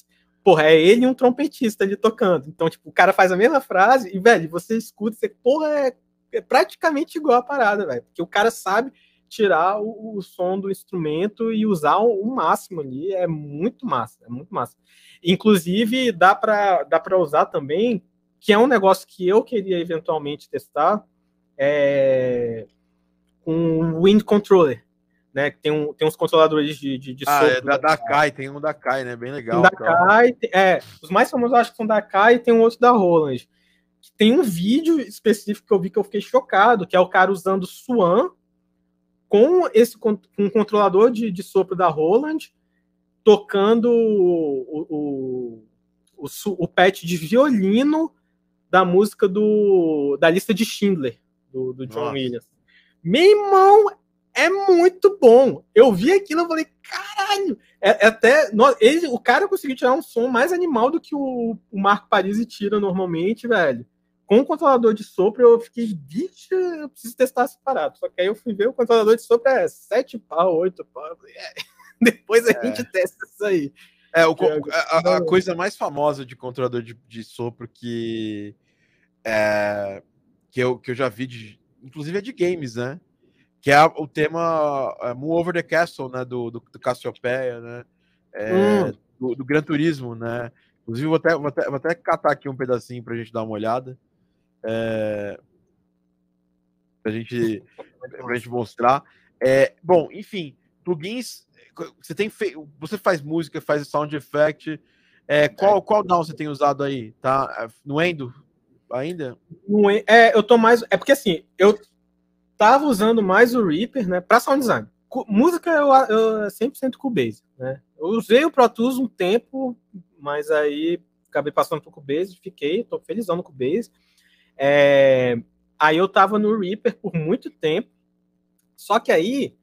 B: Porra, é ele e um trompetista ali tocando. Então, tipo, o cara faz a mesma frase e, velho, você escuta, você, porra, é, é praticamente igual a parada, velho. Porque o cara sabe tirar o, o, som do instrumento e usar o, o, máximo ali. É muito massa, é muito massa. Inclusive, dá para dá usar também, que é um negócio que eu queria eventualmente testar, é, o Wind Controller. Né, tem, um, tem uns controladores de, de, de
A: ah, é da, da Kai, tem um da Kai, né? Bem legal.
B: Da Kai, é, os mais famosos acho que são da Kai e tem um outro da Roland. Tem um vídeo específico que eu vi que eu fiquei chocado, que é o cara usando Swan com esse com um controlador de, de sopro da Roland, tocando o, o, o, o patch de violino da música do, da lista de Schindler, do, do John Nossa. Williams. Meu irmão, é muito bom. Eu vi aquilo e falei, caralho! É, é até. Ele, o cara conseguiu tirar um som mais animal do que o, o Marco Parisi tira normalmente, velho com o controlador de sopro, eu fiquei, bicho, eu preciso testar separado. Só que aí eu fui ver o controlador de sopro é 7 pau, 8 pau. É. Depois a é. gente testa isso aí.
A: É, o, a, a, coisa mais famosa de controlador de, de sopro que, é, que, eu, que eu já vi, de, inclusive é de games, né? Que é o tema é, Move Over the Castle, né? Do, do, do Cassiopeia, né? É, hum. do, do Gran Turismo, né? Inclusive, vou até, vou, até, vou até catar aqui um pedacinho pra gente dar uma olhada. É, pra, gente, pra gente mostrar. É, bom, enfim, plugins. Você tem fe... você faz música, faz sound effect. É, qual, qual down você tem usado aí? Tá no Endo ainda?
B: No, é, eu tô mais. É porque assim, eu tava usando mais o Reaper, né, para sound design. Música eu, eu 100% Cubase, né? Eu usei o Pro Tools um tempo, mas aí acabei passando pro Cubase, fiquei, tô felizão no Cubase. É, aí eu tava no Reaper por muito tempo, só que aí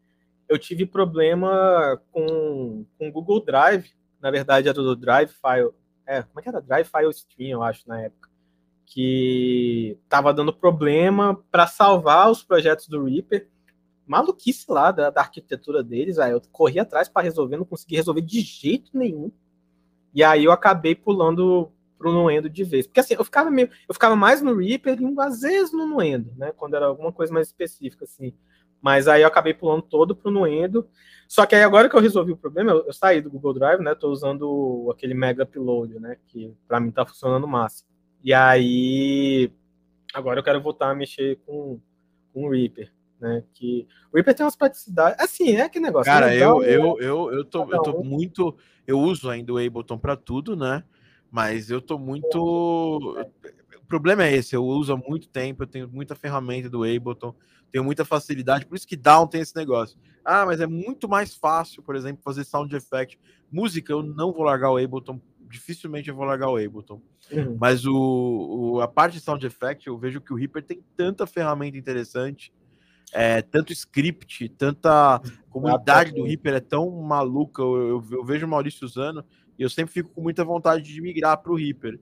B: eu tive problema com o Google Drive, na verdade era do Drive File, é, como é que era? Drive File Stream, eu acho, na época, que tava dando problema para salvar os projetos do Reaper, maluquice lá da, da arquitetura deles, aí eu corri atrás para resolver, não consegui resolver de jeito nenhum, e aí eu acabei pulando pro Nuendo de vez. Porque assim, eu ficava meio. Eu ficava mais no Reaper e às vezes no Nuendo, né? Quando era alguma coisa mais específica, assim. Mas aí eu acabei pulando todo pro Nuendo. Só que aí agora que eu resolvi o problema, eu, eu saí do Google Drive, né? Tô usando aquele Mega Upload, né? Que para mim tá funcionando massa. E aí agora eu quero voltar a mexer com, com o Reaper. né? Que o Reaper tem umas praticidades. Assim, é que negócio.
A: Cara, legal, eu, eu, eu, eu, tô, eu tô muito. Eu uso ainda o Ableton para tudo, né? Mas eu tô muito. O problema é esse, eu uso há muito tempo, eu tenho muita ferramenta do Ableton, tenho muita facilidade, por isso que Down tem esse negócio. Ah, mas é muito mais fácil, por exemplo, fazer sound effect. Música, eu não vou largar o Ableton, dificilmente eu vou largar o Ableton. Uhum. Mas o, o, a parte de sound effect, eu vejo que o Reaper tem tanta ferramenta interessante, é, tanto script, tanta comunidade do Reaper é tão maluca. Eu, eu, eu, vejo o Maurício usando e eu sempre fico com muita vontade de migrar para o Reaper.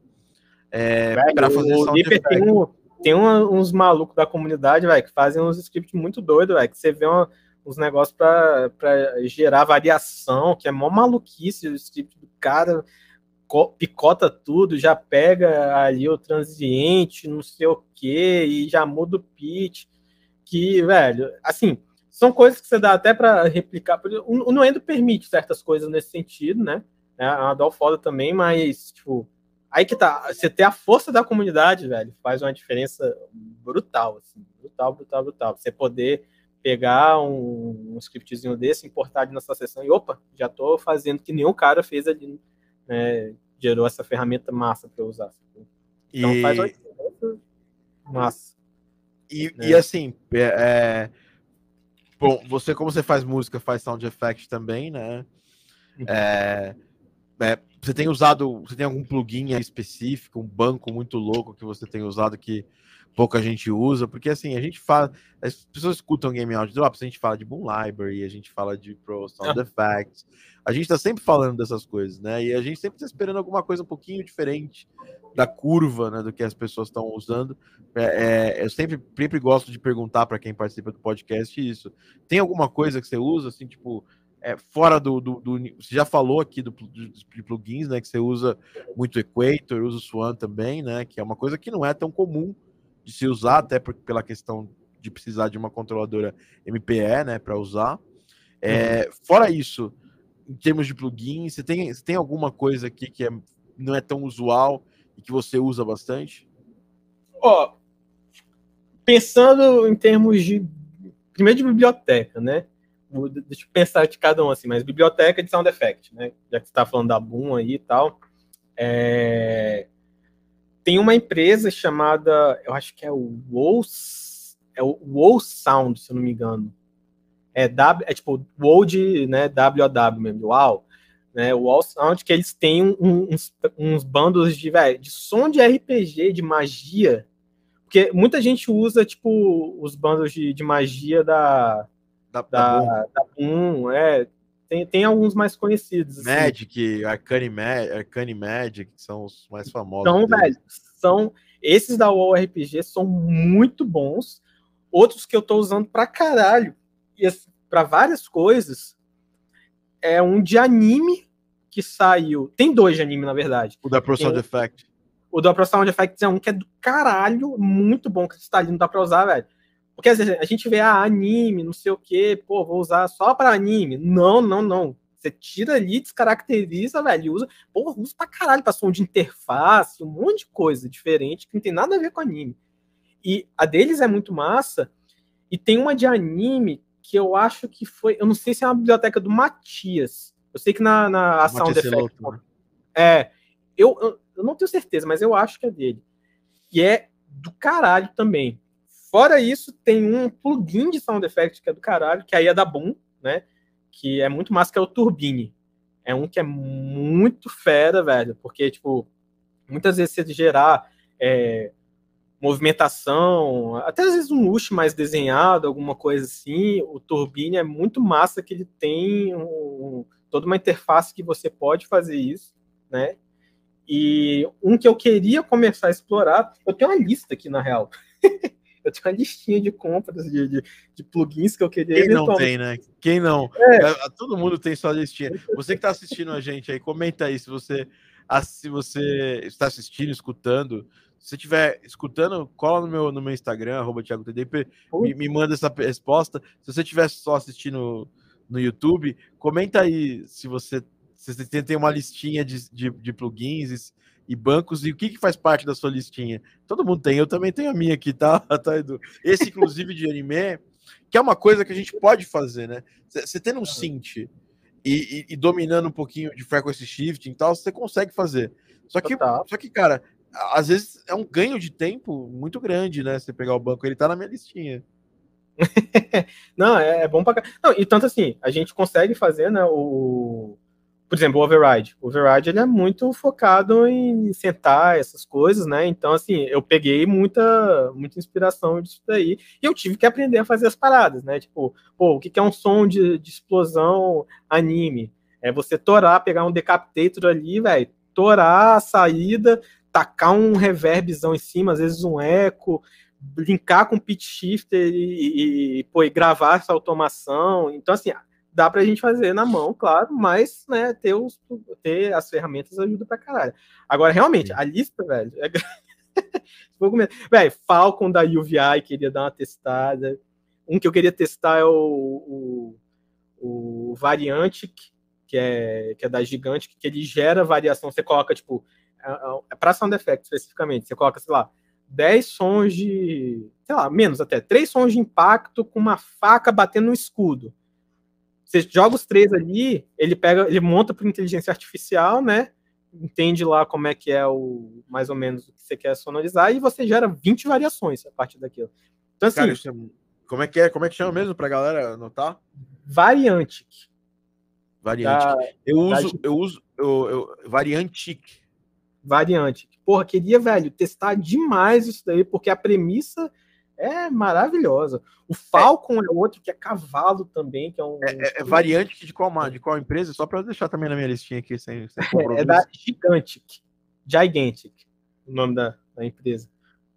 B: É, para fazer o Reaper tem, um, tem um, uns malucos da comunidade, véio, que fazem uns scripts muito doidos, que você vê uma, uns negócios para gerar variação, que é mó maluquice o script do cara picota tudo, já pega ali o transiente, não sei o que, e já muda o pitch. Que, velho, assim, são coisas que você dá até para replicar. O Nuendo permite certas coisas nesse sentido, né? É uma foda também, mas, tipo, aí que tá. Você ter a força da comunidade, velho, faz uma diferença brutal, assim, brutal, brutal, brutal. Você poder pegar um, um scriptzinho desse, importar na sua sessão e, opa, já tô fazendo que nenhum cara fez ali, né? Gerou essa ferramenta massa para eu usar. Então e... faz uma massa.
A: E, né? e assim, é, é, bom, você como você faz música, faz sound effect também, né? Uhum. É, é, você tem usado, você tem algum plugin específico, um banco muito louco que você tem usado que pouca gente usa, porque assim, a gente fala, as pessoas escutam Game Audio Drops, a gente fala de Boom Library, a gente fala de Pro Sound ah. Effects, a gente tá sempre falando dessas coisas, né? E a gente sempre tá esperando alguma coisa um pouquinho diferente da curva, né, do que as pessoas estão usando. É, é, eu sempre, sempre gosto de perguntar para quem participa do podcast isso. Tem alguma coisa que você usa, assim, tipo, é, fora do, do, do, Você já falou aqui do, de plugins, né? Que você usa muito Equator, usa o Swan também, né? Que é uma coisa que não é tão comum de se usar, até por, pela questão de precisar de uma controladora MPE, né, para usar. É, uhum. Fora isso, em termos de plugin, você tem, você tem alguma coisa aqui que é, não é tão usual e que você usa bastante?
B: Ó, pensando em termos de primeiro de biblioteca, né? Deixa eu pensar de cada um assim, mas biblioteca de sound effect, né? Já que você está falando da Boom aí e tal. É tem uma empresa chamada, eu acho que é o WoW, é o WoW Sound, se eu não me engano. É, w, é tipo WoW de né, WOW mesmo, WoW. Né, o WoW Sound, que eles têm um, uns, uns bandos de, véio, de som de RPG, de magia. Porque muita gente usa, tipo, os bandos de, de magia da, da, da, da Boom, é, tem, tem alguns mais conhecidos.
A: Assim. Magic, Arcane, Arcane Magic, que são os mais famosos.
B: Então, velho, são. Esses da UOL RPG são muito bons. Outros que eu tô usando pra caralho. E assim, para várias coisas. É um de anime que saiu. Tem dois de anime, na verdade.
A: O da Pro Sound Effect.
B: O da Pro Sound Effects é um que é do caralho, muito bom, que está ali, não dá pra usar, velho. Porque às vezes a gente vê ah, anime, não sei o que, pô, vou usar só para anime. Não, não, não. Você tira ali, descaracteriza, velho, usa, porra, usa pra caralho pra som de interface, um monte de coisa diferente que não tem nada a ver com anime. E a deles é muito massa. E tem uma de anime que eu acho que foi, eu não sei se é uma biblioteca do Matias. Eu sei que na, na Sound Effect. Né? É, eu, eu, eu não tenho certeza, mas eu acho que é dele. E é do caralho também. Fora isso, tem um plugin de sound effect que é do caralho, que aí é da Boom, né? Que é muito massa, que é o Turbine. É um que é muito fera, velho, porque, tipo, muitas vezes você gerar é, movimentação, até às vezes um luxo mais desenhado, alguma coisa assim, o Turbine é muito massa que ele tem um, toda uma interface que você pode fazer isso, né? E um que eu queria começar a explorar, eu tenho uma lista aqui na real. Eu tinha uma listinha de compras de, de, de plugins que eu queria.
A: Quem não tem, né? Quem não? É. é. Todo mundo tem sua listinha. Você que está assistindo a gente aí, comenta aí se você, se você está assistindo, escutando. Se você estiver escutando, cola no meu, no meu Instagram, arroba ThiagoTDP, me, me manda essa resposta. Se você estiver só assistindo no YouTube, comenta aí se você, se você tem uma listinha de, de, de plugins e bancos, e o que, que faz parte da sua listinha? Todo mundo tem, eu também tenho a minha aqui, tá, tá Edu? Esse, inclusive, de anime, que é uma coisa que a gente pode fazer, né? Você tendo um synth e, e, e, dominando um pouquinho de frequency shifting e tal, você consegue fazer. Só que, só que, cara, às vezes é um ganho de tempo muito grande, né? Você pegar o banco, ele tá na minha listinha.
B: não, é, é bom pra. Não, e tanto assim, a gente consegue fazer, né? O, por exemplo, o override. O override ele é muito focado em sentar essas coisas, né? Então, assim, eu peguei muita, muita inspiração disso daí e eu tive que aprender a fazer as paradas, né? Tipo, pô, o que é um som de, de explosão anime? É você torar, pegar um decapitator ali, velho, torar a saída, tacar um reverbzão em cima, às vezes um eco, linkar com pitch shifter e, e, e, pô, e gravar essa automação. Então, assim, dá pra gente fazer na mão, claro, mas, né, ter, os, ter as ferramentas ajuda pra caralho. Agora, realmente, a lista, velho, é... velho, Falcon da UVI, queria dar uma testada. Um que eu queria testar é o, o, o Variantic, que é, que é da Gigante, que ele gera variação. Você coloca, tipo, é, é, é para sound effect especificamente, você coloca, sei lá, 10 sons de, sei lá, menos até, 3 sons de impacto com uma faca batendo no escudo. Você joga os três ali, ele pega, ele monta por inteligência artificial, né? Entende lá como é que é o mais ou menos o que você quer sonorizar e você gera 20 variações a partir daquilo.
A: Então assim, Cara, é, como é que é? Como é que chama mesmo pra galera anotar?
B: Variante.
A: Variante. Da, eu uso, da... eu uso, eu, eu, variante.
B: Variante. Porra, queria, velho, testar demais isso daí, porque a premissa é maravilhosa. O Falcon é, é outro que é cavalo também, que é um.
A: É, é, é variante de qual, de qual empresa? Só para deixar também na minha listinha aqui, sem, sem
B: É da Gigantic. Gigantic, o nome da, da empresa.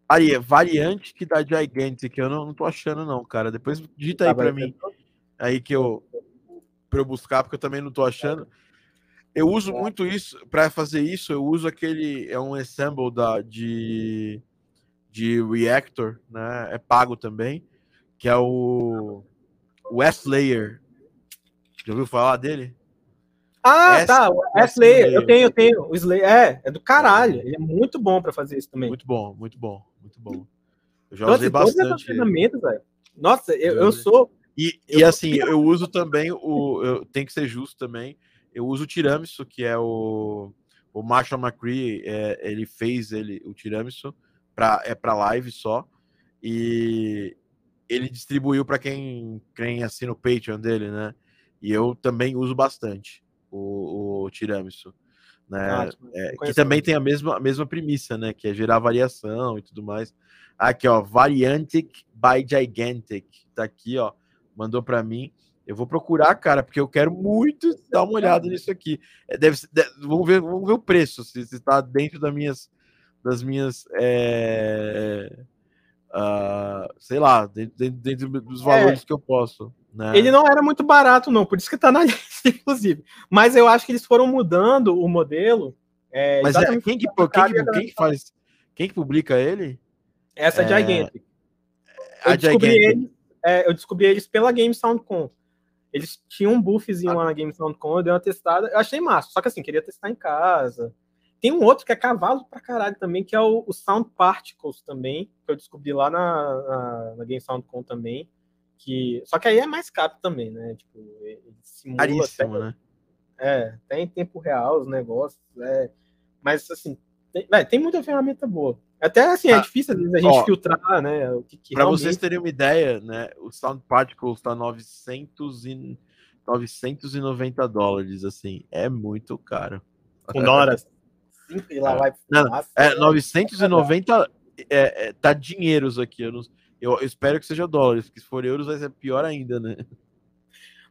A: Aí, é variante que da Gigantic, eu não, não tô achando, não, cara. Depois digita aí tá, para mim. Aí que eu. Pra eu buscar, porque eu também não tô achando. Eu uso muito isso, para fazer isso, eu uso aquele. É um ensemble da, de de Reactor, né? É pago também, que é o Westlayer. Já ouviu falar dele?
B: Ah, S tá, o Westlayer. Eu tenho, eu tenho. O Slayer, é, é do caralho. Ele é muito bom para fazer isso também.
A: Muito bom, muito bom, muito bom. Eu já Nossa, usei bastante.
B: Velho. Nossa, eu, eu sou.
A: E, e assim, eu uso também o. Eu, tem que ser justo também. Eu uso o tiramisu, que é o. O Marshall McCree, é, ele fez ele, o tiramisu pra, é para live só. E ele distribuiu para quem, quem assina o Patreon dele, né? E eu também uso bastante o, o tiramisu. Né? Ah, é, que também tem a mesma, a mesma premissa, né? Que é gerar variação e tudo mais. Aqui, ó, Variantic by Gigantic. Tá aqui, ó. Mandou para mim. Eu vou procurar, cara, porque eu quero muito dar uma olhada nisso aqui. É, deve, deve, vamos, ver, vamos ver o preço, se está dentro das minhas, das minhas. É, uh, sei lá, dentro, dentro dos valores é, que eu posso. Né?
B: Ele não era muito barato, não, por isso que tá na lista, inclusive. Mas eu acho que eles foram mudando o modelo.
A: É, Mas é, quem, que, quem, que, quem que faz? Quem que publica ele?
B: Essa é Gigantic. Eu descobri, Gigantic. Eles, é, eu descobri eles pela Game Soundcon. Eles tinham um buffzinho ah. lá na Game Soundcon, eu dei uma testada, eu achei massa. Só que assim, queria testar em casa. Tem um outro que é cavalo pra caralho também, que é o, o Sound Particles também, que eu descobri lá na, na, na Game também. Que, só que aí é mais caro também, né? Tipo, ele
A: simula Caríssimo, até, né?
B: É, tem em tempo real os negócios, é, mas assim, tem, véio, tem muita ferramenta boa. Até assim, é ah, é difícil às vezes a gente ó, filtrar, né? O que, que
A: Para realmente... vocês terem uma ideia, né? O Sound Particles está 900 e 990 dólares, assim, é muito caro.
B: Com dólares
A: e lá vai. Não, é, 990 é, é, tá dinheiros aqui. Eu, não, eu, eu, espero que seja dólares, porque se for euros vai ser pior ainda, né?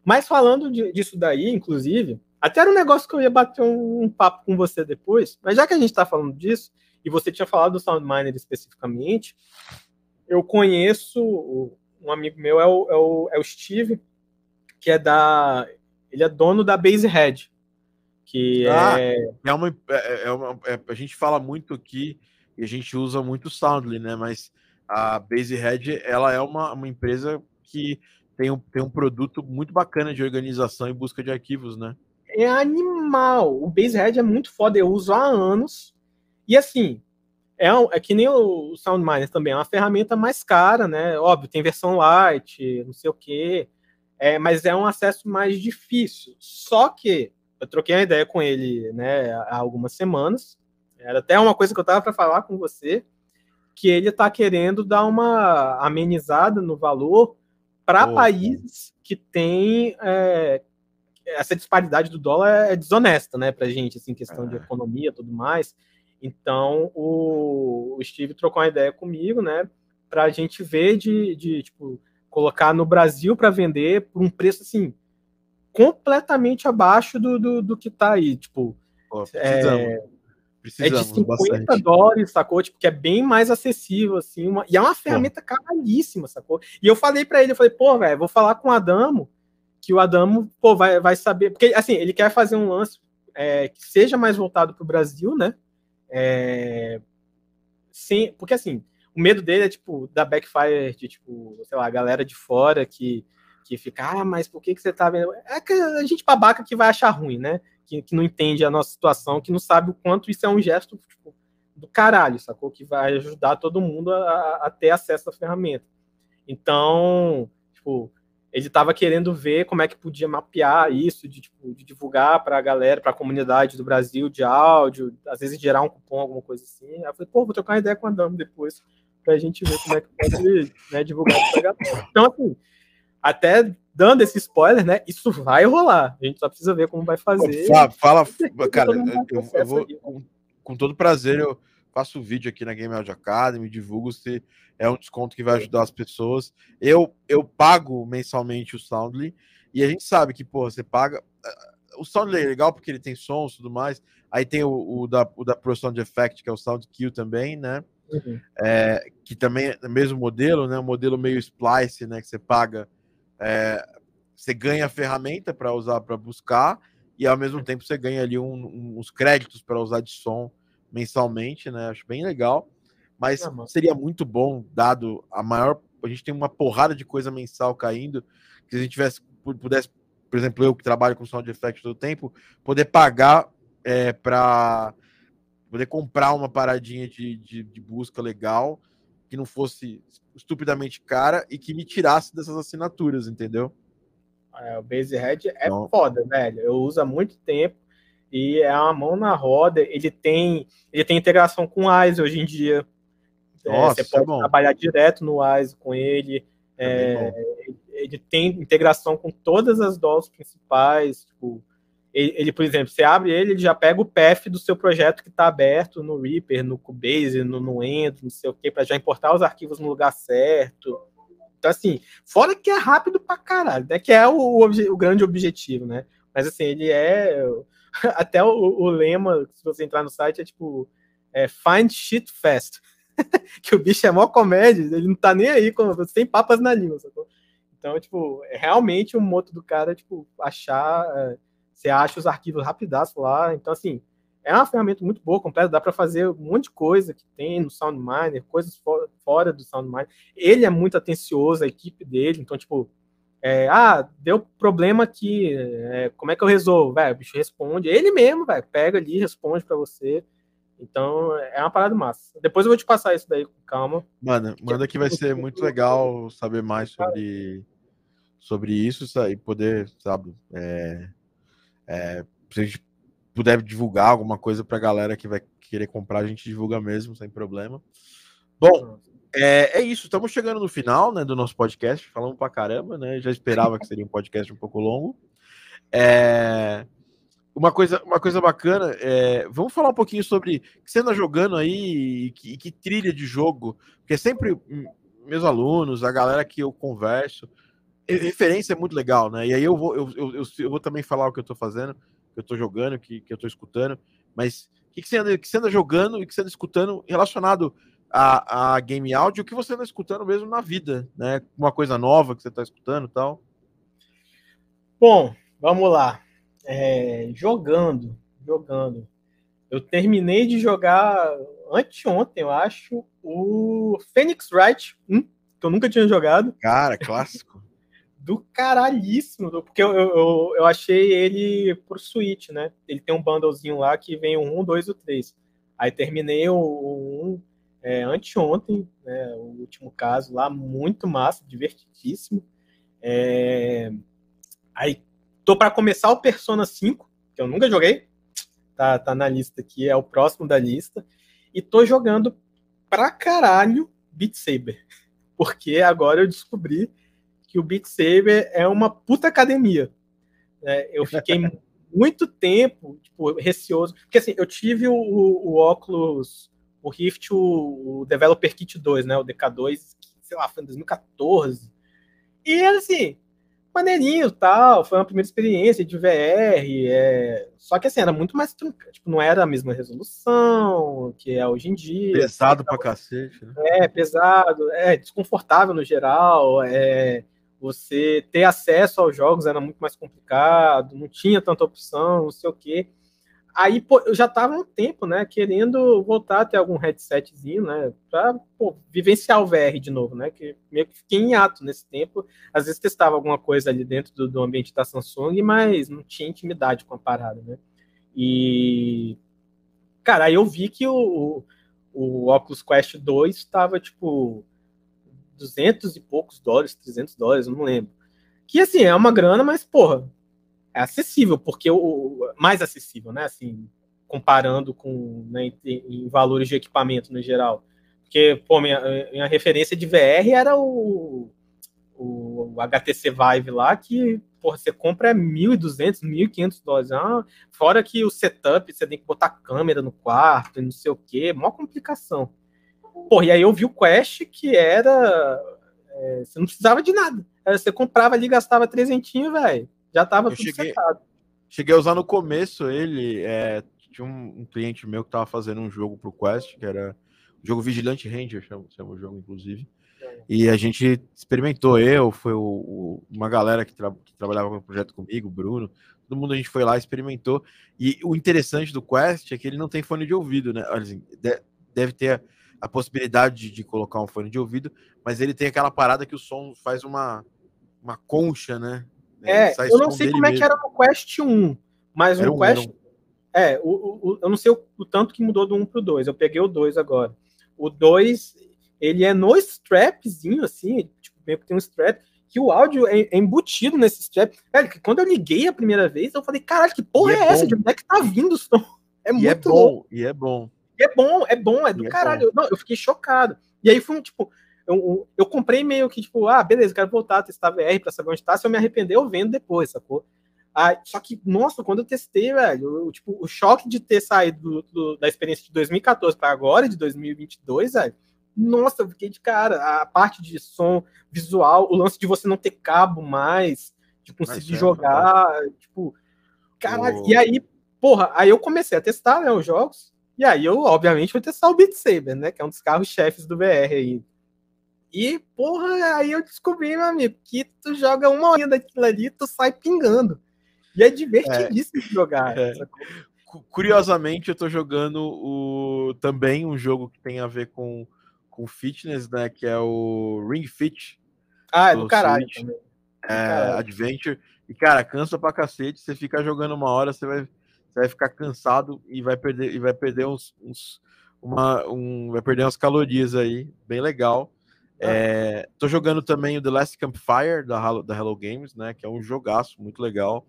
B: Mas falando de, disso daí, inclusive, até era um negócio que eu ia bater um, um, papo com você depois, mas já que a gente tá falando disso, e você tinha falado do SoundMiner especificamente, eu conheço um amigo meu, é o, é o, é o Steve, que é da. Ele é dono da Basehead, que ah, é...
A: É, uma, é, é uma é, a gente fala muito aqui e a gente usa muito o Soundly, né? Mas a Basehead ela é uma, uma empresa que tem um, tem um produto muito bacana de organização e busca de arquivos, né?
B: É animal. O Basehead é muito foda, eu uso há anos. E assim, é, um, é que nem o SoundMiner também, é uma ferramenta mais cara, né? Óbvio, tem versão light, não sei o quê, é, mas é um acesso mais difícil. Só que eu troquei uma ideia com ele né, há algumas semanas, era até uma coisa que eu estava para falar com você, que ele está querendo dar uma amenizada no valor para países que têm é, essa disparidade do dólar é desonesta, né, para gente, assim, questão é. de economia, tudo mais. Então, o, o Steve trocou uma ideia comigo, né, para a gente ver de, de tipo, colocar no Brasil para vender por um preço assim completamente abaixo do, do, do que está aí, tipo, Pô, é, é de 50 bastante. dólares, sacou? Tipo, que é bem mais acessível, assim, uma... e é uma ferramenta pô. caríssima, sacou? E eu falei para ele, eu falei, pô, velho, vou falar com o Adamo, que o Adamo, pô, vai, vai saber, porque, assim, ele quer fazer um lance é, que seja mais voltado para o Brasil, né? É... Sim, porque, assim, o medo dele é, tipo, da backfire de, tipo, sei lá, a galera de fora que, que fica, ah, mas por que, que você tá vendo? É que a gente babaca que vai achar ruim, né? que, que não entende a nossa situação, que não sabe o quanto isso é um gesto tipo, do caralho, sacou? Que vai ajudar todo mundo a, a ter acesso à ferramenta. Então, tipo, ele estava querendo ver como é que podia mapear isso, de, tipo, de divulgar para a galera, para a comunidade do Brasil de áudio, às vezes gerar um cupom, alguma coisa assim. Aí eu falei, pô, vou trocar uma ideia com a Dama depois, para a gente ver como é que pode né, divulgar pra galera. Então, assim, até dando esse spoiler, né? Isso vai rolar. A gente só precisa ver como vai fazer.
A: Fala, fala cara, eu, eu vou com, com, todo prazer eu faço o vídeo aqui na Game Audio Academy, divulgo se é um desconto que vai ajudar as pessoas. Eu eu pago mensalmente o Soundly e a gente sabe que, pô, você paga o Soundly é legal porque ele tem sons e tudo mais. Aí tem o, o da, o da Pro Sound Effect, que é o Sound Kill também, né? Uhum. É, que também é o mesmo modelo, né? O modelo meio splice, né? Que você paga é, você ganha a ferramenta para usar para buscar e ao mesmo tempo você ganha ali um, um, uns créditos para usar de som mensalmente, né? Acho bem legal. Mas é, seria muito bom, dado a maior. A gente tem uma porrada de coisa mensal caindo, que se a gente tivesse, pudesse, por exemplo, eu que trabalho com sound effects todo tempo, poder pagar é, para poder comprar uma paradinha de, de, de busca legal que não fosse estupidamente cara e que me tirasse dessas assinaturas, entendeu?
B: É, o Basehead é não. foda, velho. Eu uso há muito tempo e é uma mão na roda. Ele tem, ele tem integração com o Wise hoje em dia. É, Nossa, é, você pode é trabalhar direto no Wise com ele. É, é ele tem integração com todas as DOS principais. Tipo, ele, ele, por exemplo, você abre ele, ele já pega o path do seu projeto que está aberto no Reaper, no Cubase, no, no Endo, não sei o que, para já importar os arquivos no lugar certo. Então, assim, fora que é rápido pra caralho, né? Que é o, o, o grande objetivo, né? Mas, assim, ele é. Até o, o, lema, se você entrar no site, é tipo: é, Find shit fast. que o bicho é mó comédia, ele não tá nem aí, com, sem papas na língua, sacou? Então, tipo, é realmente o moto do cara, tipo, achar. Você acha os arquivos rapidaço lá. Então, assim, é uma ferramenta muito boa, completa, dá para fazer um monte de coisa que tem no SoundMiner, coisas fora, fora do SoundMiner. Ele é muito atencioso, a equipe dele, então, tipo, é, ah, deu problema aqui, é, como é que eu resolvo? Véio, o bicho responde, ele mesmo, véio, pega ali, responde para você. Então, é uma parada massa. Depois eu vou te passar isso daí com calma.
A: Mano, manda que vai ser muito legal saber mais sobre, sobre isso e poder, sabe, é, é, se a gente puder divulgar alguma coisa para a galera que vai querer comprar, a gente divulga mesmo, sem problema. Bom, é, é, isso. Estamos chegando no final né, do nosso podcast. Falamos para caramba, né? Já esperava que seria um podcast um pouco longo. É, uma, coisa, uma coisa bacana, é, vamos falar um pouquinho sobre o que você anda jogando aí e que, e que trilha de jogo, porque sempre hum, meus alunos, a galera que eu converso, referência é muito legal, né? E aí eu vou, eu, eu, eu vou também falar o que eu tô fazendo, que eu tô jogando, que, que eu tô escutando, mas o que, que, você anda, que você anda jogando e que você anda escutando relacionado a, a game áudio, o que você anda escutando mesmo na vida, né? Uma coisa nova que você tá escutando e tal.
B: Bom, vamos lá. É, jogando, jogando. Eu terminei de jogar anteontem, eu acho, o Phoenix Wright 1, que eu nunca tinha jogado.
A: Cara, clássico
B: do caralhíssimo, porque eu, eu, eu achei ele por Switch, né? Ele tem um bundlezinho lá que vem o 1, 2 e o 3. Aí terminei o 1 é, anteontem, né, o último caso lá, muito massa, divertidíssimo. É... Aí tô para começar o Persona 5, que eu nunca joguei, tá, tá na lista aqui, é o próximo da lista. E tô jogando pra caralho Beat Saber, porque agora eu descobri que o Beat Saber é uma puta academia. É, eu fiquei muito tempo tipo, receoso, porque assim, eu tive o, o, o óculos o Rift, o, o Developer Kit 2, né? O DK2, sei lá, foi em 2014. E assim, maneirinho tal, foi uma primeira experiência de VR, é... só que assim, era muito mais tipo, não era a mesma resolução que é hoje em dia.
A: Pesado pra cacete, né?
B: É, pesado, é desconfortável no geral, é você ter acesso aos jogos era muito mais complicado, não tinha tanta opção, não sei o quê. Aí, pô, eu já tava um tempo, né, querendo voltar a ter algum headsetzinho, né, pô, vivenciar o VR de novo, né, que meio que fiquei em ato nesse tempo. Às vezes testava alguma coisa ali dentro do, do ambiente da Samsung, mas não tinha intimidade com a parada, né. E, cara, aí eu vi que o, o Oculus Quest 2 estava, tipo, 200 e poucos dólares, 300 dólares, não lembro. Que, assim, é uma grana, mas, porra, é acessível, porque o mais acessível, né? Assim, comparando com né, em, em, valores de equipamento no geral. Porque, pô, minha, minha referência de VR era o, o, o HTC Vive lá, que porra, você compra é 1.200, 1.500 dólares. Ah, fora que o setup, você tem que botar câmera no quarto e não sei o quê, maior complicação. Porra, e aí eu vi o Quest, que era. É, você não precisava de nada. Você comprava ali, gastava trezentinho, velho. Já estava tudo
A: cheguei,
B: setado.
A: Cheguei a usar no começo ele. É, tinha um, um, cliente meu que estava fazendo um jogo pro Quest, que era o jogo Vigilante Ranger, chama, chama o jogo, inclusive. É. E a gente experimentou, eu, foi o, o, uma galera que, tra que trabalhava no projeto comigo, Bruno, todo mundo a gente foi lá, experimentou. E o interessante do Quest é que ele não tem fone de ouvido, né? Assim, deve ter a, possibilidade de, colocar um fone de ouvido, mas ele tem aquela parada que o som faz uma, uma concha, né?
B: É, eu não sei como mesmo. é que era no Quest 1, mas era no um, Quest. Um... É, o, o, eu não sei o, o, tanto que mudou do 1 pro 2. Eu peguei o 2 agora. O 2, ele é no strapzinho, assim, tipo, meio que tem um strap, que o áudio é, é embutido nesse strap. Velho, que quando eu liguei a primeira vez, eu falei, caralho, que porra é, é essa? De onde é que tá vindo o som?
A: É e muito é bom, bom. E é bom.
B: É bom, é bom, é do é caralho. É não, eu fiquei chocado. E aí foi um, tipo, eu, eu comprei meio que, tipo, ah, beleza, quero voltar a testar VR para saber onde tá. Se eu me arrepender, eu vendo depois, sacou? Ah, só que, nossa, quando eu testei, velho, eu, tipo, o choque de ter saído do, do, da experiência de 2014 para agora, de 2022, velho, nossa, eu fiquei de cara. A parte de som, visual, o lance de você não ter cabo mais, de conseguir é, jogar, é tipo, caralho. Oh. E aí, porra, aí eu comecei a testar, né, os jogos, e aí eu, obviamente, fui testar o Beat Saber, né, que é um dos carros-chefes do VR aí. E, porra, aí eu descobri, meu amigo, que tu joga uma hora daquilo ali tu sai pingando. E é divertidíssimo é, jogar. É.
A: Curiosamente, eu tô jogando o, também um jogo que tem a ver com, com fitness, né? Que é o Ring Fit.
B: Ah, é do caralho.
A: É, caralho. Adventure. E, cara, cansa pra cacete. Você fica jogando uma hora, você vai, você vai ficar cansado e vai perder, e vai perder uns, uns uma, um, vai perder umas calorias aí. Bem legal. É, tô jogando também o The Last Campfire da, da Hello Games, né? Que é um jogaço muito legal.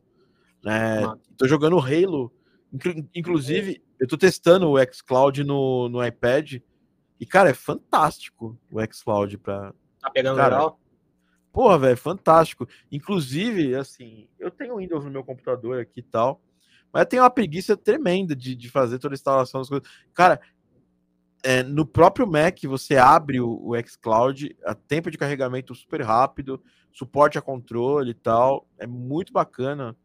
A: Né? Tô jogando Halo. Inclusive, eu tô testando o xCloud no, no iPad. E, cara, é fantástico o xCloud pra.
B: Tá pegando cara, legal?
A: Porra, velho, fantástico. Inclusive, assim, eu tenho Windows no meu computador aqui e tal. Mas tenho uma preguiça tremenda de, de fazer toda a instalação das coisas. Cara, é, no próprio Mac você abre o, o xCloud, a tempo de carregamento super rápido, suporte a controle e tal, é muito bacana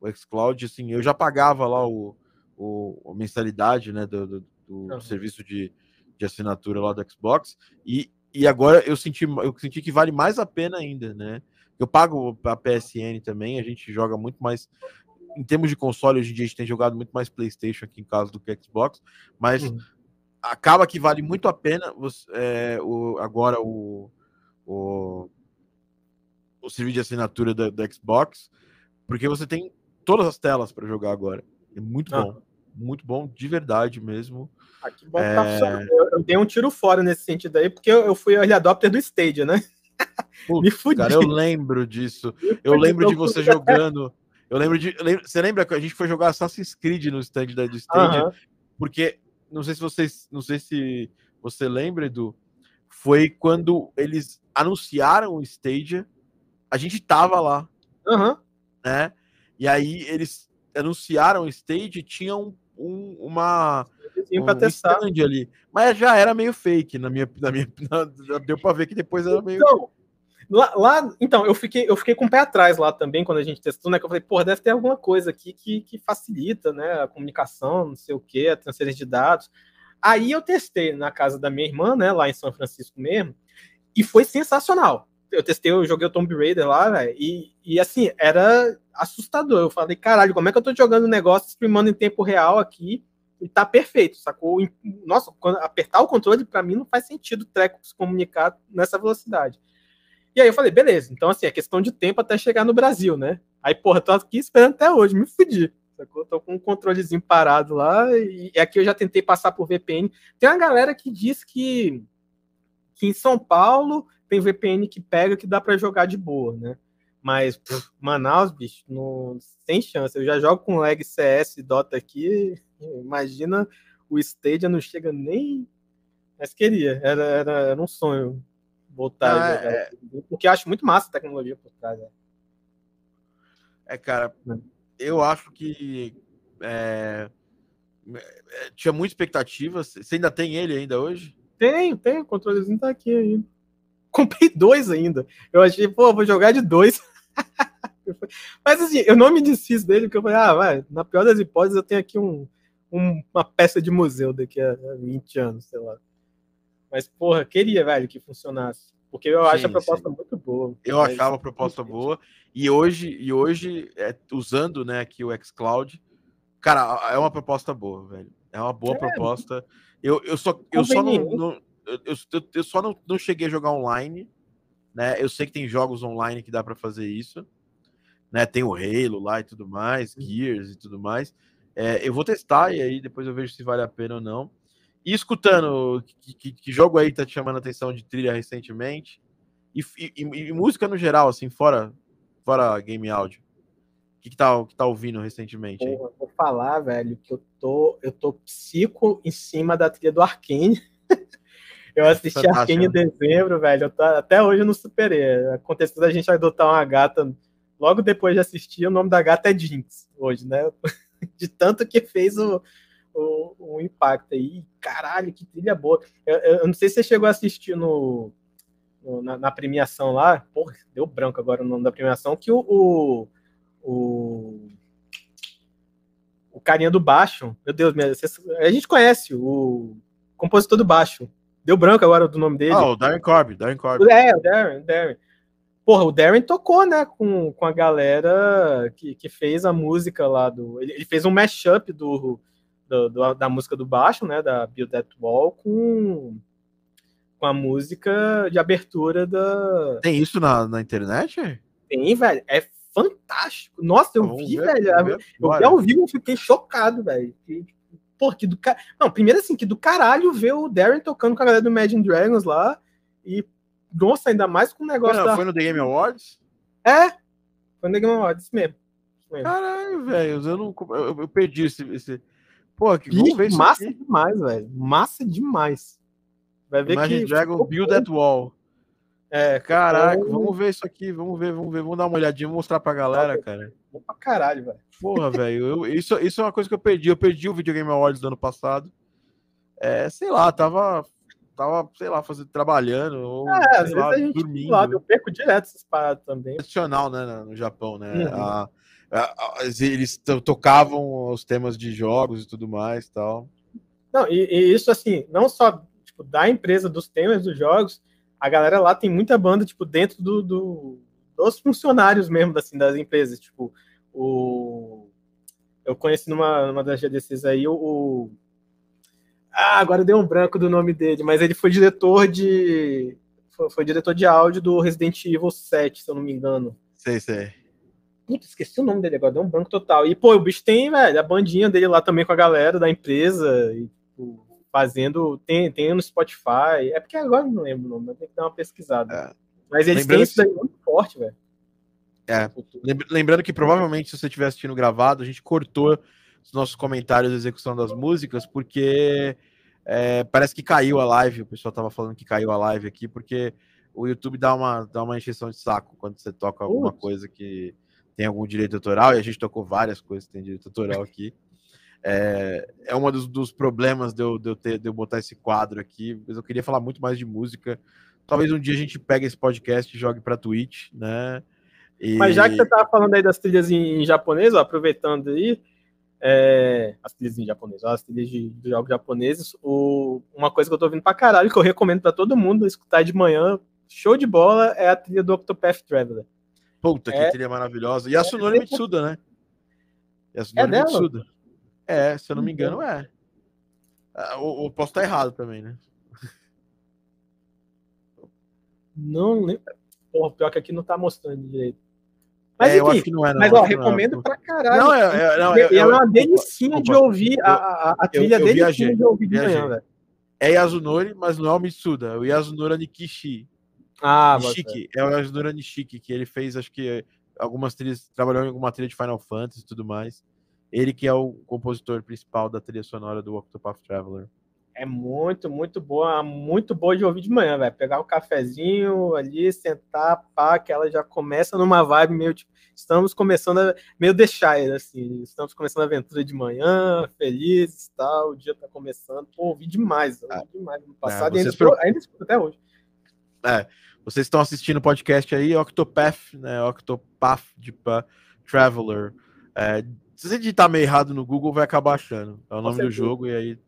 A: o xCloud, assim, eu já pagava lá o, o a mensalidade, né, do, do, do uhum. serviço de, de assinatura lá do Xbox, e, e agora eu senti, eu senti que vale mais a pena ainda, né, eu pago a PSN também, a gente joga muito mais em termos de console, hoje em dia a gente tem jogado muito mais PlayStation aqui em casa do que Xbox, mas uhum acaba que vale muito a pena você, é, o, agora o, o, o serviço de assinatura da, da, Xbox, porque você tem todas as telas para jogar agora. É muito bom.
B: muito bom, de verdade mesmo. Ah, que bom é... tá eu, eu, dei um tiro fora nesse sentido aí, porque eu, eu fui early adopter do Stadia, né?
A: Putz, Me fudi. Cara, eu lembro disso. Eu lembro de você jogando. Eu lembro de. Você lembra que a gente foi jogar Assassin's Creed no stand da Stadia? Uhum. Porque, não sei se vocês. Não sei se você lembra, Edu. Foi quando eles anunciaram o Stadia. A gente tava lá.
B: Uhum.
A: Né? E aí eles anunciaram o Stage e tinham um, uma
B: um para testar
A: ali. Mas já era meio fake na minha, na minha na, deu para ver que depois era meio
B: então, lá, lá, então eu fiquei eu fiquei com o pé atrás lá também quando a gente testou, né? Que eu falei, pô, deve ter alguma coisa aqui que, que facilita, né, a comunicação, não sei o que, a transferência de dados. Aí eu testei na casa da minha irmã, né, lá em São Francisco mesmo, e foi sensacional. Eu testei, eu joguei o Tomb Raider lá, velho, e, e assim, era assustador. Eu falei, caralho, como é que eu tô jogando um negócio streamando em tempo real aqui e tá perfeito, sacou? Nossa, quando apertar o controle, para mim não faz sentido o treco se comunicar nessa velocidade. E aí eu falei, beleza, então assim, é questão de tempo até chegar no Brasil, né? Aí, porra, tô aqui esperando até hoje, me fudi. Sacou? Tô com um controlezinho parado lá, e aqui eu já tentei passar por VPN. Tem uma galera que diz que, que em São Paulo tem VPN que pega que dá para jogar de boa, né? Mas pff, Manaus, bicho, não, sem chance. Eu já jogo com lag CS Dota aqui. Imagina o Stadia não chega nem. Mas queria, era, era, era um sonho voltar ah, a jogar. É... Porque acho muito massa a tecnologia por trás. É,
A: é cara, eu acho que é, é, tinha muita expectativa. Você ainda tem ele ainda hoje?
B: Tenho, tenho. O controlezinho tá aqui ainda. Comprei dois ainda. Eu achei, pô, vou jogar de dois. Mas assim, eu não me desfiz dele, porque eu falei, ah, vai, na pior das hipóteses, eu tenho aqui um, um, uma peça de museu daqui a 20 anos, sei lá. Mas, porra, queria, velho, que funcionasse. Porque eu sim, acho a proposta sim. muito boa.
A: Eu achava a proposta boa. E hoje, e hoje é, usando né, aqui o xCloud, cara, é uma proposta boa, velho. É uma boa é, proposta. Eu, eu só, eu só não, não eu, eu, eu, só não, não cheguei a jogar online, né? Eu sei que tem jogos online que dá para fazer isso, né? Tem o Halo lá e tudo mais, uhum. Gears e tudo mais. É, eu vou testar e aí depois eu vejo se vale a pena ou não. E escutando, que, que, que jogo aí tá te chamando a atenção de trilha recentemente? E, e, e, música no geral, assim, fora, fora game áudio. O que, que, tá, que tá ouvindo recentemente?
B: Porra, vou falar, velho, que eu tô, eu tô psico em cima da trilha do Arkane. Eu assisti Fantástico. Arkane em dezembro, velho. Tô, até hoje eu não superei. Aconteceu da gente adotar uma gata. Logo depois de assistir, o nome da gata é Jinx, hoje, né? De tanto que fez o, o, o impacto aí. Caralho, que trilha boa. Eu, eu, não sei se você chegou a assistir no, no na, na, premiação lá. Porra, deu branco agora o nome da premiação. Que o, o, o o carinha do baixo, meu Deus, a gente conhece o compositor do baixo, Deu branco agora do nome dele. Ah,
A: o Darren Corbin, Darren Corbin.
B: É, o Darren, o Darren. Porra, o Darren tocou, né, com, com a galera que, que fez a música lá do. Ele, ele fez um mashup do, do, do, da música do baixo, né, da Build That Wall, com, com a música de abertura da.
A: Tem isso na, na internet?
B: Tem, velho. É fantástico. Nossa, eu Vamos vi, ver, velho. Eu vi ao vivo, fiquei chocado, velho pô, que do cara. Não, primeiro assim, que do caralho ver o Darren tocando com a galera do Imagine Dragons lá. E, nossa, ainda mais com o negócio. Não,
A: da... Foi no The Game Awards?
B: É, foi no The Game Awards mesmo.
A: Caralho, velho, eu não. Eu, eu, perdi esse. esse... Pô,
B: que Bicho, ver massa aqui. demais, velho. Massa demais.
A: Vai ver Imagine que. Dragon Build That Wall. É, caraca, vamos ver isso aqui, vamos ver, vamos ver, vamos dar uma olhadinha, vou mostrar pra galera, cara.
B: Bom pra caralho, velho.
A: Porra, velho, isso, isso é uma coisa que eu perdi. Eu perdi o Videogame Awards do ano passado. É, sei lá, tava, tava sei lá, fazendo, trabalhando, ou é, às lá, dormindo. Lado,
B: eu perco direto essas paradas também.
A: Tradicional, né, no Japão, né? Uhum. A, eles tocavam os temas de jogos e tudo mais tal.
B: Não, e, e isso, assim, não só tipo, da empresa dos temas dos jogos, a galera lá tem muita banda, tipo, dentro do, do dos funcionários mesmo assim, das empresas. Tipo, o. Eu conheci numa, numa das GDCs aí o. Ah, agora deu um branco do nome dele, mas ele foi diretor de. Foi, foi, diretor de áudio do Resident Evil 7, se eu não me engano.
A: Sei, sei.
B: Puta, esqueci o nome dele agora, deu um branco total. E, pô, o bicho tem, velho, a bandinha dele lá também com a galera da empresa, e, tipo, fazendo. Tem, tem no Spotify. É porque agora não lembro o nome, mas tem que dar uma pesquisada. É. Mas eles Lembrando têm isso daí muito forte, velho.
A: É. Lembrando que provavelmente, se você estiver assistindo gravado, a gente cortou os nossos comentários da execução das músicas, porque é, parece que caiu a live. O pessoal tava falando que caiu a live aqui, porque o YouTube dá uma, dá uma encheção de saco quando você toca alguma Ups. coisa que tem algum direito autoral, e a gente tocou várias coisas que tem direito autoral aqui. É, é um dos, dos problemas de eu, de, eu ter, de eu botar esse quadro aqui, mas eu queria falar muito mais de música. Talvez um dia a gente pegue esse podcast e jogue para Twitch, né?
B: E... Mas já que você tava falando aí das trilhas em, japonês, ó, aproveitando aí, é, as trilhas em japonês, ó, as trilhas de, de jogos japoneses, o, uma coisa que eu tô ouvindo pra caralho, que eu recomendo para todo mundo escutar de manhã, show de bola, é a trilha do Octopath Traveler.
A: Puta, que é, trilha maravilhosa. E a é, Sunori Mitsuda, né? E a Sunori é Mitsuda. É, se eu não me engano, é. Ah, ou, posso estar errado também, né?
B: Não lembro. Porra, pior que aqui não tá mostrando direito. Mas, é, enfim, eu acho que não é, não. Mas, ó, recomendo não. pra caralho. Não, é, é, não, é, é uma delicinha de ouvir a, a, a trilha eu, eu delicinha de ouvir de manhã, velho.
A: É Yasunori, mas não é o Mitsuda. É o Yasunori Nikishi.
B: Ah,
A: Nishiki. É o Yasunori Nishiki, que ele fez, acho que, algumas trilhas, trabalhou em alguma trilha de Final Fantasy e tudo mais. Ele que é o compositor principal da trilha sonora do Octopath Traveler.
B: É muito, muito boa, muito boa de ouvir de manhã, velho. Pegar o um cafezinho ali, sentar, pá, que ela já começa numa vibe meio tipo, estamos começando a, meio deixar assim, estamos começando a aventura de manhã, felizes e tal, o dia tá começando. Pô, ouvi demais, ouvi ah, demais no passado é, e ainda, ainda escuto até hoje.
A: É, vocês estão assistindo o podcast aí, Octopath, né? Octopath de Traveler. É, se você digitar meio errado no Google, vai acabar achando. É o nome do jogo, e aí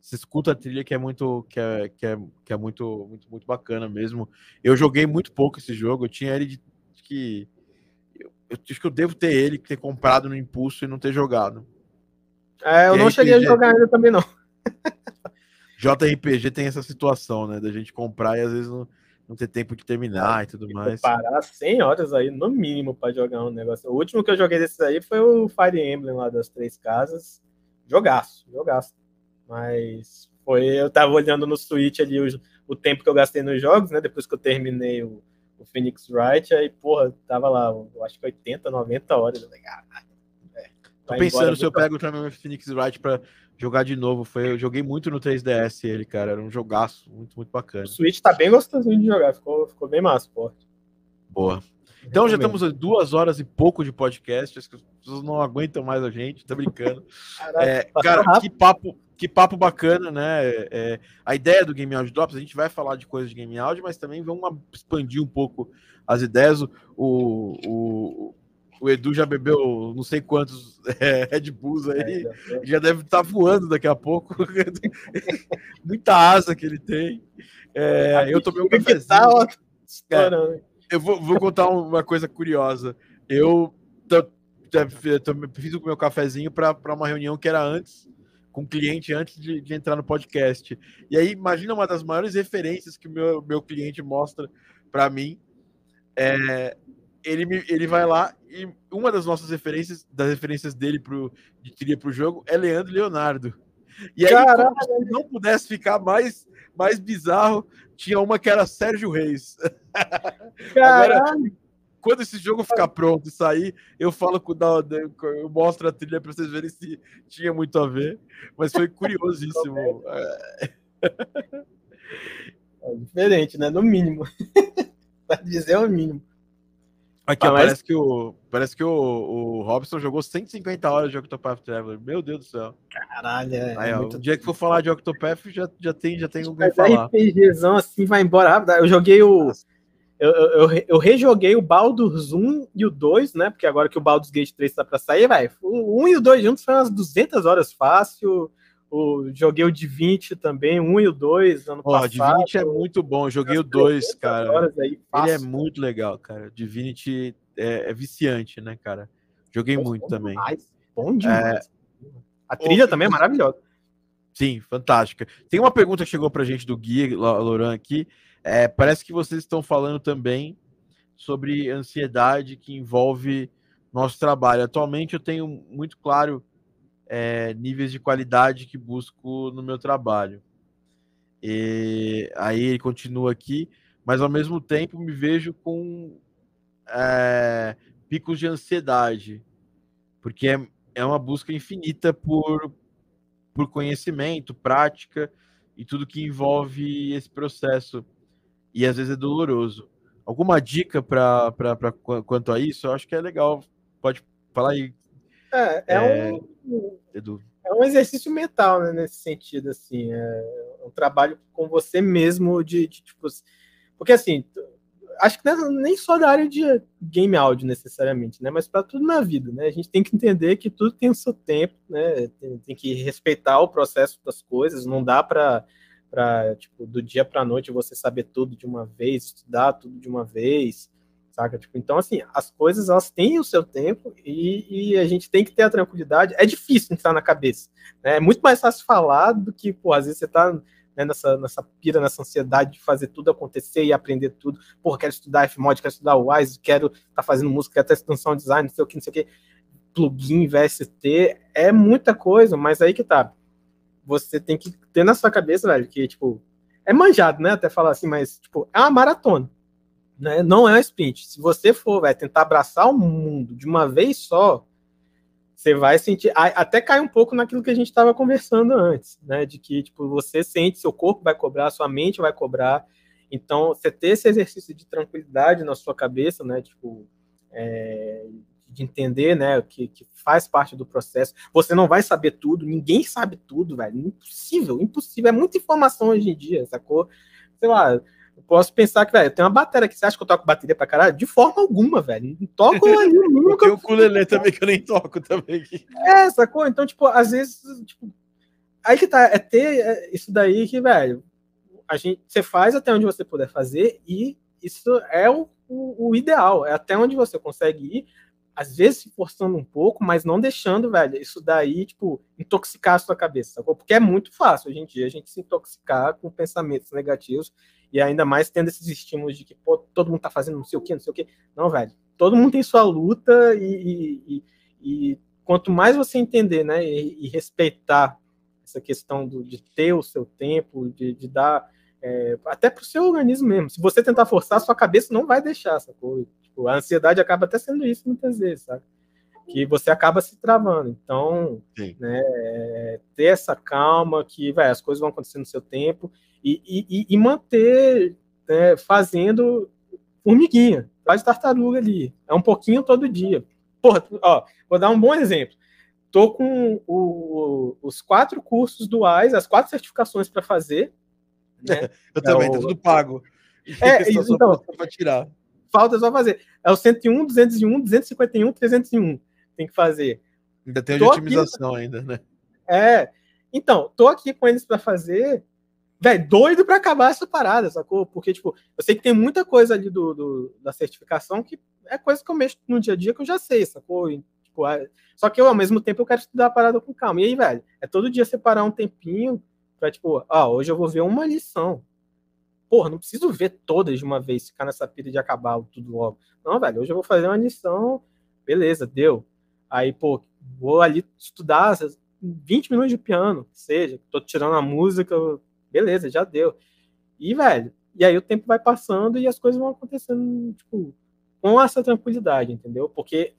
A: você escuta a trilha que é muito que é, que é, que é muito, muito, muito bacana mesmo. Eu joguei muito pouco esse jogo, eu tinha ele de, de que. Eu, eu acho que eu devo ter ele, ter comprado no impulso e não ter jogado.
B: É, eu e não cheguei a jogar ainda também, não.
A: JRPG tem essa situação, né? Da gente comprar e às vezes não, não ter tempo de terminar e tudo mais.
B: Parar 100 horas aí, no mínimo, para jogar um negócio. O último que eu joguei desses aí foi o Fire Emblem lá das três casas. Jogaço, jogaço. Mas foi, eu tava olhando no Switch ali o, o tempo que eu gastei nos jogos, né? Depois que eu terminei o, o Phoenix Wright, aí, porra, tava lá, eu acho que 80, 90 horas. Eu falei,
A: Tô pensando se eu pego o Phoenix Wright pra jogar de novo. Foi, eu joguei muito no 3DS ele, cara. Era um jogaço, muito, muito bacana. O
B: Switch tá bem gostosinho de jogar, ficou, ficou bem massa, pô.
A: Boa. Então já estamos duas horas e pouco de podcast, acho que as pessoas não aguentam mais a gente, tá brincando. Caraca, é, cara, rápido. que papo, que papo bacana, né? É, a ideia do Game Audio Drops, a gente vai falar de coisas de Game Audio, mas também vamos expandir um pouco as ideias. O, o, o Edu já bebeu não sei quantos é, Red Bulls aí, é, já deve estar tá voando daqui a pouco. Muita asa que ele tem. É, eu tomei um cafezinho. Tá, é, eu vou, vou, contar uma coisa curiosa. Eu fiz o meu cafezinho para uma reunião que era antes, com o cliente, antes de, de, entrar no podcast. E aí, imagina uma das maiores referências que o meu, meu cliente mostra para mim. É, ele, me, ele vai lá e uma das nossas referências, das referências dele pro, de trilha pro jogo é Leandro Leonardo. E aí, como se não pudesse ficar mais, mais bizarro, tinha uma que era Sérgio Reis. Agora, quando esse jogo ficar pronto e sair, eu falo com eu mostro a trilha para vocês verem se tinha muito a ver. Mas foi curiosíssimo.
B: É diferente, né? No mínimo. Para dizer o mínimo.
A: Aqui, ah, parece que, o, parece que o, o Robson jogou 150 horas de Octopath Traveler. Meu Deus do céu.
B: Caralho, é.
A: Aí, ó, muito... O dia que for falar de Octopath, já, já tem, já tem alguém falar.
B: RPGzão assim vai embora. Eu joguei o. Eu, eu, eu, rejoguei o Baldur's 1 e o 2, né? Porque agora que o Baldur's Gate 3 tá pra sair, vai. O 1 e o 2 juntos foi umas 200 horas fácil. O, joguei o Divinity também, um e o dois ano oh, passado.
A: Divinity é muito bom, joguei o dois, cara. Aí, Ele é muito legal, cara. Divinity é, é viciante, né, cara? Joguei muito bom também.
B: Demais, bom demais. É... A trilha oh, também é maravilhosa.
A: Sim, fantástica. Tem uma pergunta que chegou pra gente do Gui Loran aqui. É, parece que vocês estão falando também sobre ansiedade que envolve nosso trabalho. Atualmente eu tenho muito claro é, níveis de qualidade que busco no meu trabalho. E aí ele continua aqui, mas ao mesmo tempo me vejo com é, picos de ansiedade, porque é, é uma busca infinita por, por conhecimento, prática e tudo que envolve esse processo. E às vezes é doloroso. Alguma dica para quanto a isso? Eu acho que é legal. Pode falar aí.
B: É, é, é um, Edu. é um exercício mental, né, nesse sentido, assim. É um trabalho com você mesmo de, de tipo. Porque assim, acho que é nem só da área de game áudio necessariamente, né? Mas para tudo na vida, né? A gente tem que entender que tudo tem o seu tempo, né? Tem, tem que respeitar o processo das coisas. Não dá para para tipo do dia para noite você saber tudo de uma vez, estudar tudo de uma vez, saca? Tipo, então assim, as coisas elas têm o seu tempo e, e a gente tem que ter a tranquilidade. É difícil entrar na cabeça, né? É muito mais fácil falar do que, pô, às vezes você tá né, nessa, nessa pira, nessa ansiedade de fazer tudo acontecer e aprender tudo. Porra, quero estudar Fmod, quero estudar Wise, quero estar tá fazendo música, quero estar estudando sound design, não sei o que, não sei o que. Plugin, VST, é muita coisa, mas aí que tá. Você tem que ter na sua cabeça, velho, que, tipo, é manjado, né? Até falar assim, mas, tipo, é uma maratona. Né? Não é um sprint. Se você for, vai tentar abraçar o mundo de uma vez só, você vai sentir. Até cai um pouco naquilo que a gente estava conversando antes, né? De que tipo, você sente, seu corpo vai cobrar, sua mente vai cobrar. Então, você ter esse exercício de tranquilidade na sua cabeça, né? Tipo, é, de entender, né? Que, que faz parte do processo. Você não vai saber tudo, ninguém sabe tudo, velho. Impossível, impossível. É muita informação hoje em dia, sacou? Sei lá, eu posso pensar que, velho, eu tenho uma bateria aqui. Você acha que eu toco bateria pra caralho? De forma alguma, velho. Não toco ali
A: nunca. Tem o ukulele também que eu nem toco também.
B: É, sacou? Então, tipo, às vezes, tipo, aí que tá, é ter é, isso daí que, velho, a gente, você faz até onde você puder fazer e isso é o, o, o ideal, é até onde você consegue ir, às vezes se forçando um pouco, mas não deixando, velho, isso daí, tipo, intoxicar a sua cabeça, sacou? Porque é muito fácil hoje em dia a gente se intoxicar com pensamentos negativos e ainda mais tendo esses estímulos de que, pô, todo mundo tá fazendo não sei o que, não sei o que. Não, velho. Todo mundo tem sua luta e, e, e quanto mais você entender, né, e, e respeitar essa questão do, de ter o seu tempo, de, de dar é, até pro seu organismo mesmo. Se você tentar forçar, sua cabeça não vai deixar, sacou? Tipo, a ansiedade acaba até sendo isso muitas vezes, sabe? Que você acaba se travando. Então, né, é, ter essa calma, que vai, as coisas vão acontecer no seu tempo e, e, e manter né, fazendo formiguinha, faz tartaruga ali. É um pouquinho todo dia. Porra, ó, vou dar um bom exemplo. Tô com o, os quatro cursos duais, as quatro certificações para fazer.
A: Né? Eu também, é tá tudo pago.
B: É, isso, então, para tirar. Falta só fazer. É o 101, 201, 251, 301. Tem que fazer.
A: Ainda tem o de otimização aqui, ainda, né?
B: É. Então, tô aqui com eles para fazer velho, doido para acabar essa parada, sacou? Porque, tipo, eu sei que tem muita coisa ali do, do, da certificação que é coisa que eu mexo no dia a dia que eu já sei, sacou? E, tipo, é... Só que eu, ao mesmo tempo, eu quero estudar a parada com calma. E aí, velho, é todo dia separar um tempinho pra, tipo, ah, hoje eu vou ver uma lição. Porra, não preciso ver todas de uma vez, ficar nessa pilha de acabar tudo logo. Não, velho, hoje eu vou fazer uma lição, beleza, deu. Aí, pô, vou ali estudar 20 minutos de piano, seja, tô tirando a música, beleza, já deu. E, velho, e aí o tempo vai passando e as coisas vão acontecendo, tipo, com essa tranquilidade, entendeu? Porque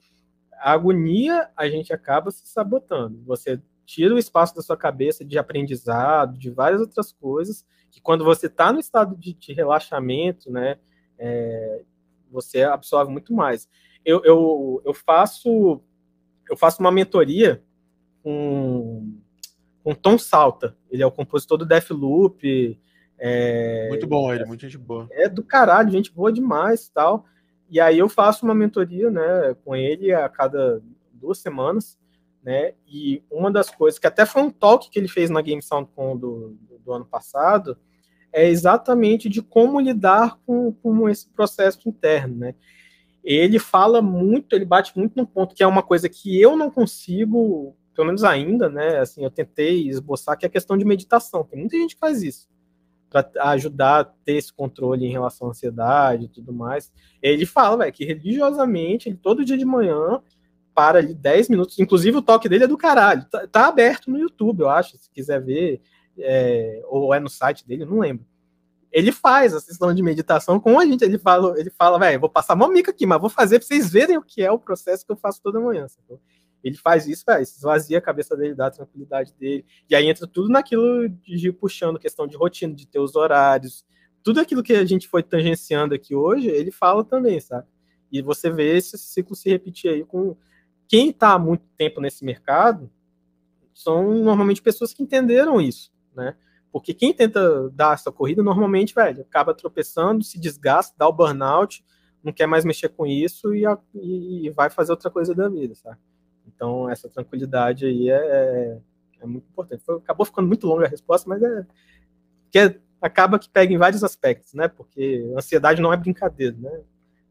B: a agonia a gente acaba se sabotando. Você tira o espaço da sua cabeça de aprendizado, de várias outras coisas, que quando você está no estado de, de, relaxamento, né, é, você absorve muito mais. Eu, eu, eu faço eu faço uma mentoria com com Tom Salta. Ele é o compositor do Deathloop. É,
A: muito bom ele, muita gente boa.
B: É do caralho, gente boa demais tal. E aí eu faço uma mentoria, né, com ele a cada duas semanas, né? E uma das coisas que até foi um talk que ele fez na Game SoundCon do, do, ano passado é exatamente de como lidar com, com esse processo interno, né? Ele fala muito, ele bate muito no ponto que é uma coisa que eu não consigo pelo menos ainda, né? Assim, eu tentei esboçar que é a questão de meditação. Tem muita gente que faz isso para ajudar a ter esse controle em relação à ansiedade e tudo mais. Ele fala, velho, que religiosamente, ele todo dia de manhã para ali 10 minutos. Inclusive, o toque dele é do caralho. Tá, tá aberto no YouTube, eu acho, se quiser ver. É, ou é no site dele, não lembro. Ele faz a sessão de meditação com a gente. Ele fala, ele fala, velho, vou passar uma mica aqui, mas vou fazer para vocês verem o que é o processo que eu faço toda manhã. Ele faz isso, velho, esvazia a cabeça dele, dá a tranquilidade dele. E aí entra tudo naquilo de ir puxando, questão de rotina, de ter os horários. Tudo aquilo que a gente foi tangenciando aqui hoje, ele fala também, sabe? E você vê esse ciclo se repetir aí com quem está há muito tempo nesse mercado são normalmente pessoas que entenderam isso, né? Porque quem tenta dar essa corrida, normalmente, velho, acaba tropeçando, se desgasta, dá o burnout, não quer mais mexer com isso e, e vai fazer outra coisa da vida, sabe? Então, essa tranquilidade aí é, é, é muito importante. Foi, acabou ficando muito longa a resposta, mas é que é, acaba que pega em vários aspectos, né? Porque ansiedade não é brincadeira, né?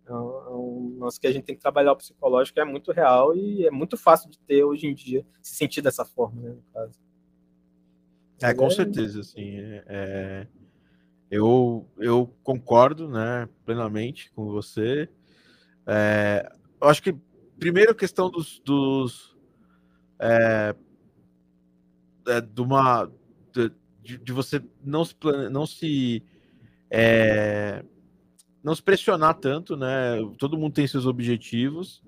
B: É um, nosso que a gente tem que trabalhar o psicológico é muito real e é muito fácil de ter hoje em dia, se sentir dessa forma, né, no caso.
A: É, com é... certeza, assim, é, é, eu, eu concordo, né, plenamente com você. É, eu acho que, primeiro, a questão dos, dos é, é, de uma de, de, você não se não se é, não se pressionar tanto, né? Todo mundo tem seus objetivos,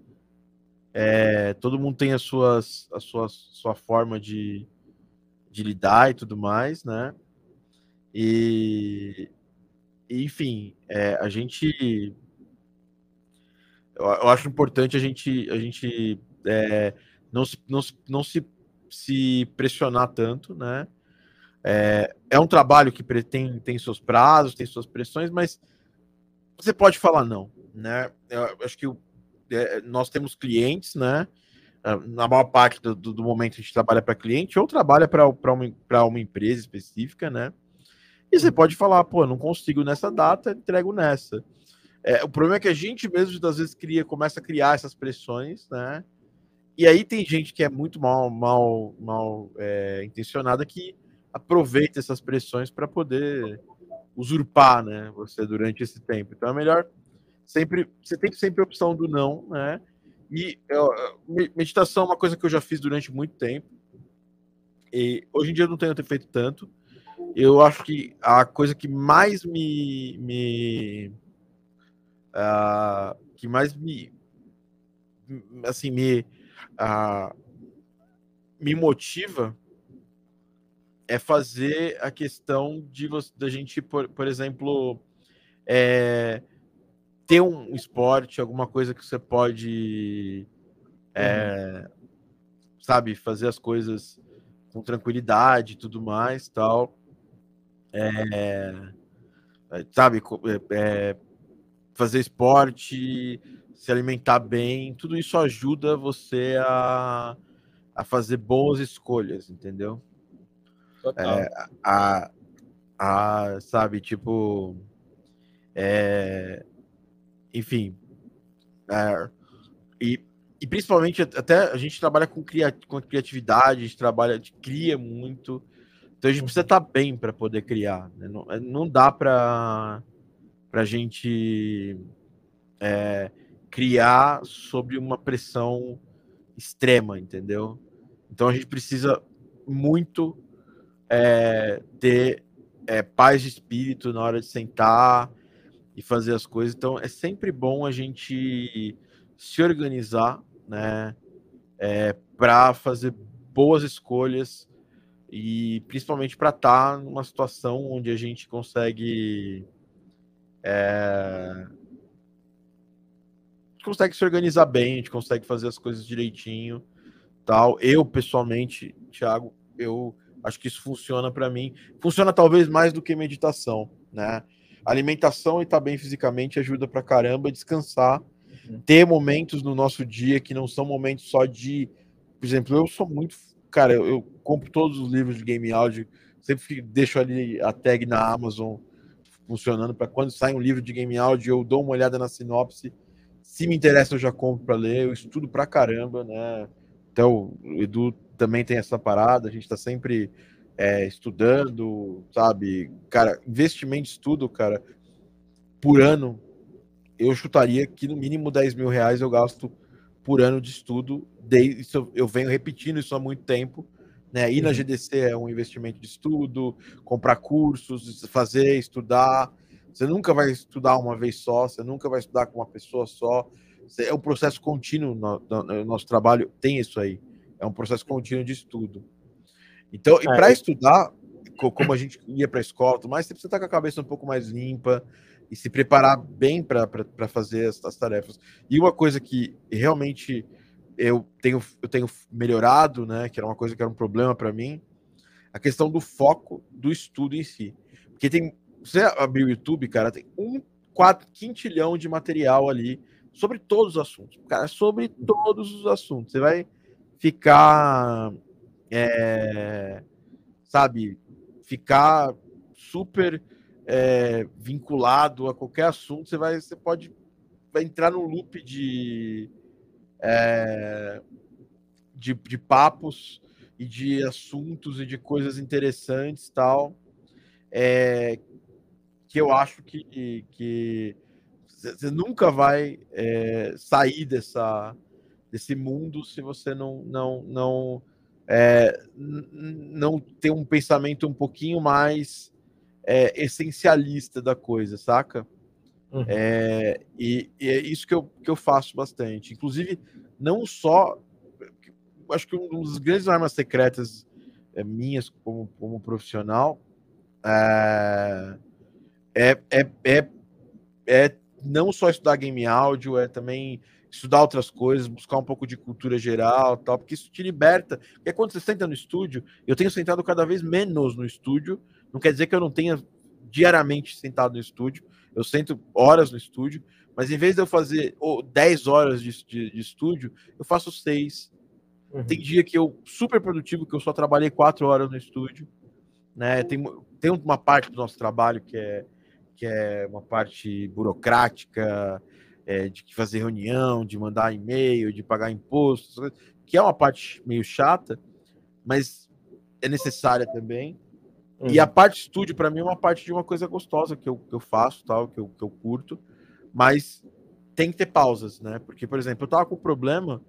A: é, todo mundo tem as suas, a sua, sua forma de, de lidar e tudo mais, né? E, enfim, é, a gente. Eu, eu, acho importante a gente, a gente é, não, se, não, não se, se pressionar tanto, né? É, é um trabalho que tem, tem seus prazos, tem suas pressões, mas você pode falar não, né? Eu acho que é, nós temos clientes, né? Ah, na maior parte do, do momento a gente trabalha para cliente ou trabalha para uma, uma empresa específica, né? E você pode falar, pô, não consigo nessa data, entrego nessa. É, o problema é que a gente mesmo, às vezes, cria, começa a criar essas pressões, né? E aí tem gente que é muito mal, mal, mal é, intencionada que aproveita essas pressões para poder usurpar, né, você durante esse tempo. Então é melhor sempre, você tem sempre a opção do não, né? E eu, meditação é uma coisa que eu já fiz durante muito tempo. E hoje em dia eu não tenho feito tanto. Eu acho que a coisa que mais me, me uh, que mais me assim me uh, me motiva é fazer a questão de da gente, por, por exemplo, é, ter um esporte, alguma coisa que você pode, é, uhum. sabe, fazer as coisas com tranquilidade e tudo mais, tal. É, sabe, é, fazer esporte, se alimentar bem, tudo isso ajuda você a, a fazer boas escolhas, entendeu? É, a, a, sabe, tipo. É, enfim. É, e, e principalmente, até a gente trabalha com, cria, com criatividade, a gente trabalha, a gente cria muito. Então a gente precisa estar tá bem para poder criar. Né? Não, é, não dá para a gente é, criar sob uma pressão extrema, entendeu? Então a gente precisa muito é, ter é, paz de espírito na hora de sentar e fazer as coisas. Então é sempre bom a gente se organizar, né, é, para fazer boas escolhas e principalmente para estar tá numa situação onde a gente consegue é, consegue se organizar bem, a gente consegue fazer as coisas direitinho, tal. Eu pessoalmente, Thiago, eu Acho que isso funciona para mim. Funciona talvez mais do que meditação, né? Alimentação e estar tá bem fisicamente ajuda para caramba descansar, uhum. ter momentos no nosso dia que não são momentos só de, por exemplo, eu sou muito, cara, eu, eu compro todos os livros de game áudio, sempre deixo ali a tag na Amazon funcionando para quando sai um livro de game áudio eu dou uma olhada na sinopse. Se me interessa eu já compro para ler, eu estudo pra caramba, né? Então, o Edu também tem essa parada, a gente está sempre é, estudando, sabe? Cara, investimento de estudo, cara, por ano, eu chutaria que no mínimo 10 mil reais eu gasto por ano de estudo. Desde, isso, eu venho repetindo isso há muito tempo. Né? Ir na uhum. GDC é um investimento de estudo, comprar cursos, fazer, estudar. Você nunca vai estudar uma vez só, você nunca vai estudar com uma pessoa só. É um processo contínuo. No, no, no nosso trabalho tem isso aí. É um processo contínuo de estudo. Então, e para é. estudar, como a gente ia para a escola, mas você precisa estar com a cabeça um pouco mais limpa e se preparar bem para fazer as, as, tarefas. E uma coisa que realmente eu tenho, eu tenho melhorado, né, que era uma coisa que era um problema para mim, a questão do foco do estudo em si. Porque tem, você abrir o YouTube, cara, tem um quatro, quintilhão de material ali sobre todos os assuntos. Cara, sobre todos os assuntos. Você vai ficar, é, sabe, ficar super é, vinculado a qualquer assunto, você vai, você pode vai entrar num loop de, é, de, de papos e de assuntos e de coisas interessantes tal, é, que eu acho que, você nunca vai é, sair dessa, desse mundo se você não, não, não é, não ter um pensamento um pouquinho mais é, essencialista da coisa, saca? Uhum. É, e, e, é isso que eu, que eu faço bastante. Inclusive, não só. Acho que um dos grandes armas secretas é, minhas como, como profissional é, é, é, é, é não só estudar game áudio, é também estudar outras coisas, buscar um pouco de cultura geral, tal, porque isso te liberta. Porque quando você senta no estúdio, eu tenho sentado cada vez menos no estúdio. Não quer dizer que eu não tenha diariamente sentado no estúdio. Eu sento horas no estúdio, mas em vez de eu fazer oh, 10 horas de, de, de estúdio, eu faço 6. Uhum. Tem dia que eu super produtivo, que eu só trabalhei 4 horas no estúdio. Né? Tem, tem uma parte do nosso trabalho que é, que é uma parte burocrática, é, de fazer reunião, de mandar e-mail, de pagar impostos, que é uma parte meio chata, mas é necessária também. Uhum. E a parte estúdio, para mim, é uma parte de uma coisa gostosa que eu, que eu faço, tal, que eu, que eu curto, mas tem que ter pausas, né? Porque, por exemplo, eu tava com problema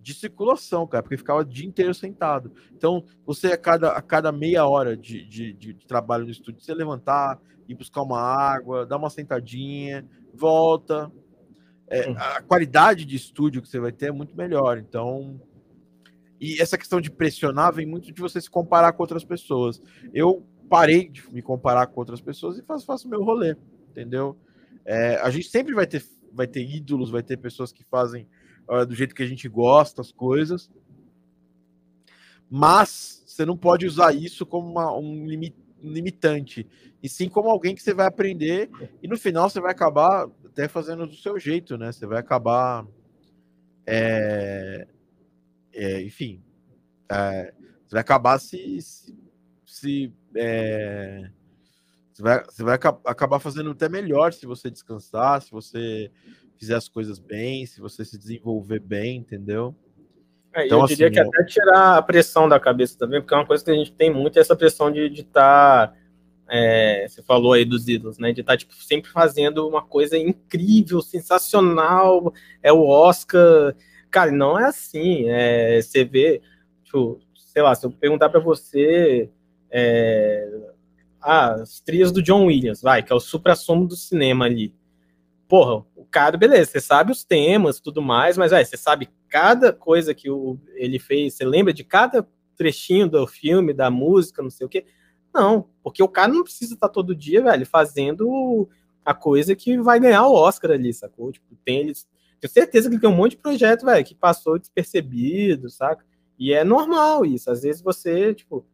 A: de circulação, cara, porque ficava o dia inteiro sentado. Então, você a cada, a cada meia hora de, de, de, trabalho no estúdio, você levantar, ir buscar uma água, dar uma sentadinha, volta, é, a qualidade de estúdio que você vai ter é muito melhor. Então, e essa questão de pressionar vem muito de você se comparar com outras pessoas. Eu parei de me comparar com outras pessoas e faço, faço meu rolê, entendeu? É, a gente sempre vai ter, vai ter ídolos, vai ter pessoas que fazem uh, do jeito que a gente gosta as coisas, mas você não pode usar isso como uma, um limite limitante, e sim como alguém que você vai aprender e no final você vai acabar até fazendo do seu jeito, né? Você vai acabar, é, é, enfim, é, você vai acabar se, se, se é, você vai, você vai acabar fazendo até melhor se você descansar, se você fizer as coisas bem, se você se desenvolver bem, entendeu?
B: É, então, eu diria assim, que até tirar a pressão da cabeça também, porque é uma coisa que a gente tem muito, é essa pressão de estar. Tá, é, você falou aí dos ídolos, né? De estar tá, tipo, sempre fazendo uma coisa incrível, sensacional, é o Oscar. Cara, não é assim. É, você vê, tipo, sei lá, se eu perguntar para você é, ah, as trilhas do John Williams, vai, que é o supra-sumo do cinema ali. Porra, cara, beleza, você sabe os temas tudo mais, mas é, você sabe cada coisa que o, ele fez, você lembra de cada trechinho do filme, da música, não sei o quê. Não, porque o cara não precisa estar todo dia, velho, fazendo a coisa que vai ganhar o Oscar ali, sacou? Tipo, tem eles. Tenho certeza que ele tem um monte de projeto, velho, que passou despercebido, saca? E é normal isso. Às vezes você, tipo,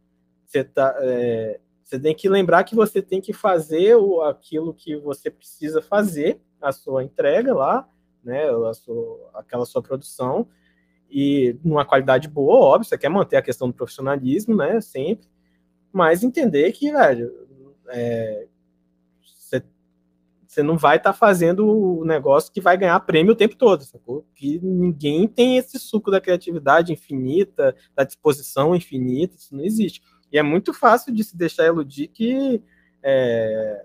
B: você tá. É, você tem que lembrar que você tem que fazer o, aquilo que você precisa fazer, a sua entrega lá, né, a sua, aquela sua produção, e numa qualidade boa, óbvio, você quer manter a questão do profissionalismo, né, sempre, mas entender que, velho, é, você não vai estar tá fazendo o negócio que vai ganhar prêmio o tempo todo, sacou? Que ninguém tem esse suco da criatividade infinita, da disposição infinita, isso não existe. E é muito fácil de se deixar iludir que é,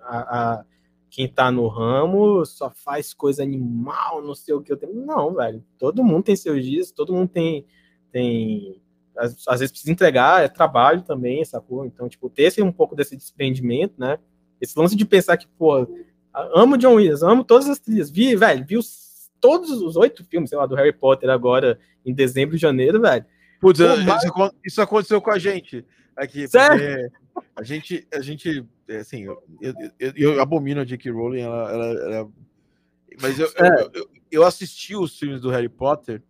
B: a quem tá no ramo só faz coisa animal, não sei o que eu tenho. Não, velho. Todo mundo tem seus dias, todo mundo tem. tem às, às vezes precisa entregar, é trabalho também, sacou? Então, tipo, ter esse, um pouco desse desprendimento, né? Esse lance de pensar que, pô, amo John Williams, amo todas as trilhas. Vi, velho, vi os, todos os oito filmes, sei lá, do Harry Potter agora em dezembro e janeiro, velho.
A: Putz, pô, mas... isso aconteceu com a gente aqui. Sério? A gente, a gente, é, assim, eu, eu, eu, abomino a J.K. Rowling, ela, ela, ela mas eu, é. eu, eu, assisti os filmes do Harry Potter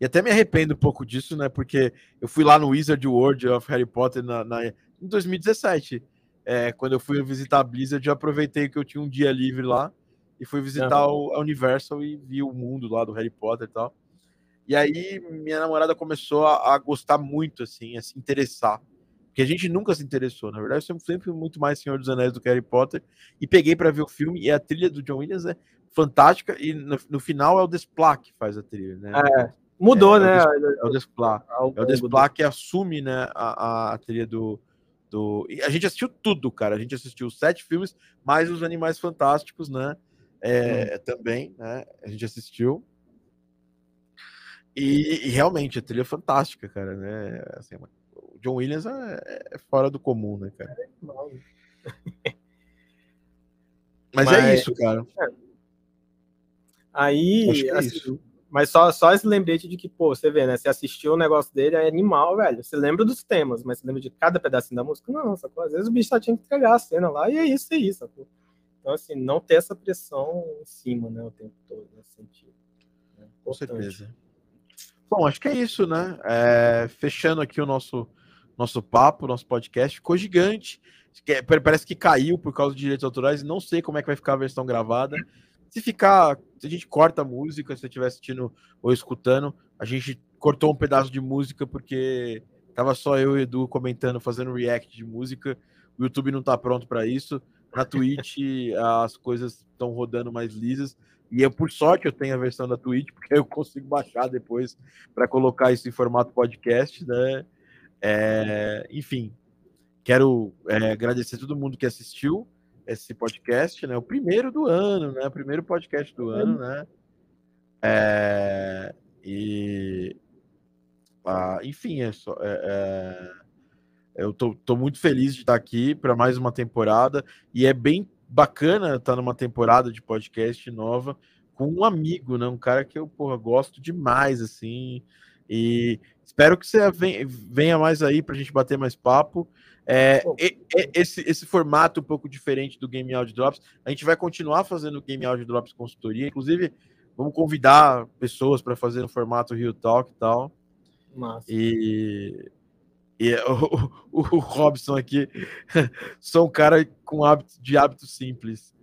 A: e até me arrependo um pouco disso, né? Porque eu fui lá no Wizard World of Harry Potter na, na em 2017. É, quando eu fui visitar a Blizzard, eu aproveitei que eu tinha um dia livre lá e fui visitar o, a Universal e vi o mundo lá do Harry Potter e tal. E aí minha namorada começou a, a gostar muito, assim, a se interessar que a gente nunca se interessou. Na verdade, eu sempre fui muito mais Senhor dos Anéis do que Harry Potter. E peguei para ver o filme. E a trilha do John Williams é fantástica. E no, no final é o Desplat que faz a trilha, né?
B: É, mudou,
A: é,
B: né?
A: É o Desplat. É o Desplat que assume né, a, a trilha do, do. E a gente assistiu tudo, cara. A gente assistiu sete filmes, mais os Animais Fantásticos, né? É, hum. Também, né? A gente assistiu. E, e, realmente a trilha é fantástica, cara, né? Assim, é John Williams é, é, fora do comum, né, cara? Mas, é mas é isso, cara. É.
B: Aí, é assim, mas só, só esse lembrete de que, pô, você vê, né? Você assistiu o negócio dele, é animal, velho. Você lembra dos temas, mas você lembra de cada pedacinho da música? Não, sacou? Às vezes o bicho só tinha que entregar a cena lá, e é isso, é isso, sacou? Então, assim, não ter essa pressão em cima, né, o tempo todo, nesse sentido.
A: Né? Com certeza. Bom, acho que é isso, né? É, fechando aqui o nosso nosso papo, nosso podcast. Ficou gigante. Parece que caiu por causa de direitos autorais. Não sei como é que vai ficar a versão gravada. Se ficar, se a gente corta a música, se você estiver assistindo ou escutando, a gente cortou um pedaço de música porque tava só eu e o Edu comentando, fazendo react de música. O YouTube não tá pronto para isso. Na Twitch as coisas estão rodando mais lisas. E eu, por sorte, eu tenho a versão da Twitch, porque eu consigo baixar depois para colocar isso em formato podcast, né? É, enfim, quero é, agradecer todo mundo que assistiu esse podcast, né? O primeiro do ano, né? O primeiro podcast do ano, né? É, e ah, enfim, é só, é, é, eu tô, tô, muito feliz de estar aqui para mais uma temporada e é bem bacana estar numa temporada de podcast nova com um amigo, né? Um cara que eu porra, gosto demais, assim. E espero que você venha mais aí para a gente bater mais papo. É, esse, esse formato um pouco diferente do Game Audio Drops, a gente vai continuar fazendo Game Audio Drops consultoria. Inclusive, vamos convidar pessoas para fazer no formato Rio Talk e tal. Massa. E, e o, o, o, Robson aqui, sou um cara com hábito, de hábitos simples.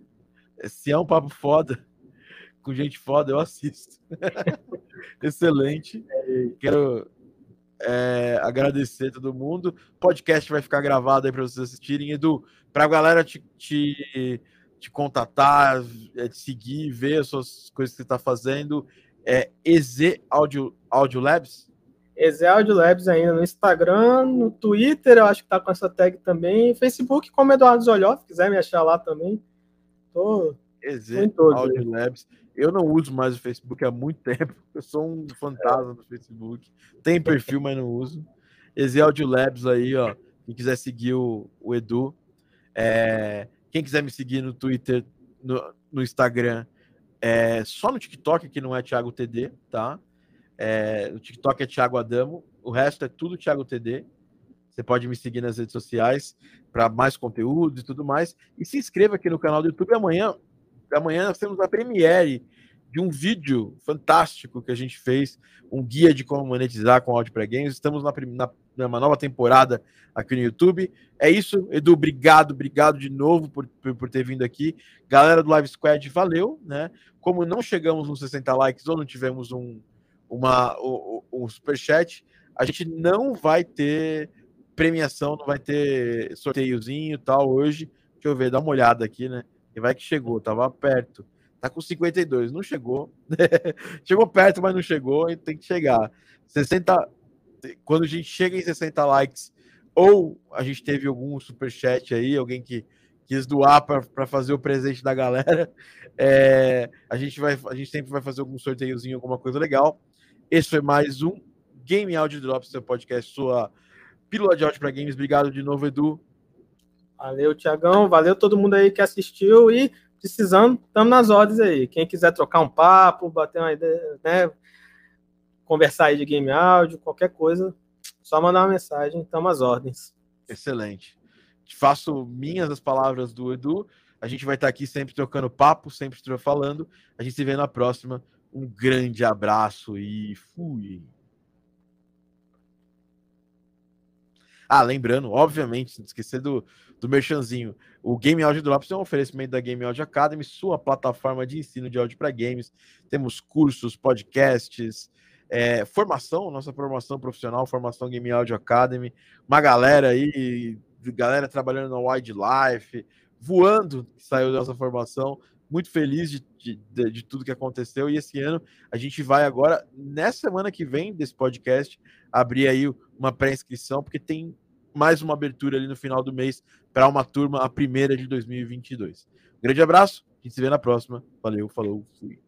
A: Se é um papo foda, com gente foda, eu assisto. Excelente. Quero é, agradecer todo mundo. O podcast vai ficar gravado aí para vocês assistirem. Edu, para a galera te, te, te contatar, é, te seguir, ver as suas coisas que você está fazendo, é EZ Audio, Audio Labs?
B: EZ Audio Labs ainda no Instagram, no Twitter, eu acho que tá com essa tag também. Facebook, como Eduardo Zolhó, se quiser me achar lá também. Tô,
A: EZ Audio Labs. Eu não uso mais o Facebook há muito tempo. Eu sou um fantasma do Facebook. Tem perfil, mas não uso. Esse Audio Labs aí, ó. Quem quiser seguir o, o Edu. É, quem quiser me seguir no Twitter, no, no Instagram, é, só no TikTok, que não é Thiago TD, tá? É, o TikTok é Thiago Adamo. O resto é tudo Thiago TD. Você pode me seguir nas redes sociais para mais conteúdo e tudo mais. E se inscreva aqui no canal do YouTube. Amanhã amanhã nós temos a premiere de um vídeo fantástico que a gente fez, um guia de como monetizar com áudio para games. Estamos na, na, numa nova temporada aqui no YouTube. É isso, Edu, obrigado, obrigado de novo por, por, por, ter vindo aqui. Galera do Live Squad, valeu, né? Como não chegamos nos 60 likes ou não tivemos um, uma, um, um superchat, a gente não vai ter premiação, não vai ter sorteiozinho tal hoje. Deixa eu ver, dá uma olhada aqui, né? E vai que chegou, tava perto. Tá com 52, não chegou. chegou perto, mas não chegou, e tem que chegar. 60 quando a gente chega em 60 likes ou a gente teve algum super chat aí, alguém que quis doar para fazer o presente da galera. É, a, gente vai, a gente sempre vai fazer algum sorteiozinho, alguma coisa legal. Esse foi mais um Game Audio Drops, seu podcast, sua pílula de áudio para games. Obrigado de novo, Edu.
B: Valeu, Tiagão. Valeu todo mundo aí que assistiu e precisando, estamos nas ordens aí. Quem quiser trocar um papo, bater uma ideia, né? Conversar aí de game áudio, qualquer coisa, só mandar uma mensagem, estamos às ordens.
A: Excelente. Faço minhas as palavras do Edu. A gente vai estar aqui sempre trocando papo, sempre falando. A gente se vê na próxima. Um grande abraço e fui. Ah, lembrando, obviamente, sem esquecer do, do merchanzinho. O Game Audio Drops é um oferecimento da Game Audio Academy, sua plataforma de ensino de áudio para games. Temos cursos, podcasts, é, formação, nossa formação profissional, formação Game Audio Academy. Uma galera aí, galera trabalhando na Wildlife, voando, saiu dessa formação. Muito feliz de, de, de, tudo que aconteceu. E esse ano a gente vai agora, nessa semana que vem desse podcast, abrir aí uma pré-inscrição, porque tem mais uma abertura ali no final do mês para uma turma, a primeira de 2022. Um grande abraço, a gente se vê na próxima. Valeu, falou, fui.